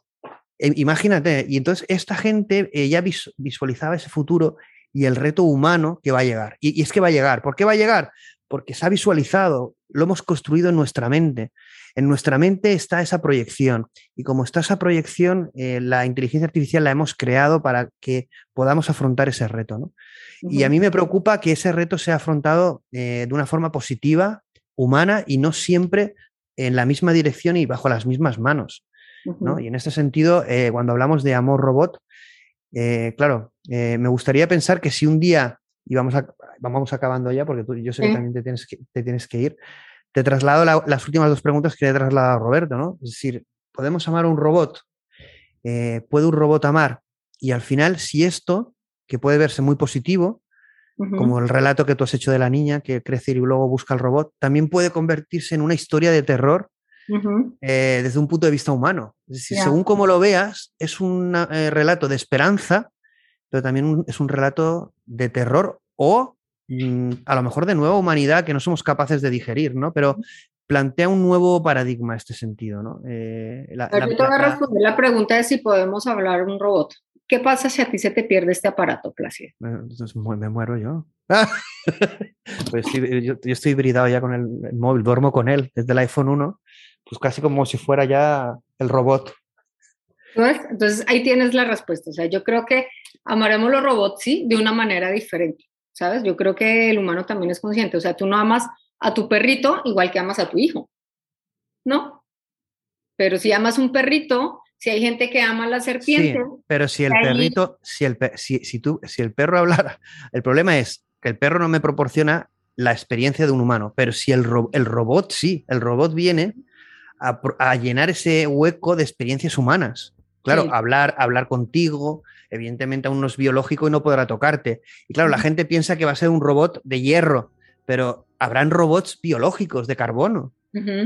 eh, imagínate, y entonces esta gente ya vis- visualizaba ese futuro y el reto humano que va a llegar. Y, y es que va a llegar. ¿Por qué va a llegar? Porque se ha visualizado, lo hemos construido en nuestra mente. En nuestra mente está esa proyección. Y como está esa proyección, eh, la inteligencia artificial la hemos creado para que podamos afrontar ese reto. ¿no? Y a mí me preocupa que ese reto sea afrontado eh, de una forma positiva, humana y no siempre en la misma dirección y bajo las mismas manos. ¿no? Y en este sentido, eh, cuando hablamos de amor robot, claro, me gustaría pensar que si un día, y vamos, a, vamos acabando ya, porque tú, yo sé que también te tienes que, te tienes que ir, te traslado la- las últimas dos preguntas que le he trasladado a Roberto, ¿no? Es decir, ¿podemos amar a un robot? Eh, ¿Puede un robot amar? Y al final, si esto, que puede verse muy positivo, como el relato que tú has hecho de la niña que crece y luego busca al robot, también puede convertirse en una historia de terror eh, desde un punto de vista humano. Es decir, según como lo veas, es un eh, relato de esperanza, pero también un- es un relato de terror o a lo mejor de nueva humanidad que no somos capaces de digerir, ¿no? Pero plantea un nuevo paradigma en este sentido, ¿no? Eh, la- A ver, la- yo te voy a la- responder la pregunta de si podemos hablar un robot. ¿Qué pasa si a ti se te pierde este aparato, Plácido? Bueno, entonces me muero yo. Pues estoy- yo, yo estoy hibridado ya con el, el móvil, duermo con él desde el iPhone 1, pues casi como si fuera ya el robot. Entonces ahí tienes la respuesta. O sea, yo creo que amaremos los robots, sí, de una manera diferente. ¿Sabes? Yo creo que el humano también es consciente. O sea, tú no amas a tu perrito igual que amas a tu hijo. ¿No? Pero si amas un perrito, si hay gente que ama a la Sí, serpiente, pero si el perrito, si el, si, si tú, si el perro hablara, el problema es que el perro no me proporciona la experiencia de un humano, pero si el, ro- el robot sí, el robot viene a, a llenar ese hueco de experiencias humanas. Claro, Sí. hablar, hablar contigo, evidentemente aún no es biológico y no podrá tocarte. Y claro, la gente piensa que va a ser un robot de hierro, pero habrán robots biológicos de carbono.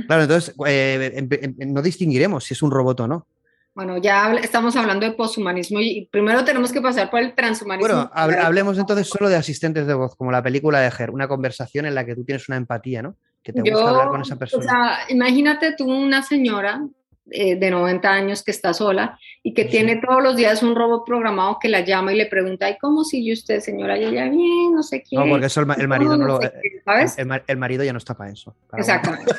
Claro, entonces eh, em- em- no distinguiremos si es un robot o no. Bueno, ya estamos hablando de poshumanismo y primero tenemos que pasar por el transhumanismo. Bueno, hable- hablemos entonces solo de asistentes de voz, como la película de Her, una conversación en la que tú tienes una empatía, ¿no? Que te gusta hablar con esa O persona. sea, imagínate tú una señora eh, de 90 años que está sola y que Sí. tiene todos los días un robot programado que la llama y le pregunta, ¿y cómo sigue usted, señora? Y ella, bien, no sé qué. no, porque eso el, el marido no lo. sé qué", ¿Sabes? El, ma- el marido ya no está para eso. para Exactamente.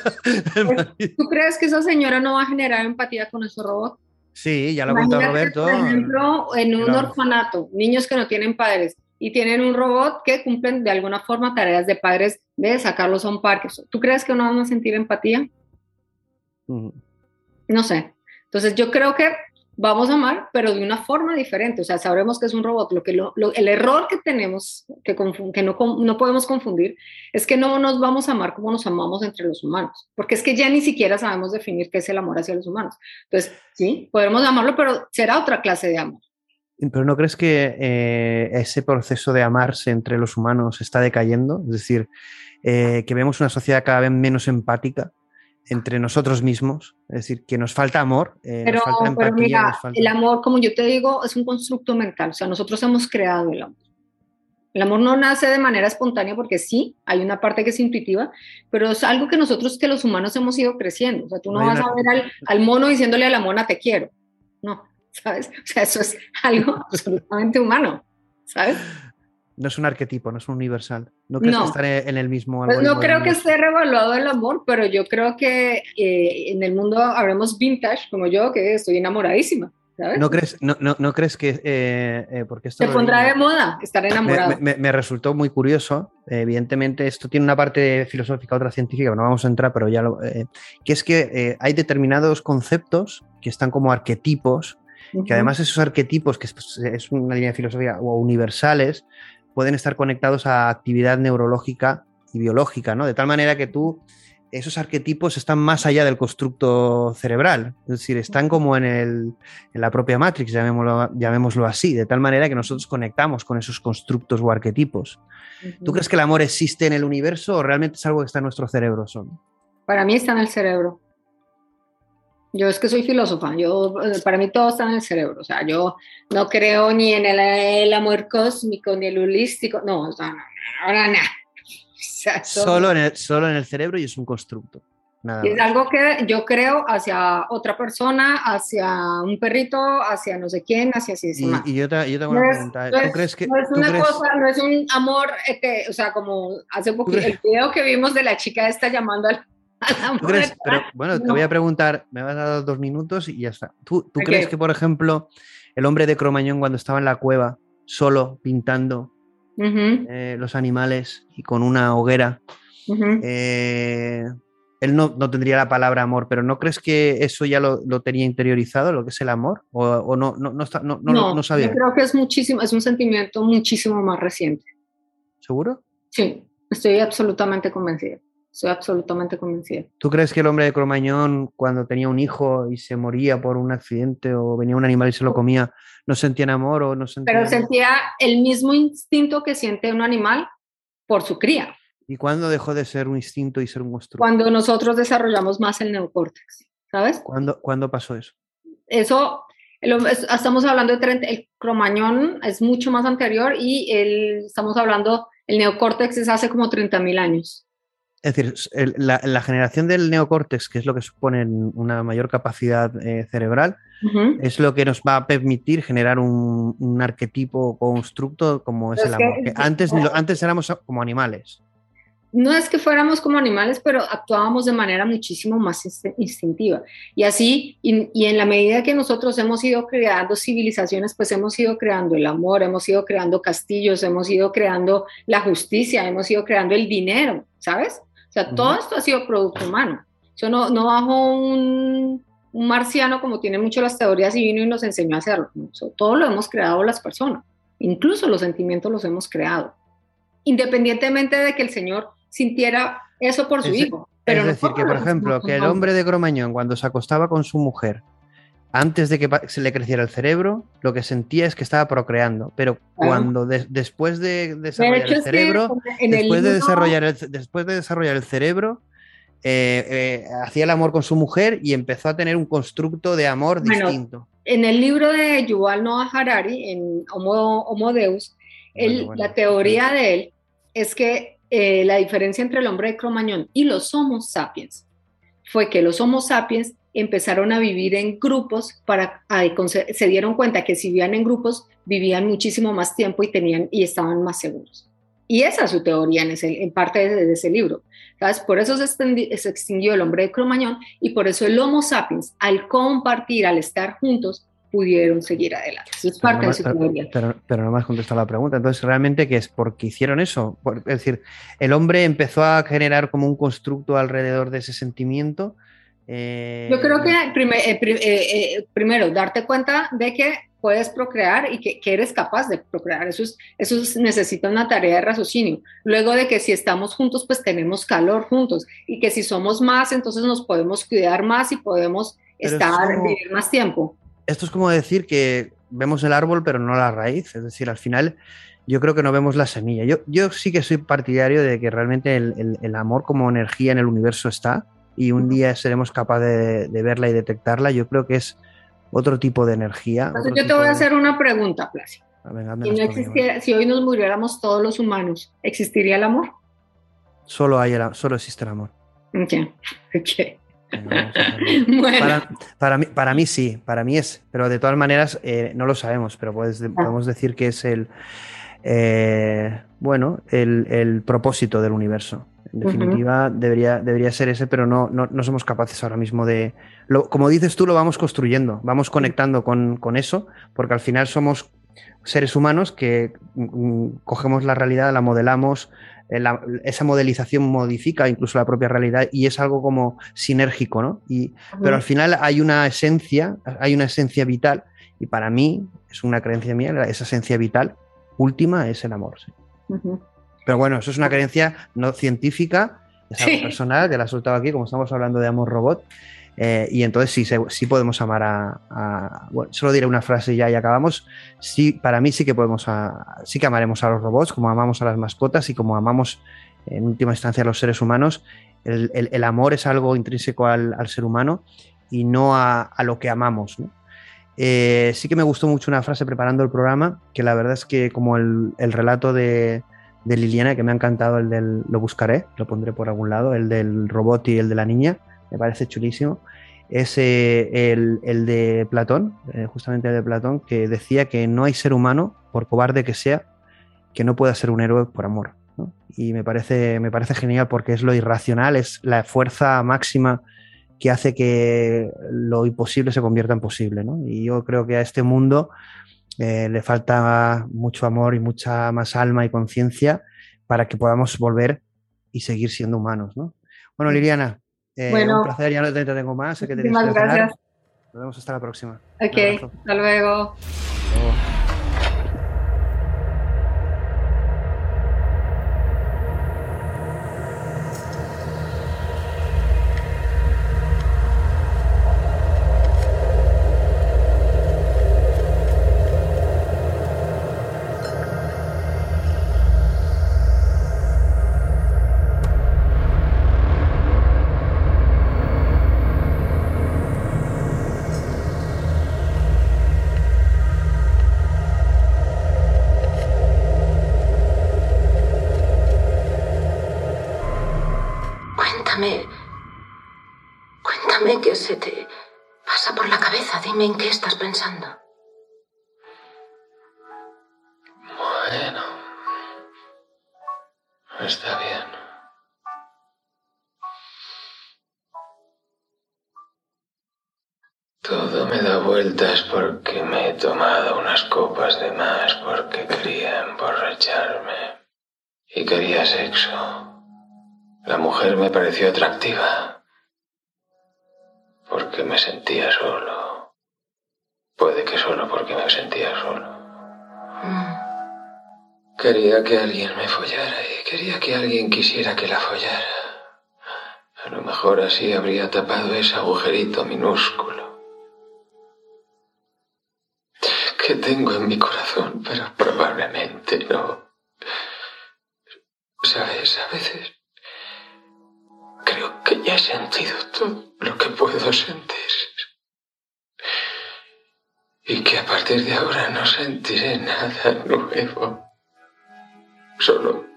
marido- ¿Tú crees que esa señora no va a generar empatía con ese robot? Sí, ya lo Imagínate, Roberto. Por ejemplo, en un Claro. orfanato, niños que no tienen padres y tienen un robot que cumplen de alguna forma tareas de padres de sacarlos a un parque. ¿Tú crees que no van a sentir empatía? Ujú. No sé. Entonces yo creo que vamos a amar, pero de una forma diferente. O sea, sabremos que es un robot. Lo que el error que tenemos, que, no, no podemos confundir, es que no nos vamos a amar como nos amamos entre los humanos. Porque es que ya ni siquiera sabemos definir qué es el amor hacia los humanos. Entonces, sí, podremos amarlo, pero será otra clase de amor. Pero ¿no crees que eh, ese proceso de amarse entre los humanos está decayendo? Es decir, eh, que vemos una sociedad cada vez menos empática entre nosotros mismos. Es decir, que nos falta amor, eh, Pero, nos falta pero empatía. mira, nos falta- el amor, como yo te digo, es un constructo mental. O sea, nosotros hemos creado el amor. El amor no nace de manera espontánea porque sí, hay una parte que es intuitiva, pero es algo que nosotros, que los humanos hemos ido creciendo. O sea, tú no, No vas una- a ver al, al mono diciéndole a la mona te quiero. No, ¿sabes? O sea, eso es algo absolutamente humano, ¿sabes? No es un arquetipo, no es un universal. No crees No. que estar en el mismo Pues no creo que esté revaluado el amor, pero yo creo que eh, en el mundo habremos vintage, como yo, que estoy enamoradísima, ¿sabes? ¿No crees, no, no- no crees que... eh, eh, porque esto lo pondrá de moda estar enamorado. me- me- me resultó muy curioso. Evidentemente, esto tiene una parte filosófica, otra científica, no vamos a entrar, pero ya lo. que es que hay determinados conceptos que están como arquetipos, que además esos arquetipos, que es, es una línea de filosofía, o universales, pueden estar conectados a actividad neurológica y biológica, ¿no? De tal manera que tú. Esos arquetipos están más allá del constructo cerebral, es decir, están como en, el, en la propia Matrix, llamémoslo, llamémoslo así, de tal manera que nosotros conectamos con esos constructos o arquetipos. ¿Tú crees que el amor existe en el universo o realmente es algo que está en nuestro cerebro solo? Para mí está en el cerebro. Yo es que soy filósofa, yo, eh, para mí todo está en el cerebro, o sea, yo no creo ni en el, el amor cósmico, ni el holístico, no, o sea, no, no, no, no. O sea, Solo en, el, solo en el cerebro y es un constructo. Nada es algo que yo creo hacia otra persona, hacia un perrito, hacia no sé quién, hacia así Y, y yo, te, yo tengo No una es, pregunta. ¿Tú es- crees que.? no es una crees- cosa, no es un amor, este, o sea, como hace poquito, el video que vimos de la chica esta llamando al. ¿Tú crees- pero, bueno, te voy a preguntar, me vas a dar dos minutos y ya está. ¿Tú, crees que, por ejemplo, el hombre de Cromañón cuando estaba en la cueva, solo, pintando eh, los animales y con una hoguera, eh, él no, no tendría la palabra amor, pero ¿no crees que eso ya lo, lo tenía interiorizado, lo que es el amor? ¿O, o no, no, no, está- no, no, No, no sabía? yo creo que es muchísimo, es un sentimiento muchísimo más reciente. ¿Seguro? Sí, estoy absolutamente convencida. Estoy absolutamente convencida. ¿Tú crees que el hombre de Cromañón, cuando tenía un hijo y se moría por un accidente o venía un animal y se lo comía, no sentía amor o no sentía... Pero sentía el mismo instinto que siente un animal por su cría, ¿Y cuándo dejó de ser un instinto y ser un monstruo? cuando nosotros desarrollamos más el neocórtex, ¿sabes? ¿Cuándo, cuándo pasó eso? Eso, el- estamos hablando de 30, el cromañón es mucho más anterior y el, estamos hablando, el neocórtex es hace como 30.000 años. Es decir, el- la, la generación del neocórtex, que es lo que supone una mayor capacidad eh, cerebral, Ujú. es lo que nos va a permitir generar un, un arquetipo o constructo como es el que- amor. que antes, antes éramos como animales. no es que fuéramos como animales, pero actuábamos de manera muchísimo más inst- instintiva. Y así, y, y en la medida que nosotros hemos ido creando civilizaciones, pues hemos ido creando el amor, hemos ido creando castillos, hemos ido creando la justicia, hemos ido creando el dinero, ¿sabes? O sea, todo esto ha sido producto humano. Yo no, no bajo un, un marciano como tienen mucho las teorías y vino y nos enseñó a hacerlo. ¿no? So, todo lo hemos creado las personas. Incluso los sentimientos los hemos creado. Independientemente de que el Señor sintiera eso por su Es- hijo. Pero es decir, que por lo ejemplo, que el hombre de Cromañón, cuando se acostaba con su mujer, antes de que se le creciera el cerebro, lo que sentía es que estaba procreando. Pero cuando de- después de De desarrollar el cerebro, después de, libro- desarrollar el, ce- después de desarrollar el cerebro, eh, eh, hacía el amor con su mujer y empezó a tener un constructo de amor Bueno, distinto. En el libro de Yuval Noah Harari, en Homo, Homo Deus, él- Bueno, bueno. la teoría de él es que eh, la diferencia entre el hombre de Cromañón y los Homo sapiens fue que los Homo sapiens empezaron a vivir en grupos para a- se dieron cuenta que si vivían en grupos vivían muchísimo más tiempo y tenían y estaban más seguros. Y esa es su teoría en, ese- en parte de, de ese libro. ¿sabes? Por eso se, extendi- se extinguió el hombre de Cromañón y por eso el Homo sapiens, al compartir, al estar juntos, pudieron seguir adelante. Es Pero parte no, de su teoría. pero- pero no me has contestado la pregunta. Entonces, ¿realmente qué es? ¿Porque hicieron eso? Por- es decir, el hombre empezó a generar como un constructo alrededor de ese sentimiento. Eh, Yo creo que eh, eh, primero, darte cuenta de que puedes procrear y que, que eres capaz de procrear. Eso, es, eso es- necesita una tarea de raciocinio. Luego de que si estamos juntos, pues tenemos calor juntos. Y que si somos más, entonces nos podemos cuidar más y podemos estar, vivir más tiempo. Esto es como decir que vemos el árbol pero no la raíz. Es decir, al final yo creo que no vemos la semilla. Yo, yo sí que soy partidario de que realmente el, el- el amor como energía en el universo está y un día seremos capaces de, de verla y detectarla. Yo creo que es otro tipo de energía. Entonces, otro yo te voy a hacer una pregunta, Plácido. A ver, hazme Si, no las preguntas. existiera, si hoy nos muriéramos todos los humanos, ¿existiría el amor? Solo, hay el- solo existe el amor. Venga. Bueno, Para, para mí, para mí sí, para mí es, pero de todas maneras eh, no lo sabemos, pero puedes- Ah. podemos decir que es el, eh, bueno, el, el propósito del universo. En definitiva, debería, debería ser ese, pero no, no, no somos capaces ahora mismo de... Lo, como dices tú, lo vamos construyendo, vamos conectando con, con eso, porque al final somos seres humanos que mm, cogemos la realidad, la modelamos, eh, la- esa modelización modifica incluso la propia realidad y es algo como sinérgico, ¿no? Y, pero al final hay una esencia, hay una esencia vital y para mí, es una creencia mía, esa esencia vital última es el amor. sí. Ujú. Pero bueno, eso es una creencia no científica, es algo Sí. personal, que la he soltado aquí, como estamos hablando de amor robot. eh, y entonces sí, sí podemos amar a, a- Bueno, solo diré una frase ya y acabamos. Sí, para mí sí que podemos a- sí que amaremos a los robots, como amamos a las mascotas y como amamos en última instancia a los seres humanos. El, el- el amor es algo intrínseco al, al ser humano y no a, a lo que amamos. ¿no? Eh, sí que me gustó mucho una frase preparando el programa, que la verdad es que como el, el relato de, de Liliana, que me ha encantado, el del, lo buscaré, lo pondré por algún lado, el del robot y el de la niña, me parece chulísimo. Es el, el de Platón, eh, justamente el de Platón, que decía que no hay ser humano, por cobarde que sea, que no pueda ser un héroe por amor. Y me parece, me parece genial porque es lo irracional, es la fuerza máxima que hace que lo imposible se convierta en posible. Y yo creo que a este mundo eh, le falta mucho amor y mucha más alma y conciencia para que podamos volver y seguir siendo humanos. ¿no? Bueno, Liliana, eh, Bueno. un placer, ya no te entretengo más. sé que que Muchísimas gracias. Nos vemos hasta la próxima. Ok, abrazo. hasta luego. Hasta luego. Bueno. Está bien. Todo me da vueltas porque me he tomado unas copas de más porque quería emborracharme. Y quería sexo. La mujer me pareció atractiva. Porque me sentía solo. Puede que solo porque me sentía solo. Mm, Quería que alguien me follara y quería que alguien quisiera que la follara. A lo mejor así habría tapado ese agujerito minúsculo que tengo en mi corazón, pero probablemente no. Sabes, a veces creo que ya he sentido todo lo que puedo sentir. Y que a partir de ahora no sentiré nada nuevo. Solo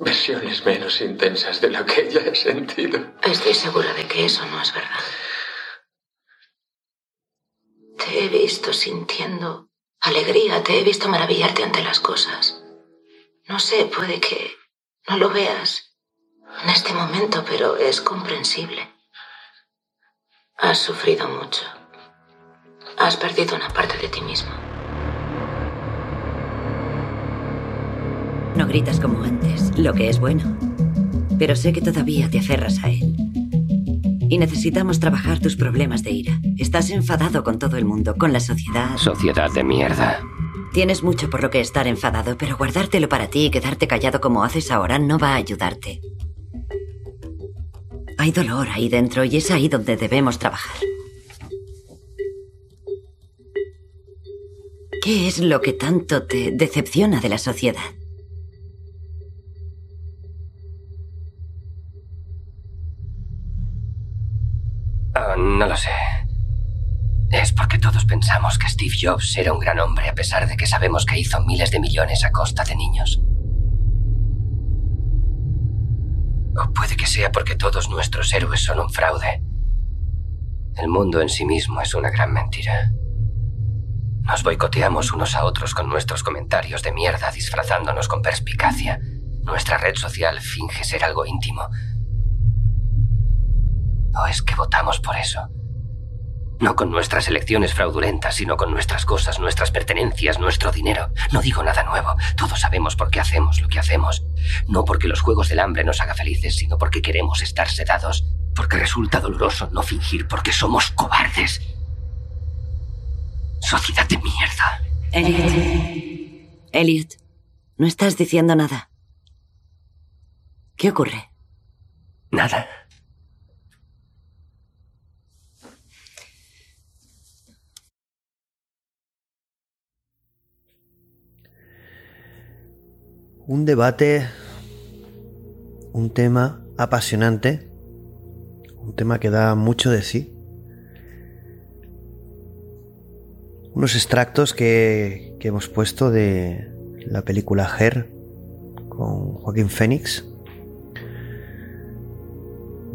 versiones menos intensas de lo que ya he sentido. Estoy segura de que eso no es verdad. Te he visto sintiendo alegría, te he visto maravillarte ante las cosas. No sé, puede que no lo veas en este momento, pero es comprensible. Has sufrido mucho. Has perdido una parte de ti mismo. No gritas como antes, lo que es bueno. Pero sé que todavía te aferras a él. Y necesitamos trabajar tus problemas de ira. Estás enfadado con todo el mundo, con la sociedad. Sociedad de mierda. Tienes mucho por lo que estar enfadado, pero guardártelo para ti y quedarte callado como haces ahora no va a ayudarte. Hay dolor ahí dentro y es ahí donde debemos trabajar. ¿Qué es lo que tanto te decepciona de la sociedad? Oh, no lo sé. Es porque todos pensamos que Steve Jobs era un gran hombre a pesar de que sabemos que hizo miles de millones a costa de niños. O puede que sea porque todos nuestros héroes son un fraude. El mundo en sí mismo es una gran mentira. Nos boicoteamos unos a otros con nuestros comentarios de mierda disfrazándonos con perspicacia. Nuestra red social finge ser algo íntimo. ¿O es que votamos por eso? No con nuestras elecciones fraudulentas, sino con nuestras cosas, nuestras pertenencias, nuestro dinero. No digo nada nuevo. Todos sabemos por qué hacemos lo que hacemos. No porque los juegos del hambre nos haga felices, sino porque queremos estar sedados. Porque resulta doloroso no fingir porque somos cobardes. Sociedad de mierda. Elliot. Elliot, no estás diciendo nada. ¿Qué ocurre? Nada. Un debate, un tema apasionante, un tema que da mucho de sí. Unos extractos que, que hemos puesto de la película Her con Joaquín Phoenix,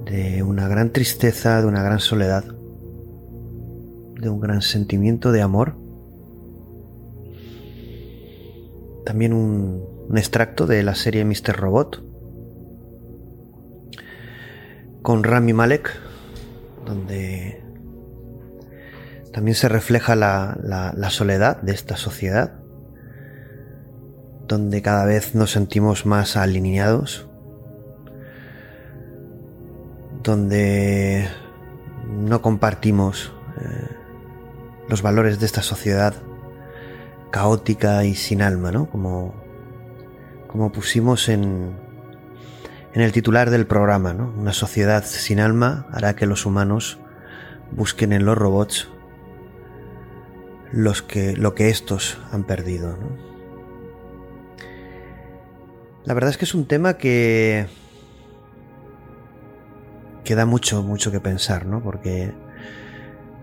de una gran tristeza, de una gran soledad, de un gran sentimiento de amor. También un, un extracto de la serie Mr. Robot con Rami Malek, donde también se refleja la, la, soledad de esta sociedad, donde cada vez nos sentimos más alineados, donde no compartimos eh, los valores de esta sociedad caótica y sin alma, ¿no? Como como pusimos en, en el titular del programa, ¿no? Una sociedad sin alma hará que los humanos busquen en los robots los que, lo que estos han perdido. La verdad es que es un tema que, que da mucho, mucho que pensar, ¿no? Porque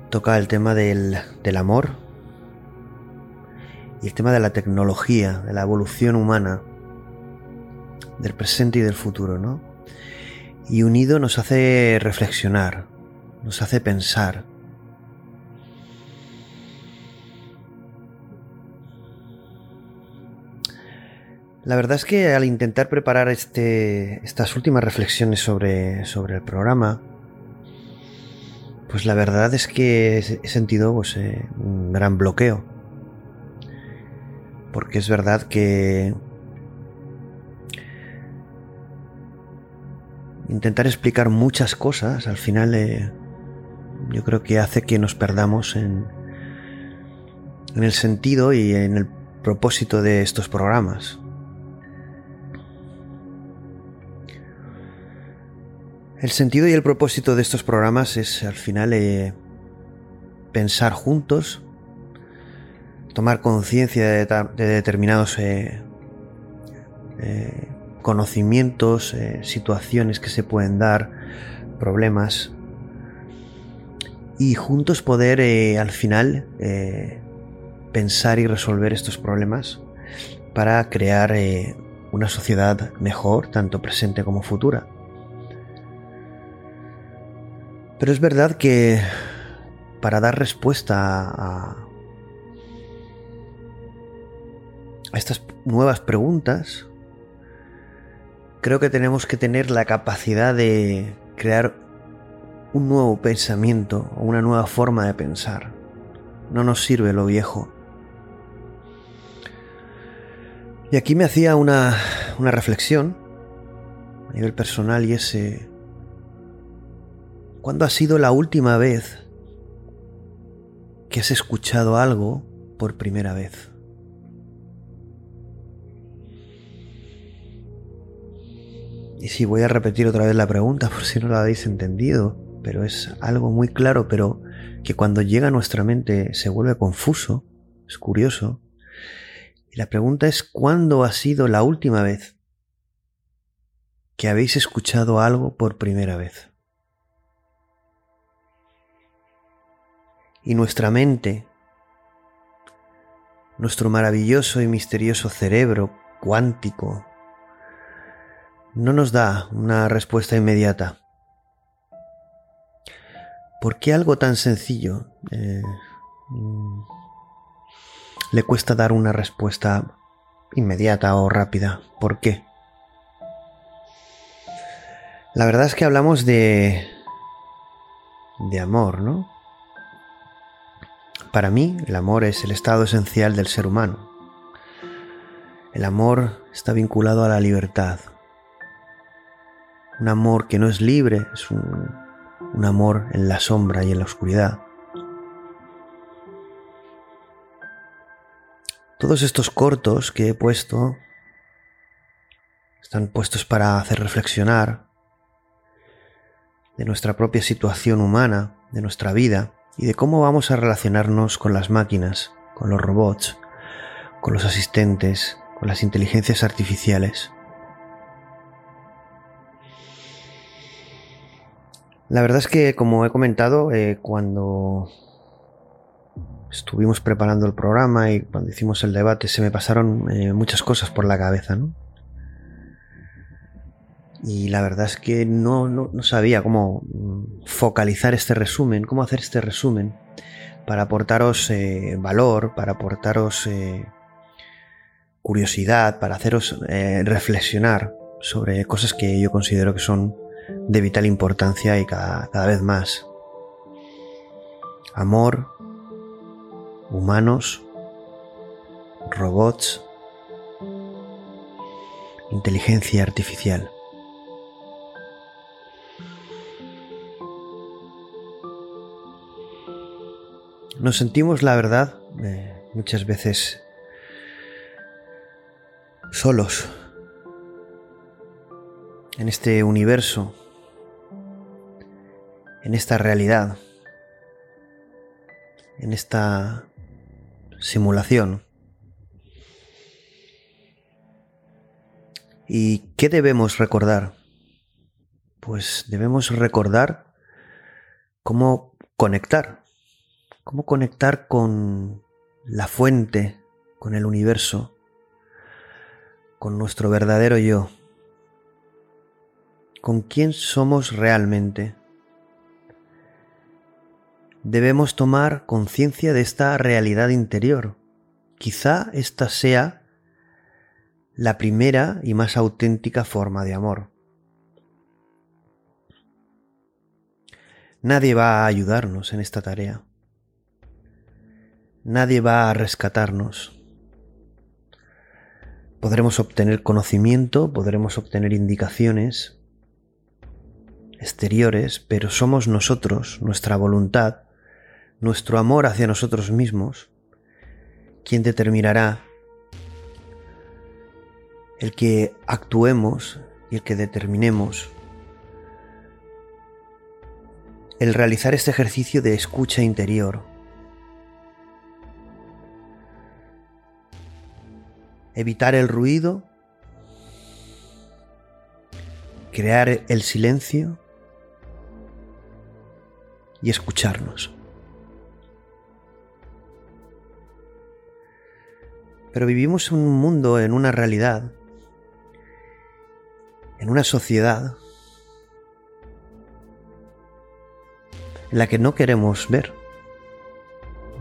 toca el tema del, del amor y el tema de la tecnología, de la evolución humana del presente y del futuro, ¿no? Y unido nos hace reflexionar, nos hace pensar. La verdad es que al intentar preparar este, estas últimas reflexiones sobre, sobre el programa, pues la verdad es que he sentido pues, eh, un gran bloqueo. Porque es verdad que intentar explicar muchas cosas, al final eh, yo creo que hace que nos perdamos en, en el sentido y en el propósito de estos programas. El sentido y el propósito de estos programas es al final eh, pensar juntos, tomar conciencia de, determinados eh, conocimientos, eh, situaciones que se pueden dar, problemas, y juntos poder eh, al final eh, pensar y resolver estos problemas para crear una sociedad mejor, tanto presente como futura. Pero es verdad que para dar respuesta a, a estas nuevas preguntas, creo que tenemos que tener la capacidad de crear un nuevo pensamiento o una nueva forma de pensar. No nos sirve lo viejo. Y aquí me hacía una, una reflexión a nivel personal y ese... ¿Cuándo ha sido la última vez que has escuchado algo por primera vez? Y sí, voy a repetir otra vez la pregunta por si no la habéis entendido, pero es algo muy claro, pero que cuando llega a nuestra mente se vuelve confuso, es curioso. Y la pregunta es, ¿cuándo ha sido la última vez que habéis escuchado algo por primera vez? Y nuestra mente, nuestro maravilloso y misterioso cerebro cuántico, no nos da una respuesta inmediata. ¿Por qué algo tan sencillo eh, mm, le cuesta dar una respuesta inmediata o rápida? ¿Por qué? La verdad es que hablamos de de amor, ¿no? Para mí, el amor es el estado esencial del ser humano. El amor está vinculado a la libertad, un amor que no es libre, es un, amor en la sombra y en la oscuridad. Todos estos cortos que he puesto están puestos para hacer reflexionar de nuestra propia situación humana, de nuestra vida y de cómo vamos a relacionarnos con las máquinas, con los robots, con los asistentes, con las inteligencias artificiales. La verdad es que, como he comentado, eh, cuando estuvimos preparando el programa y cuando hicimos el debate, se me pasaron eh, muchas cosas por la cabeza, ¿no? Y la verdad es que no, sabía cómo mm, focalizar este resumen, cómo hacer este resumen para aportaros eh, valor, para aportaros curiosidad, para haceros reflexionar sobre cosas que yo considero que son de vital importancia y cada, vez más. Amor, humanos, robots, inteligencia artificial. Nos sentimos, la verdad, eh, muchas veces solos en este universo, en esta realidad, en esta simulación. ¿Y qué debemos recordar? Pues debemos recordar cómo conectar, cómo conectar con la fuente, con el universo, con nuestro verdadero yo con quién somos realmente. Debemos tomar conciencia de esta realidad interior. Quizá esta sea la primera y más auténtica forma de amor. Nadie va a ayudarnos en esta tarea. Nadie va a rescatarnos. Podremos obtener conocimiento, podremos obtener indicaciones, exteriores, pero somos nosotros, nuestra voluntad, nuestro amor hacia nosotros mismos, quien determinará el que actuemos y el que determinemos. El realizar este ejercicio de escucha interior. Evitar el ruido. Crear el silencio y escucharnos. Pero vivimos en un mundo, en una realidad, en una sociedad en la que no queremos ver,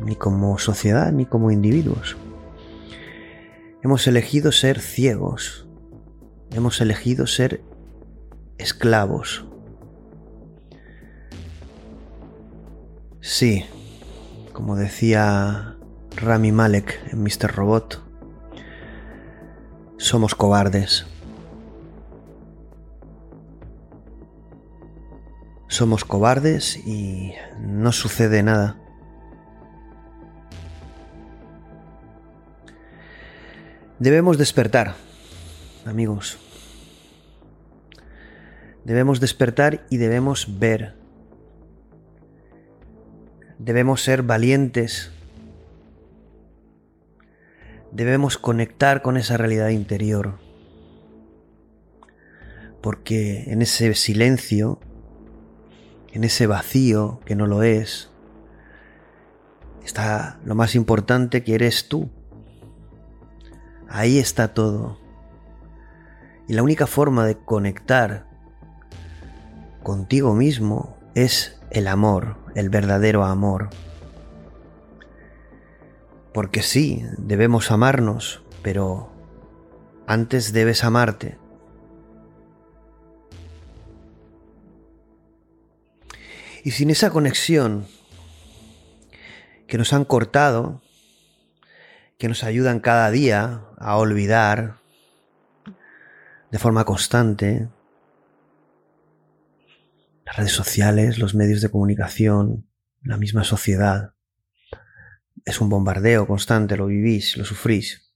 ni como sociedad ni como individuos. Hemos elegido ser ciegos, hemos elegido ser esclavos. Sí, como decía Rami Malek en Mr. Robot, somos cobardes. Somos cobardes y no sucede nada. Debemos despertar, amigos. Debemos despertar y debemos ver. Debemos ser valientes. Debemos conectar con esa realidad interior. Porque en ese silencio, en ese vacío que no lo es, está lo más importante que eres tú. Ahí está todo. Y la única forma de conectar contigo mismo es el amor, el verdadero amor. Porque sí, debemos amarnos, pero antes debes amarte. Y sin esa conexión que nos han cortado, que nos ayudan cada día a olvidar de forma constante, las redes sociales, los medios de comunicación, la misma sociedad. Es un bombardeo constante, lo vivís, lo sufrís.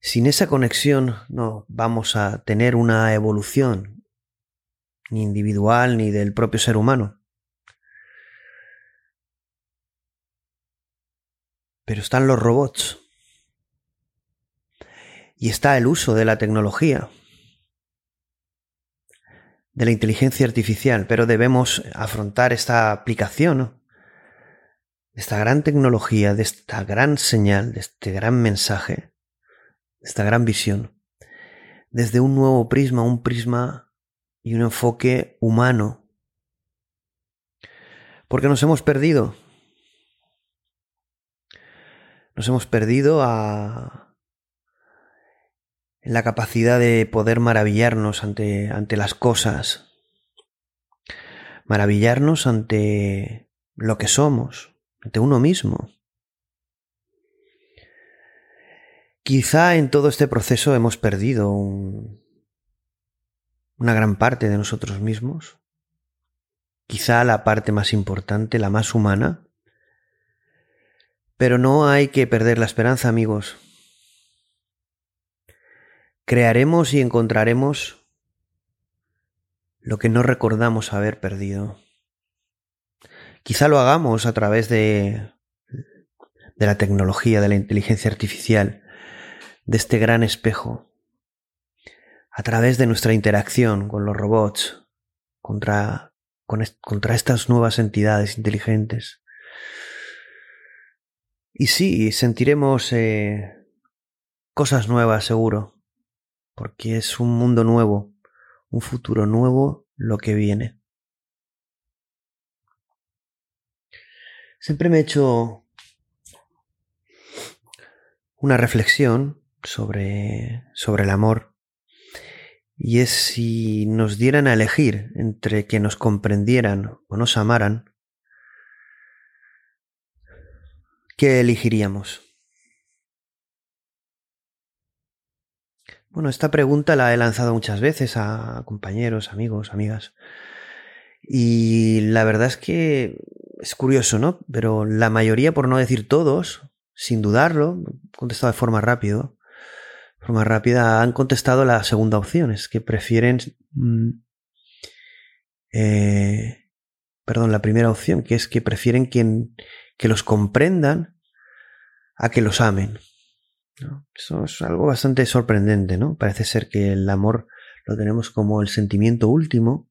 Sin esa conexión no vamos a tener una evolución, ni individual ni del propio ser humano. Pero están los robots. Y está el uso de la tecnología de la inteligencia artificial, pero debemos afrontar esta aplicación, esta gran tecnología, de esta gran señal, de este gran mensaje, de esta gran visión, desde un nuevo prisma, un prisma y un enfoque humano. Porque nos hemos perdido. Nos hemos perdido a, la capacidad de poder maravillarnos ante, ante las cosas, maravillarnos ante lo que somos, ante uno mismo. Quizá en todo este proceso hemos perdido una gran parte de nosotros mismos, quizá la parte más importante, la más humana, pero no hay que perder la esperanza, amigos crearemos y encontraremos lo que no recordamos haber perdido. Quizá lo hagamos a través de, de la tecnología, de la inteligencia artificial, de este gran espejo, a través de nuestra interacción con los robots, contra, contra estas nuevas entidades inteligentes. Y sí, sentiremos eh, cosas nuevas seguro porque es un mundo nuevo, un futuro nuevo lo que viene. Siempre me he hecho una reflexión sobre, sobre el amor y es si nos dieran a elegir entre que nos comprendieran o nos amaran, ¿qué elegiríamos? Bueno, esta pregunta la he lanzado muchas veces a compañeros, amigos, amigas. Y la verdad es que es curioso, ¿no? Pero la mayoría, por no decir todos, sin dudarlo, contestado de forma rápida, forma rápida, han contestado la segunda opción, es que prefieren, mm, eh, perdón, la primera opción, que es que prefieren que los comprendan a que los amen. Eso es algo bastante sorprendente, ¿no? Parece ser que el amor lo tenemos como el sentimiento último,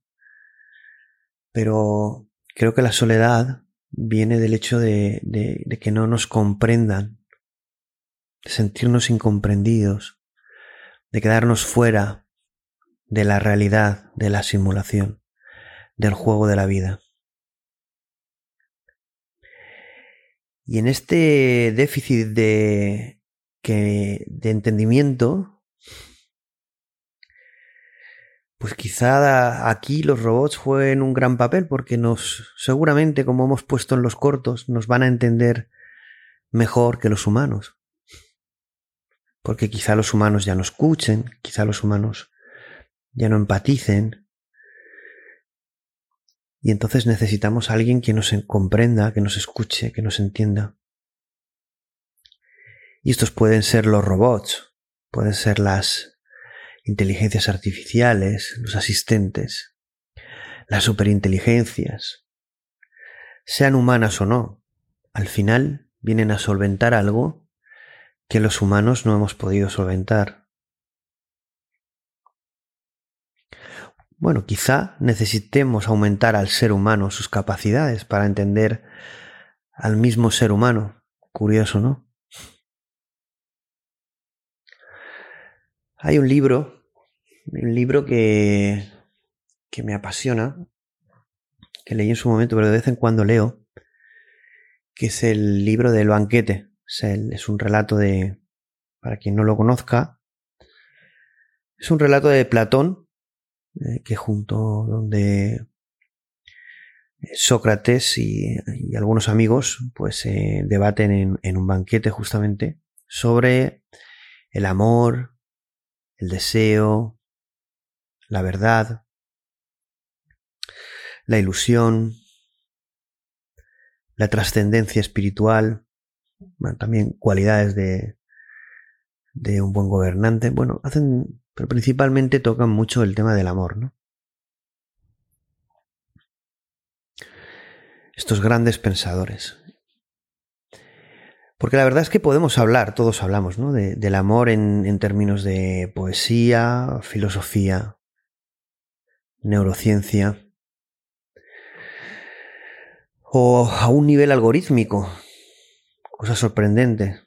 pero creo que la soledad viene del hecho de, de que no nos comprendan, de sentirnos incomprendidos, de quedarnos fuera de la realidad, de la simulación, del juego de la vida. Y en este déficit de, de entendimiento, pues quizá aquí los robots jueguen un gran papel porque nos, seguramente, como hemos puesto en los cortos, nos van a entender mejor que los humanos. Porque quizá los humanos ya no escuchen, quizá los humanos ya no empaticen, y entonces necesitamos a alguien que nos comprenda, que nos escuche, que nos entienda. Y estos pueden ser los robots, pueden ser las inteligencias artificiales, los asistentes, las superinteligencias, sean humanas o no, al final vienen a solventar algo que los humanos no hemos podido solventar. Bueno, quizá necesitemos aumentar al ser humano sus capacidades para entender al mismo ser humano. Curioso, ¿no? Hay un libro, un libro que, que me apasiona, que leí en su momento, pero de vez en cuando leo, que es el libro del banquete. es un relato de, para quien no lo conozca, es un relato de Platón, eh, que junto donde eh, Sócrates y, algunos amigos pues eh, debaten en, en, un banquete justamente sobre el amor, el deseo, la verdad, la ilusión, la trascendencia espiritual, también cualidades de, de un buen gobernante. Bueno, hacen pero principalmente tocan mucho el tema del amor, ¿no? Estos grandes pensadores. Porque la verdad es que podemos hablar, todos hablamos, ¿no? del amor en, en términos de poesía, filosofía, neurociencia, o a un nivel algorítmico, cosa sorprendente,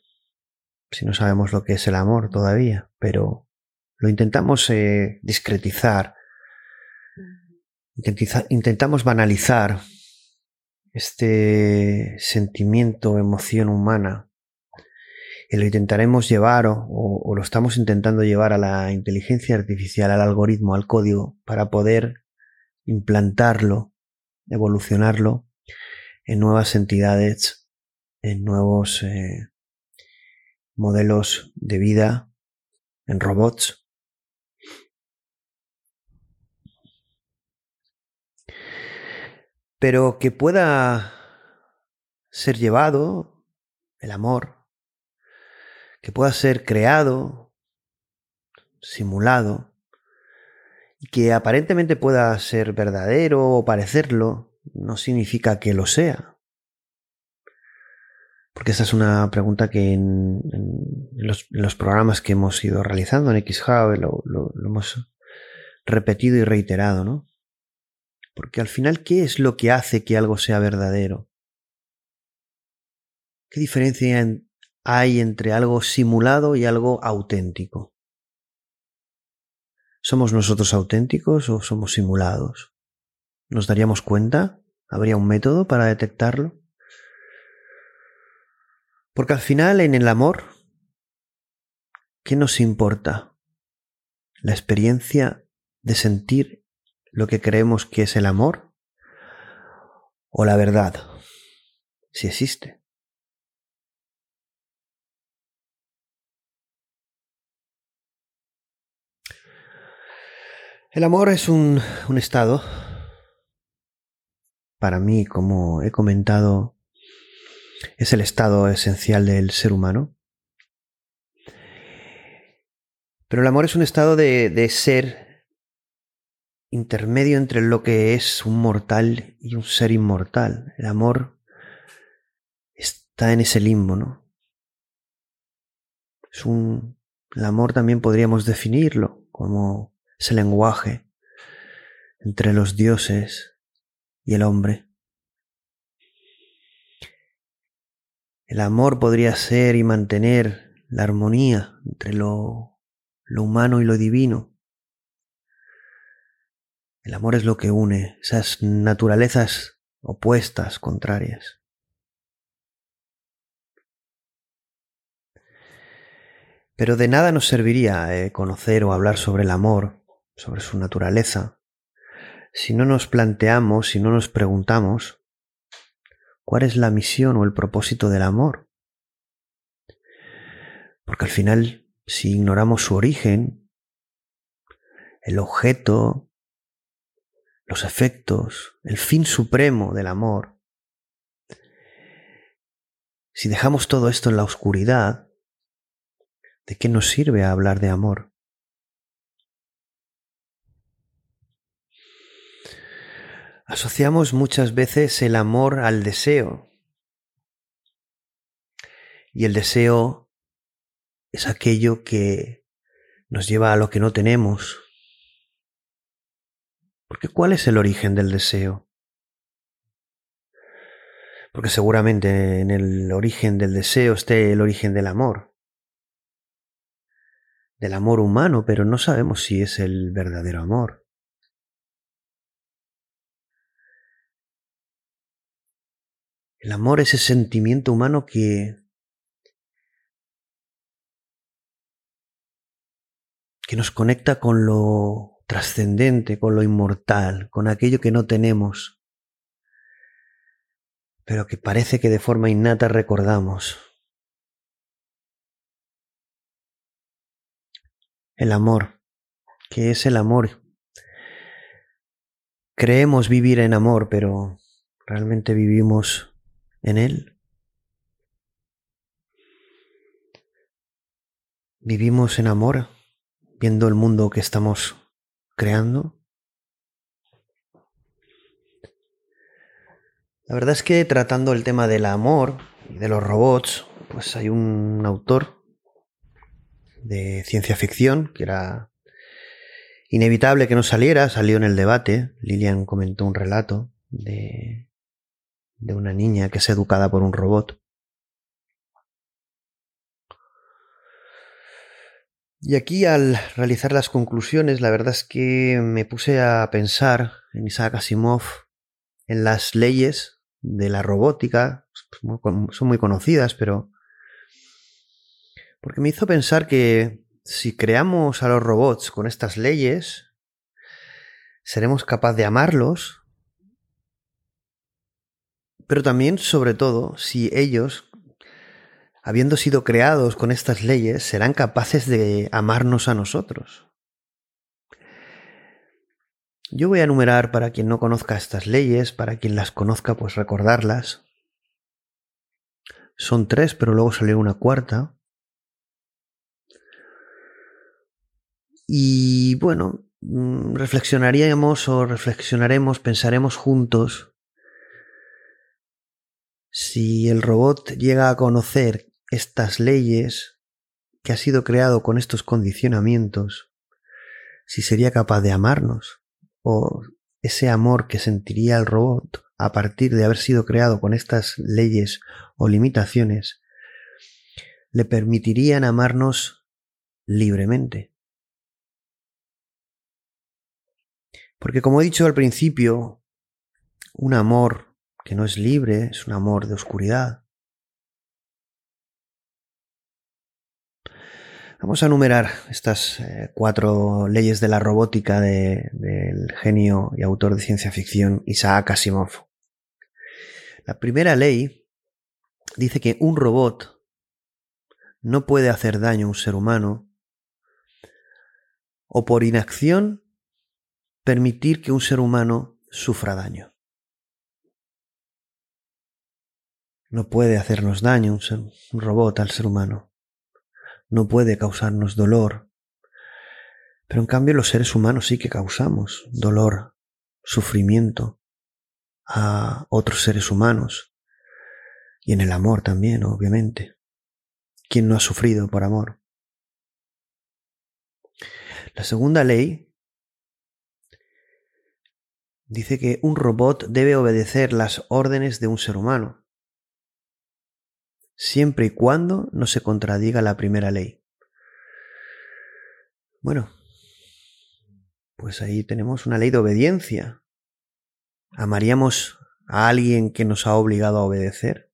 si no sabemos lo que es el amor todavía, pero lo intentamos eh, discretizar, intentamos banalizar este sentimiento, emoción humana, y lo intentaremos llevar o, lo estamos intentando llevar a la inteligencia artificial, al algoritmo, al código, para poder implantarlo, evolucionarlo en nuevas entidades, en nuevos eh, modelos de vida, en robots pero que pueda ser llevado, el amor, que pueda ser creado, simulado, y que aparentemente pueda ser verdadero o parecerlo, no significa que lo sea. Porque esa es una pregunta que en, los, programas que hemos ido realizando en XHub lo hemos repetido y reiterado, ¿no? Porque al final, ¿qué es lo que hace que algo sea verdadero? ¿Qué diferencia hay entre algo simulado y algo auténtico? ¿Somos nosotros auténticos o somos simulados? ¿Nos daríamos cuenta? ¿Habría un método para detectarlo? Porque al final en el amor, ¿qué nos importa? La experiencia de sentir lo que creemos que es el amor o la verdad, si existe. El amor es un, un estado, para mí, como he comentado, es el estado esencial del ser humano. Pero el amor es un estado de, de ser intermedio entre lo que es un mortal y un ser inmortal. El amor está en ese limbo, ¿no? Es un... El amor también podríamos definirlo como ese lenguaje entre los dioses y el hombre. El amor podría ser y mantener la armonía entre lo, lo humano y lo divino. El amor es lo que une esas naturalezas opuestas, contrarias. Pero de nada nos serviría eh, conocer o hablar sobre el amor, sobre su naturaleza, si no nos planteamos, si no nos preguntamos cuál es la misión o el propósito del amor. Porque al final, si ignoramos su origen, el objeto, los efectos, el fin supremo del amor, si dejamos todo esto en la oscuridad, ¿de qué nos sirve hablar de amor? Asociamos muchas veces el amor al deseo. Y el deseo es aquello que nos lleva a lo que no tenemos. Porque ¿cuál es el origen del deseo? Porque seguramente en el origen del deseo esté el origen del amor. Del amor humano, pero no sabemos si es el verdadero amor. El amor es ese sentimiento humano que que nos conecta con lo trascendente, con lo inmortal, con aquello que no tenemos, pero que parece que de forma innata recordamos. El amor, ¿qué es el amor? Creemos vivir en amor, pero realmente vivimos en Él. Vivimos en amor, viendo el mundo que estamos creando. La verdad es que tratando el tema del amor y de los robots, pues hay un autor de ciencia ficción que era inevitable que no saliera, salió en el debate. Lilian comentó un relato de de una niña que es educada por un robot. Y aquí al realizar las conclusiones, la verdad es que me puse a pensar en Isaac Asimov, en las leyes de la robótica, son muy conocidas, pero... Porque me hizo pensar que si creamos a los robots con estas leyes, seremos capaces de amarlos pero también, sobre todo, si ellos, habiendo sido creados con estas leyes, serán capaces de amarnos a nosotros. Yo voy a enumerar para quien no conozca estas leyes, para quien las conozca, pues recordarlas. Son tres, pero luego salió una cuarta. Y bueno, mm, reflexionaríamos o reflexionaremos, pensaremos juntos si el robot llega a conocer estas leyes que ha sido creado con estos condicionamientos, si sería capaz de amarnos o ese amor que sentiría el robot a partir de haber sido creado con estas leyes o limitaciones, le permitirían amarnos libremente. Porque como he dicho al principio, un amor que no es libre, es un amor de oscuridad. Vamos a enumerar estas eh, cuatro leyes de la robótica del genio y autor de ciencia ficción Isaac Asimov. La primera ley dice que un robot no puede hacer daño a un ser humano o por inacción permitir que un ser humano sufra daño. No puede hacernos daño un, robot al ser humano. No puede causarnos dolor. Pero en cambio los seres humanos sí que causamos dolor, sufrimiento a otros seres humanos. Y en el amor también, obviamente. ¿Quién no ha sufrido por amor? La segunda ley dice que un robot debe obedecer las órdenes de un ser humano, siempre y cuando no se contradiga la primera ley. Bueno, pues ahí tenemos una ley de obediencia. ¿Amaríamos a alguien que nos ha obligado a obedecer?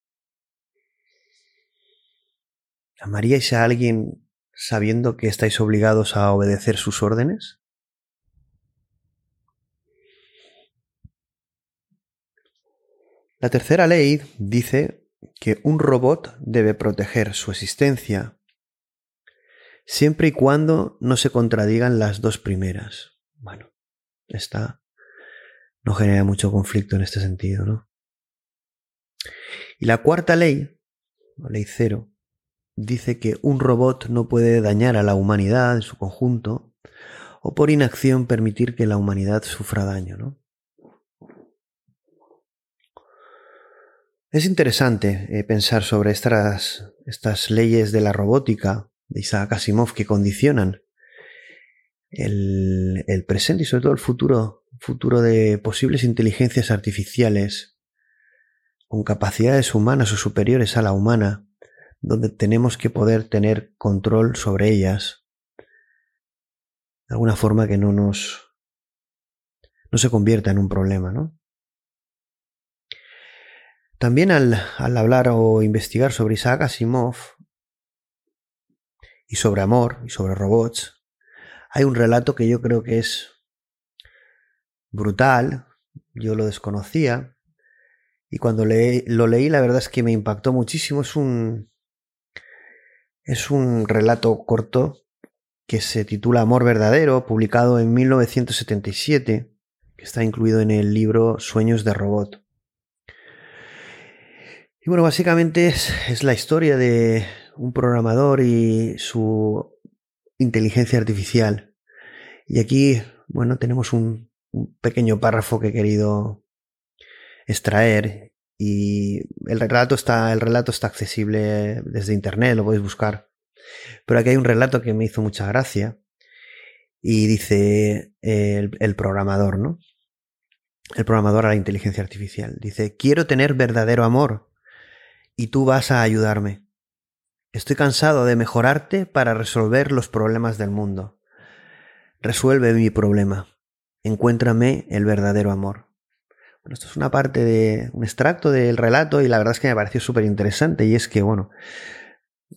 ¿Amaríais a alguien sabiendo que estáis obligados a obedecer sus órdenes? La tercera ley dice que un robot debe proteger su existencia siempre y cuando no se contradigan las dos primeras. Bueno, esta no genera mucho conflicto en este sentido, ¿no? Y la cuarta ley, la ley cero, dice que un robot no puede dañar a la humanidad en su conjunto o por inacción permitir que la humanidad sufra daño, ¿no? Es interesante eh, pensar sobre estas, estas leyes de la robótica de Isaac Asimov que condicionan el, el presente y sobre todo el futuro, futuro de posibles inteligencias artificiales con capacidades humanas o superiores a la humana, donde tenemos que poder tener control sobre ellas de alguna forma que no nos no se convierta en un problema, ¿no? También al, al hablar o investigar sobre Isaac Asimov y sobre amor y sobre robots, hay un relato que yo creo que es brutal, yo lo desconocía, y cuando lo leí la verdad es que me impactó muchísimo, es un, es un relato corto que se titula Amor Verdadero, publicado en 1977, que está incluido en el libro Sueños de Robot. Y bueno, básicamente es, la historia de un programador y su inteligencia artificial. Y aquí, bueno, tenemos un, pequeño párrafo que he querido extraer y el relato está el relato está accesible desde internet lo podéis buscar. Pero aquí hay un relato que me hizo mucha gracia y dice el programador no el programador a la inteligencia artificial. Dice quiero tener verdadero amor y tú vas a ayudarme. Estoy cansado de mejorarte para resolver los problemas del mundo. Resuelve mi problema. Encuéntrame el verdadero amor. Bueno, esto es una parte de un extracto del relato y la verdad es que me pareció súper interesante y es que, bueno,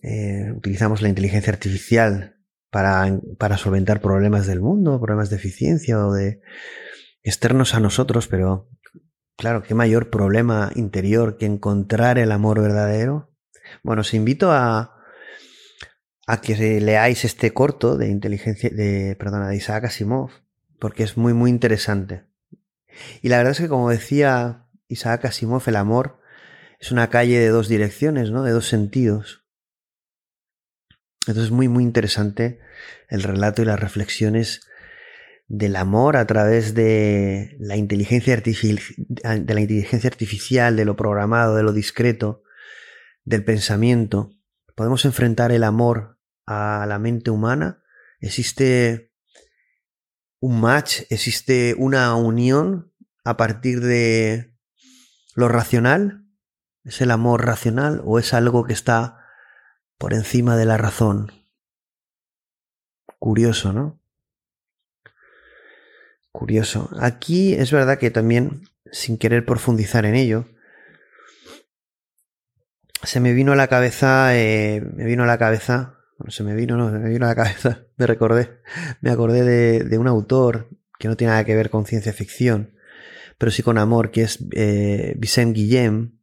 eh, utilizamos la inteligencia artificial para, para solventar problemas del mundo, problemas de eficiencia o de externos a nosotros, pero claro, qué mayor problema interior que encontrar el amor verdadero. Bueno, os invito a, a que leáis este corto de inteligencia, de, perdona, de Isaac Asimov, porque es muy, muy interesante. Y la verdad es que, como decía Isaac Asimov, el amor es una calle de dos direcciones, ¿no? De dos sentidos. Entonces es muy, muy interesante el relato y las reflexiones del amor a través de la inteligencia, de la inteligencia artificial, de lo programado, de lo discreto, del pensamiento. Podemos enfrentar el amor a la mente humana. Existe un match, existe una unión a partir de lo racional? ¿Es el amor racional o es algo que está por encima de la razón? Curioso, ¿no? Curioso. Aquí es verdad que también, sin querer profundizar en ello, se me vino a la cabeza, eh, me vino a la cabeza, bueno, se me vino, no, me vino a la cabeza, me recordé, me acordé de, un autor que no tiene nada que ver con ciencia ficción, pero sí con amor, que es eh, Vicent Guillem,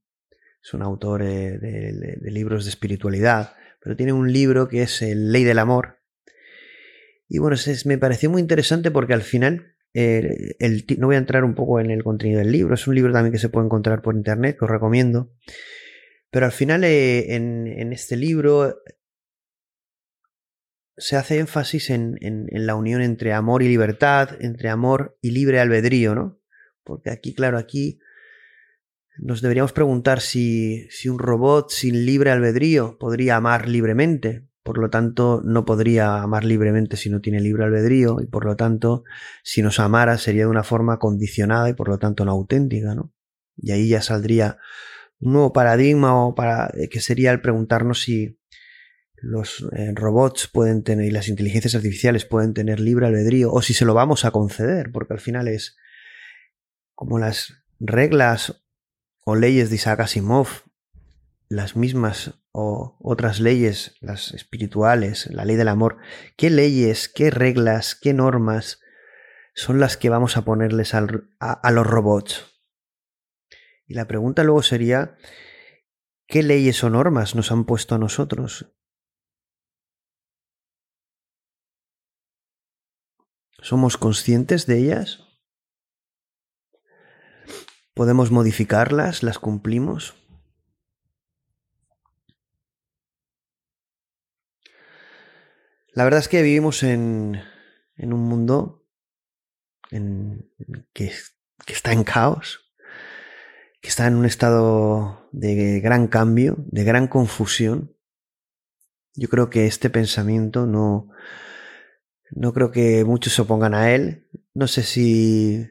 es un autor eh, de, libros de espiritualidad, pero tiene un libro que es El Ley del Amor. Y bueno, me pareció muy interesante porque al final, eh, no voy a entrar un poco en el contenido del libro, es un libro también que se puede encontrar por internet, que os recomiendo. Pero al final, en, en, este libro se hace énfasis en, la unión entre amor y libertad, entre amor y libre albedrío, ¿no? Porque aquí, claro, aquí nos deberíamos preguntar si un robot sin libre albedrío podría amar libremente, por lo tanto no podría amar libremente si no tiene libre albedrío, y por lo tanto, si nos amara sería de una forma condicionada y por lo tanto no auténtica, ¿no? Y ahí ya saldría un nuevo paradigma o para, eh, que sería el preguntarnos si los eh, robots pueden tener y las inteligencias artificiales pueden tener libre albedrío o si se lo vamos a conceder, porque al final es como las reglas o leyes de Isaac Asimov, las mismas o otras leyes, las espirituales, la ley del amor, ¿qué leyes, qué reglas, qué normas son las que vamos a ponerles a, a los robots? Y la pregunta luego sería, ¿qué leyes o normas nos han puesto a nosotros? ¿Somos conscientes de ellas? ¿Podemos modificarlas? ¿Las cumplimos? La verdad es que vivimos en, en un mundo que, que está en caos, que está en un estado de gran cambio, de gran confusión. Yo creo que este pensamiento no, no creo que muchos se opongan a él. No sé si,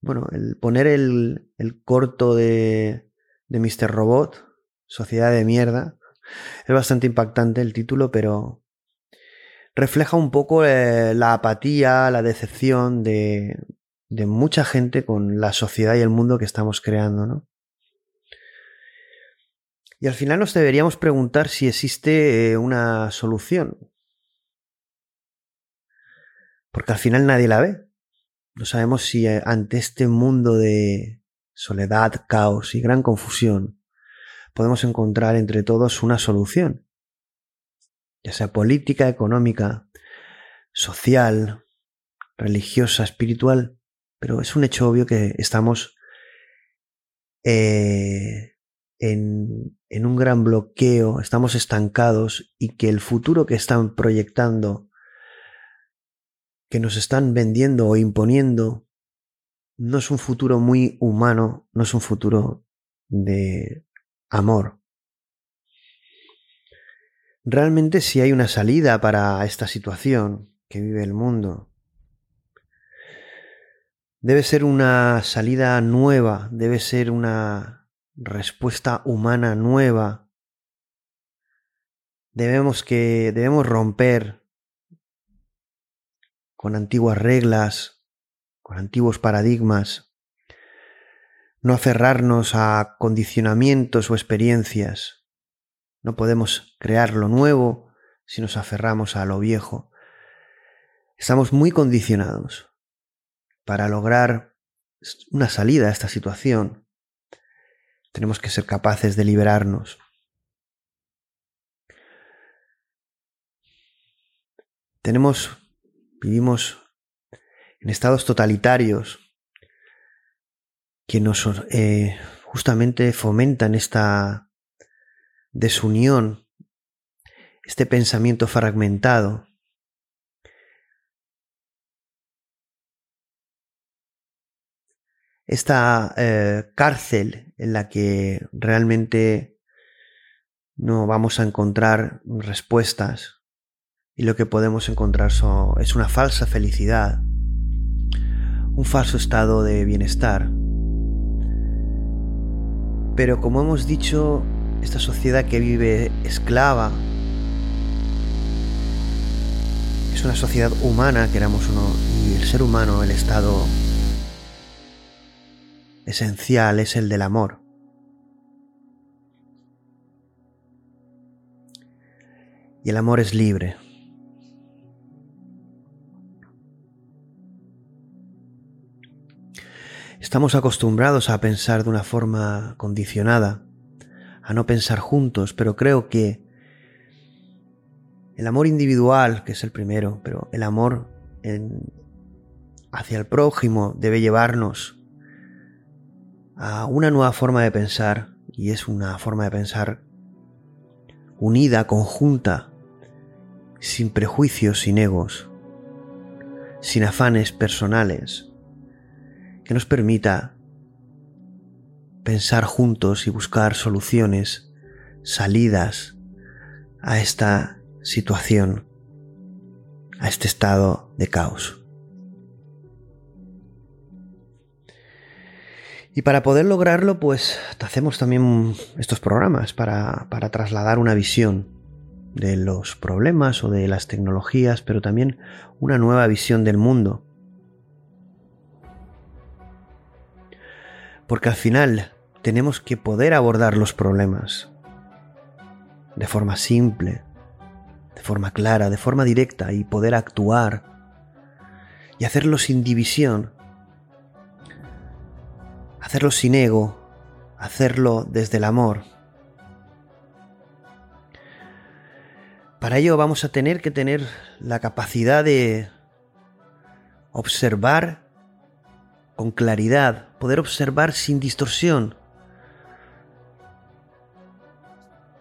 bueno, el poner el, el corto de, de Mr. Robot, Sociedad de Mierda, es bastante impactante el título, pero refleja un poco eh, la apatía, la decepción de, de mucha gente con la sociedad y el mundo que estamos creando, ¿no? Y al final nos deberíamos preguntar si existe eh, una solución. Porque al final nadie la ve. No sabemos si eh, ante este mundo de soledad, caos y gran confusión podemos encontrar entre todos una solución ya sea política, económica, social, religiosa, espiritual, pero es un hecho obvio que estamos eh, en, en un gran bloqueo, estamos estancados y que el futuro que están proyectando, que nos están vendiendo o imponiendo, no es un futuro muy humano, no es un futuro de amor, realmente si hay una salida para esta situación que vive el mundo. Debe ser una salida nueva, debe ser una respuesta humana nueva. Debemos que debemos romper con antiguas reglas, con antiguos paradigmas, no aferrarnos a condicionamientos o experiencias no podemos crear lo nuevo si nos aferramos a lo viejo. Estamos muy condicionados. Para lograr una salida a esta situación, tenemos que ser capaces de liberarnos. Tenemos, vivimos en estados totalitarios que nos eh, justamente fomentan esta desunión, este pensamiento fragmentado. Esta eh, cárcel en la que realmente no vamos a encontrar respuestas y lo que podemos encontrar es una falsa felicidad, un falso estado de bienestar. Pero como hemos dicho, esta sociedad que vive esclava, es una sociedad humana, queramos o no, y el ser humano, el estado esencial es el del amor. Y el amor es libre. Estamos acostumbrados a pensar de una forma condicionada a no pensar juntos, pero creo que el amor individual, que es el primero, pero el amor hacia el prójimo debe llevarnos a una nueva forma de pensar, y es una forma de pensar unida, conjunta, sin prejuicios, sin egos, sin afanes personales, que nos permita pensar juntos y buscar soluciones, salidas a esta situación, a este estado de caos. Y para poder lograrlo, pues hacemos también estos programas para, para, trasladar una visión de los problemas o de las tecnologías, pero también una nueva visión del mundo. Porque al final tenemos que poder abordar los problemas de forma simple, de forma clara, de forma directa y poder actuar y hacerlo sin división, hacerlo sin ego, hacerlo desde el amor. Para ello vamos a tener que tener la capacidad de observar con claridad, poder observar sin distorsión.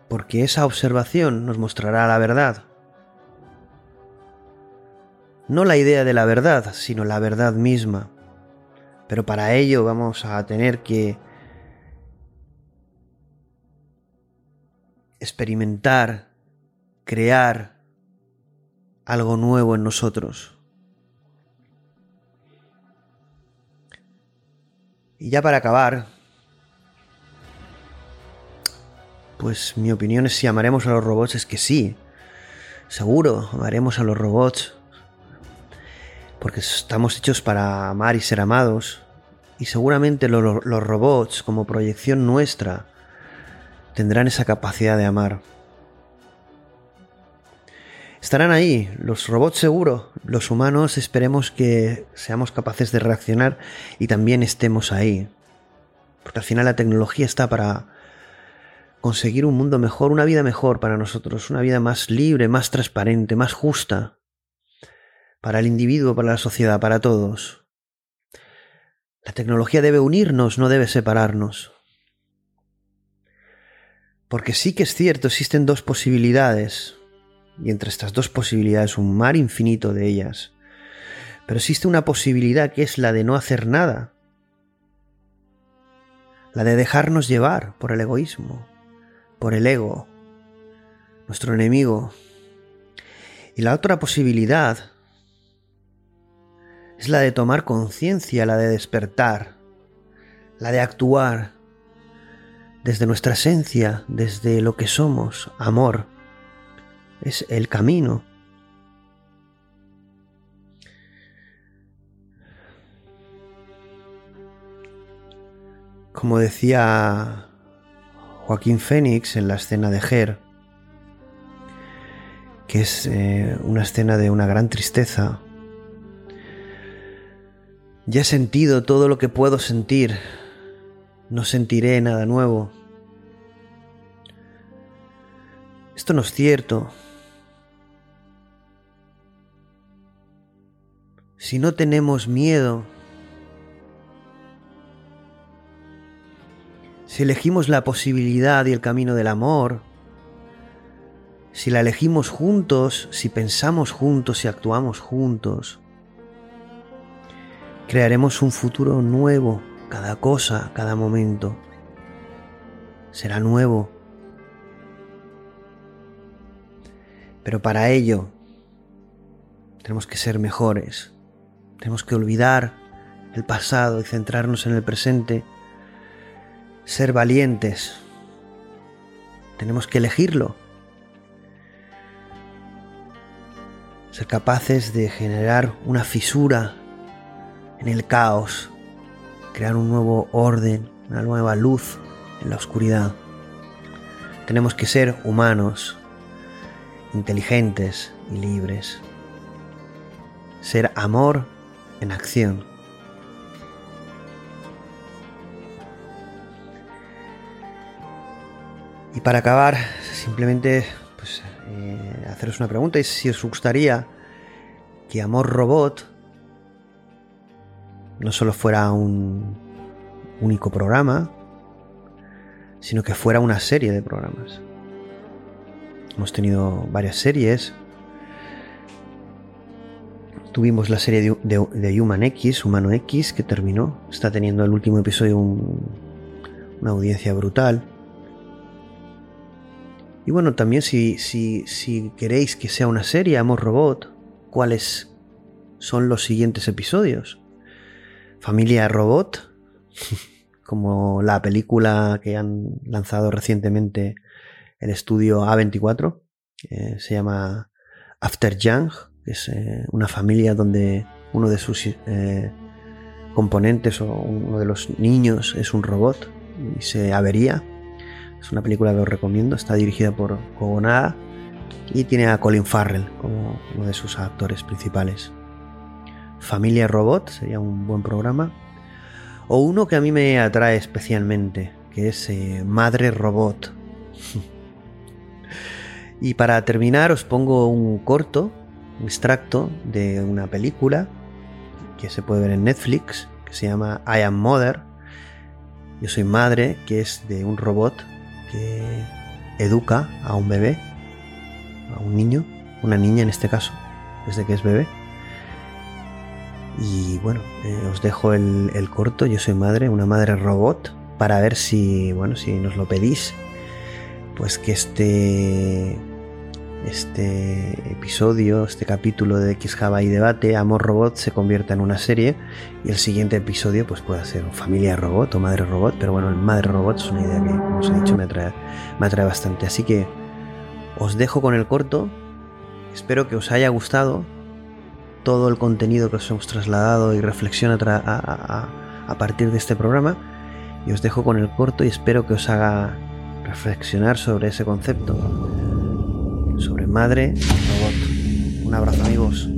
Porque esa observación nos mostrará la verdad. No la idea de la verdad, sino la verdad misma. Pero para ello vamos a tener que experimentar, crear algo nuevo en nosotros. Y ya para acabar, pues mi opinión es si amaremos a los robots es que sí. Seguro, amaremos a los robots porque estamos hechos para amar y ser amados, y seguramente los robots, como proyección nuestra, tendrán esa capacidad de amar. Estarán ahí, los robots seguro, los humanos esperemos que seamos capaces de reaccionar y también estemos ahí. Porque al final la tecnología está para conseguir un mundo mejor, una vida mejor para nosotros, una vida más libre, más transparente, más justa para el individuo, para la sociedad, para todos. La tecnología debe unirnos, no debe separarnos. Porque sí que es cierto, existen dos posibilidades, y entre estas dos posibilidades un mar infinito de ellas. Pero existe una posibilidad que es la de no hacer nada, la de dejarnos llevar por el egoísmo, por el ego, nuestro enemigo. Y la otra posibilidad es la de tomar conciencia, la de despertar, la de actuar desde nuestra esencia, desde lo que somos, amor. Es el camino. Como decía Joaquín Fénix en la escena de Ger, que es eh, una escena de una gran tristeza, ya he sentido todo lo que puedo sentir. No sentiré nada nuevo. Esto no es cierto. Si no tenemos miedo, si elegimos la posibilidad y el camino del amor, si la elegimos juntos, si pensamos juntos y actuamos juntos, Crearemos un futuro nuevo, cada cosa, cada momento. Será nuevo. Pero para ello tenemos que ser mejores. Tenemos que olvidar el pasado y centrarnos en el presente. Ser valientes. Tenemos que elegirlo. Ser capaces de generar una fisura en el caos, crear un nuevo orden, una nueva luz en la oscuridad. Tenemos que ser humanos, inteligentes y libres. Ser amor en acción. Y para acabar, simplemente pues, eh, haceros una pregunta y si os gustaría que Amor Robot no solo fuera un único programa, sino que fuera una serie de programas. Hemos tenido varias series. Tuvimos la serie de, Human X, Humano X, que terminó. Está teniendo el último episodio una audiencia brutal. Y bueno, también si, si, si queréis que sea una serie, Amor Robot, ¿cuáles son los siguientes episodios? Familia Robot, como la película que han lanzado recientemente el estudio A24, eh, se llama After Young, es eh, una familia donde uno de sus eh, componentes o uno de los niños es un robot y se avería. Es una película que os recomiendo, está dirigida por Kogonada y tiene a Colin Farrell como uno de sus actores principales. Familia Robot sería un buen programa. O uno que a mí me atrae especialmente, que es eh, Madre Robot. y para terminar os pongo un corto, extracto de una película que se puede ver en Netflix, que se llama I Am Mother. Yo soy madre, que es de un robot que educa a un bebé, a un niño, una niña en este caso, desde que es bebé. Y bueno, eh, os dejo el, el, corto, yo soy madre, una madre robot, para ver si, bueno, si nos lo pedís, pues que este este episodio, este capítulo de X Java y Debate, Amor Robot, se convierta en una serie y el siguiente episodio pues puede ser Familia Robot o Madre Robot, pero bueno, el Madre Robot es una idea que, como os he dicho, me atrae, me atrae bastante. Así que os dejo con el corto, espero que os haya gustado todo el contenido que os hemos trasladado y reflexión a, a partir de este programa. Y os dejo con el corto y espero que os haga reflexionar sobre ese concepto sobre Madre Robot. Un abrazo amigos.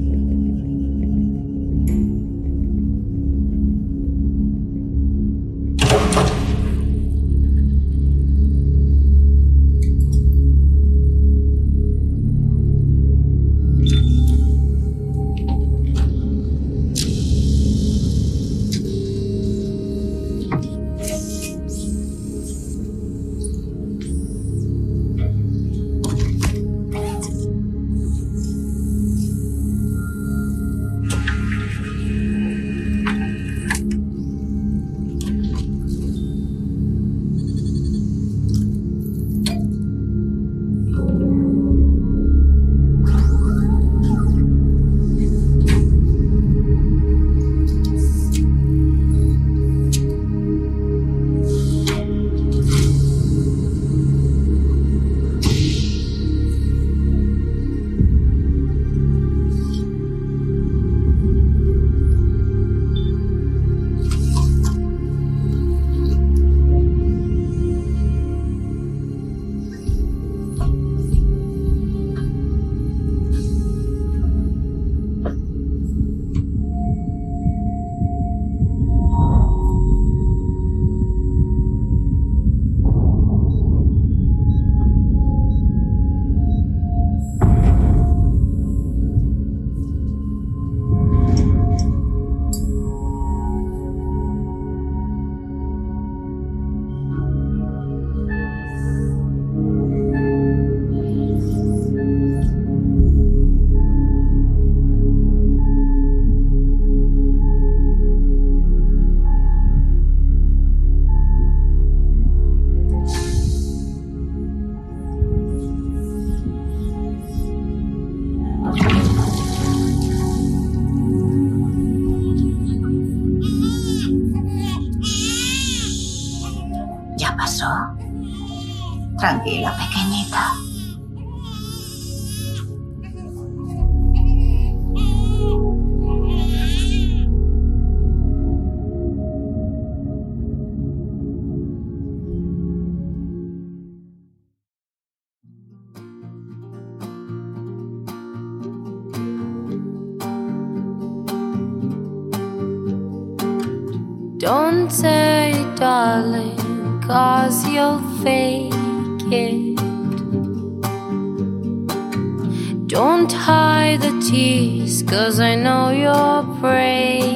Cause I know you're breaking.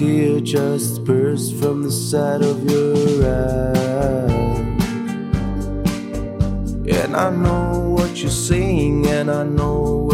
tear just burst from the side of your eye. And I know what you're saying, and I know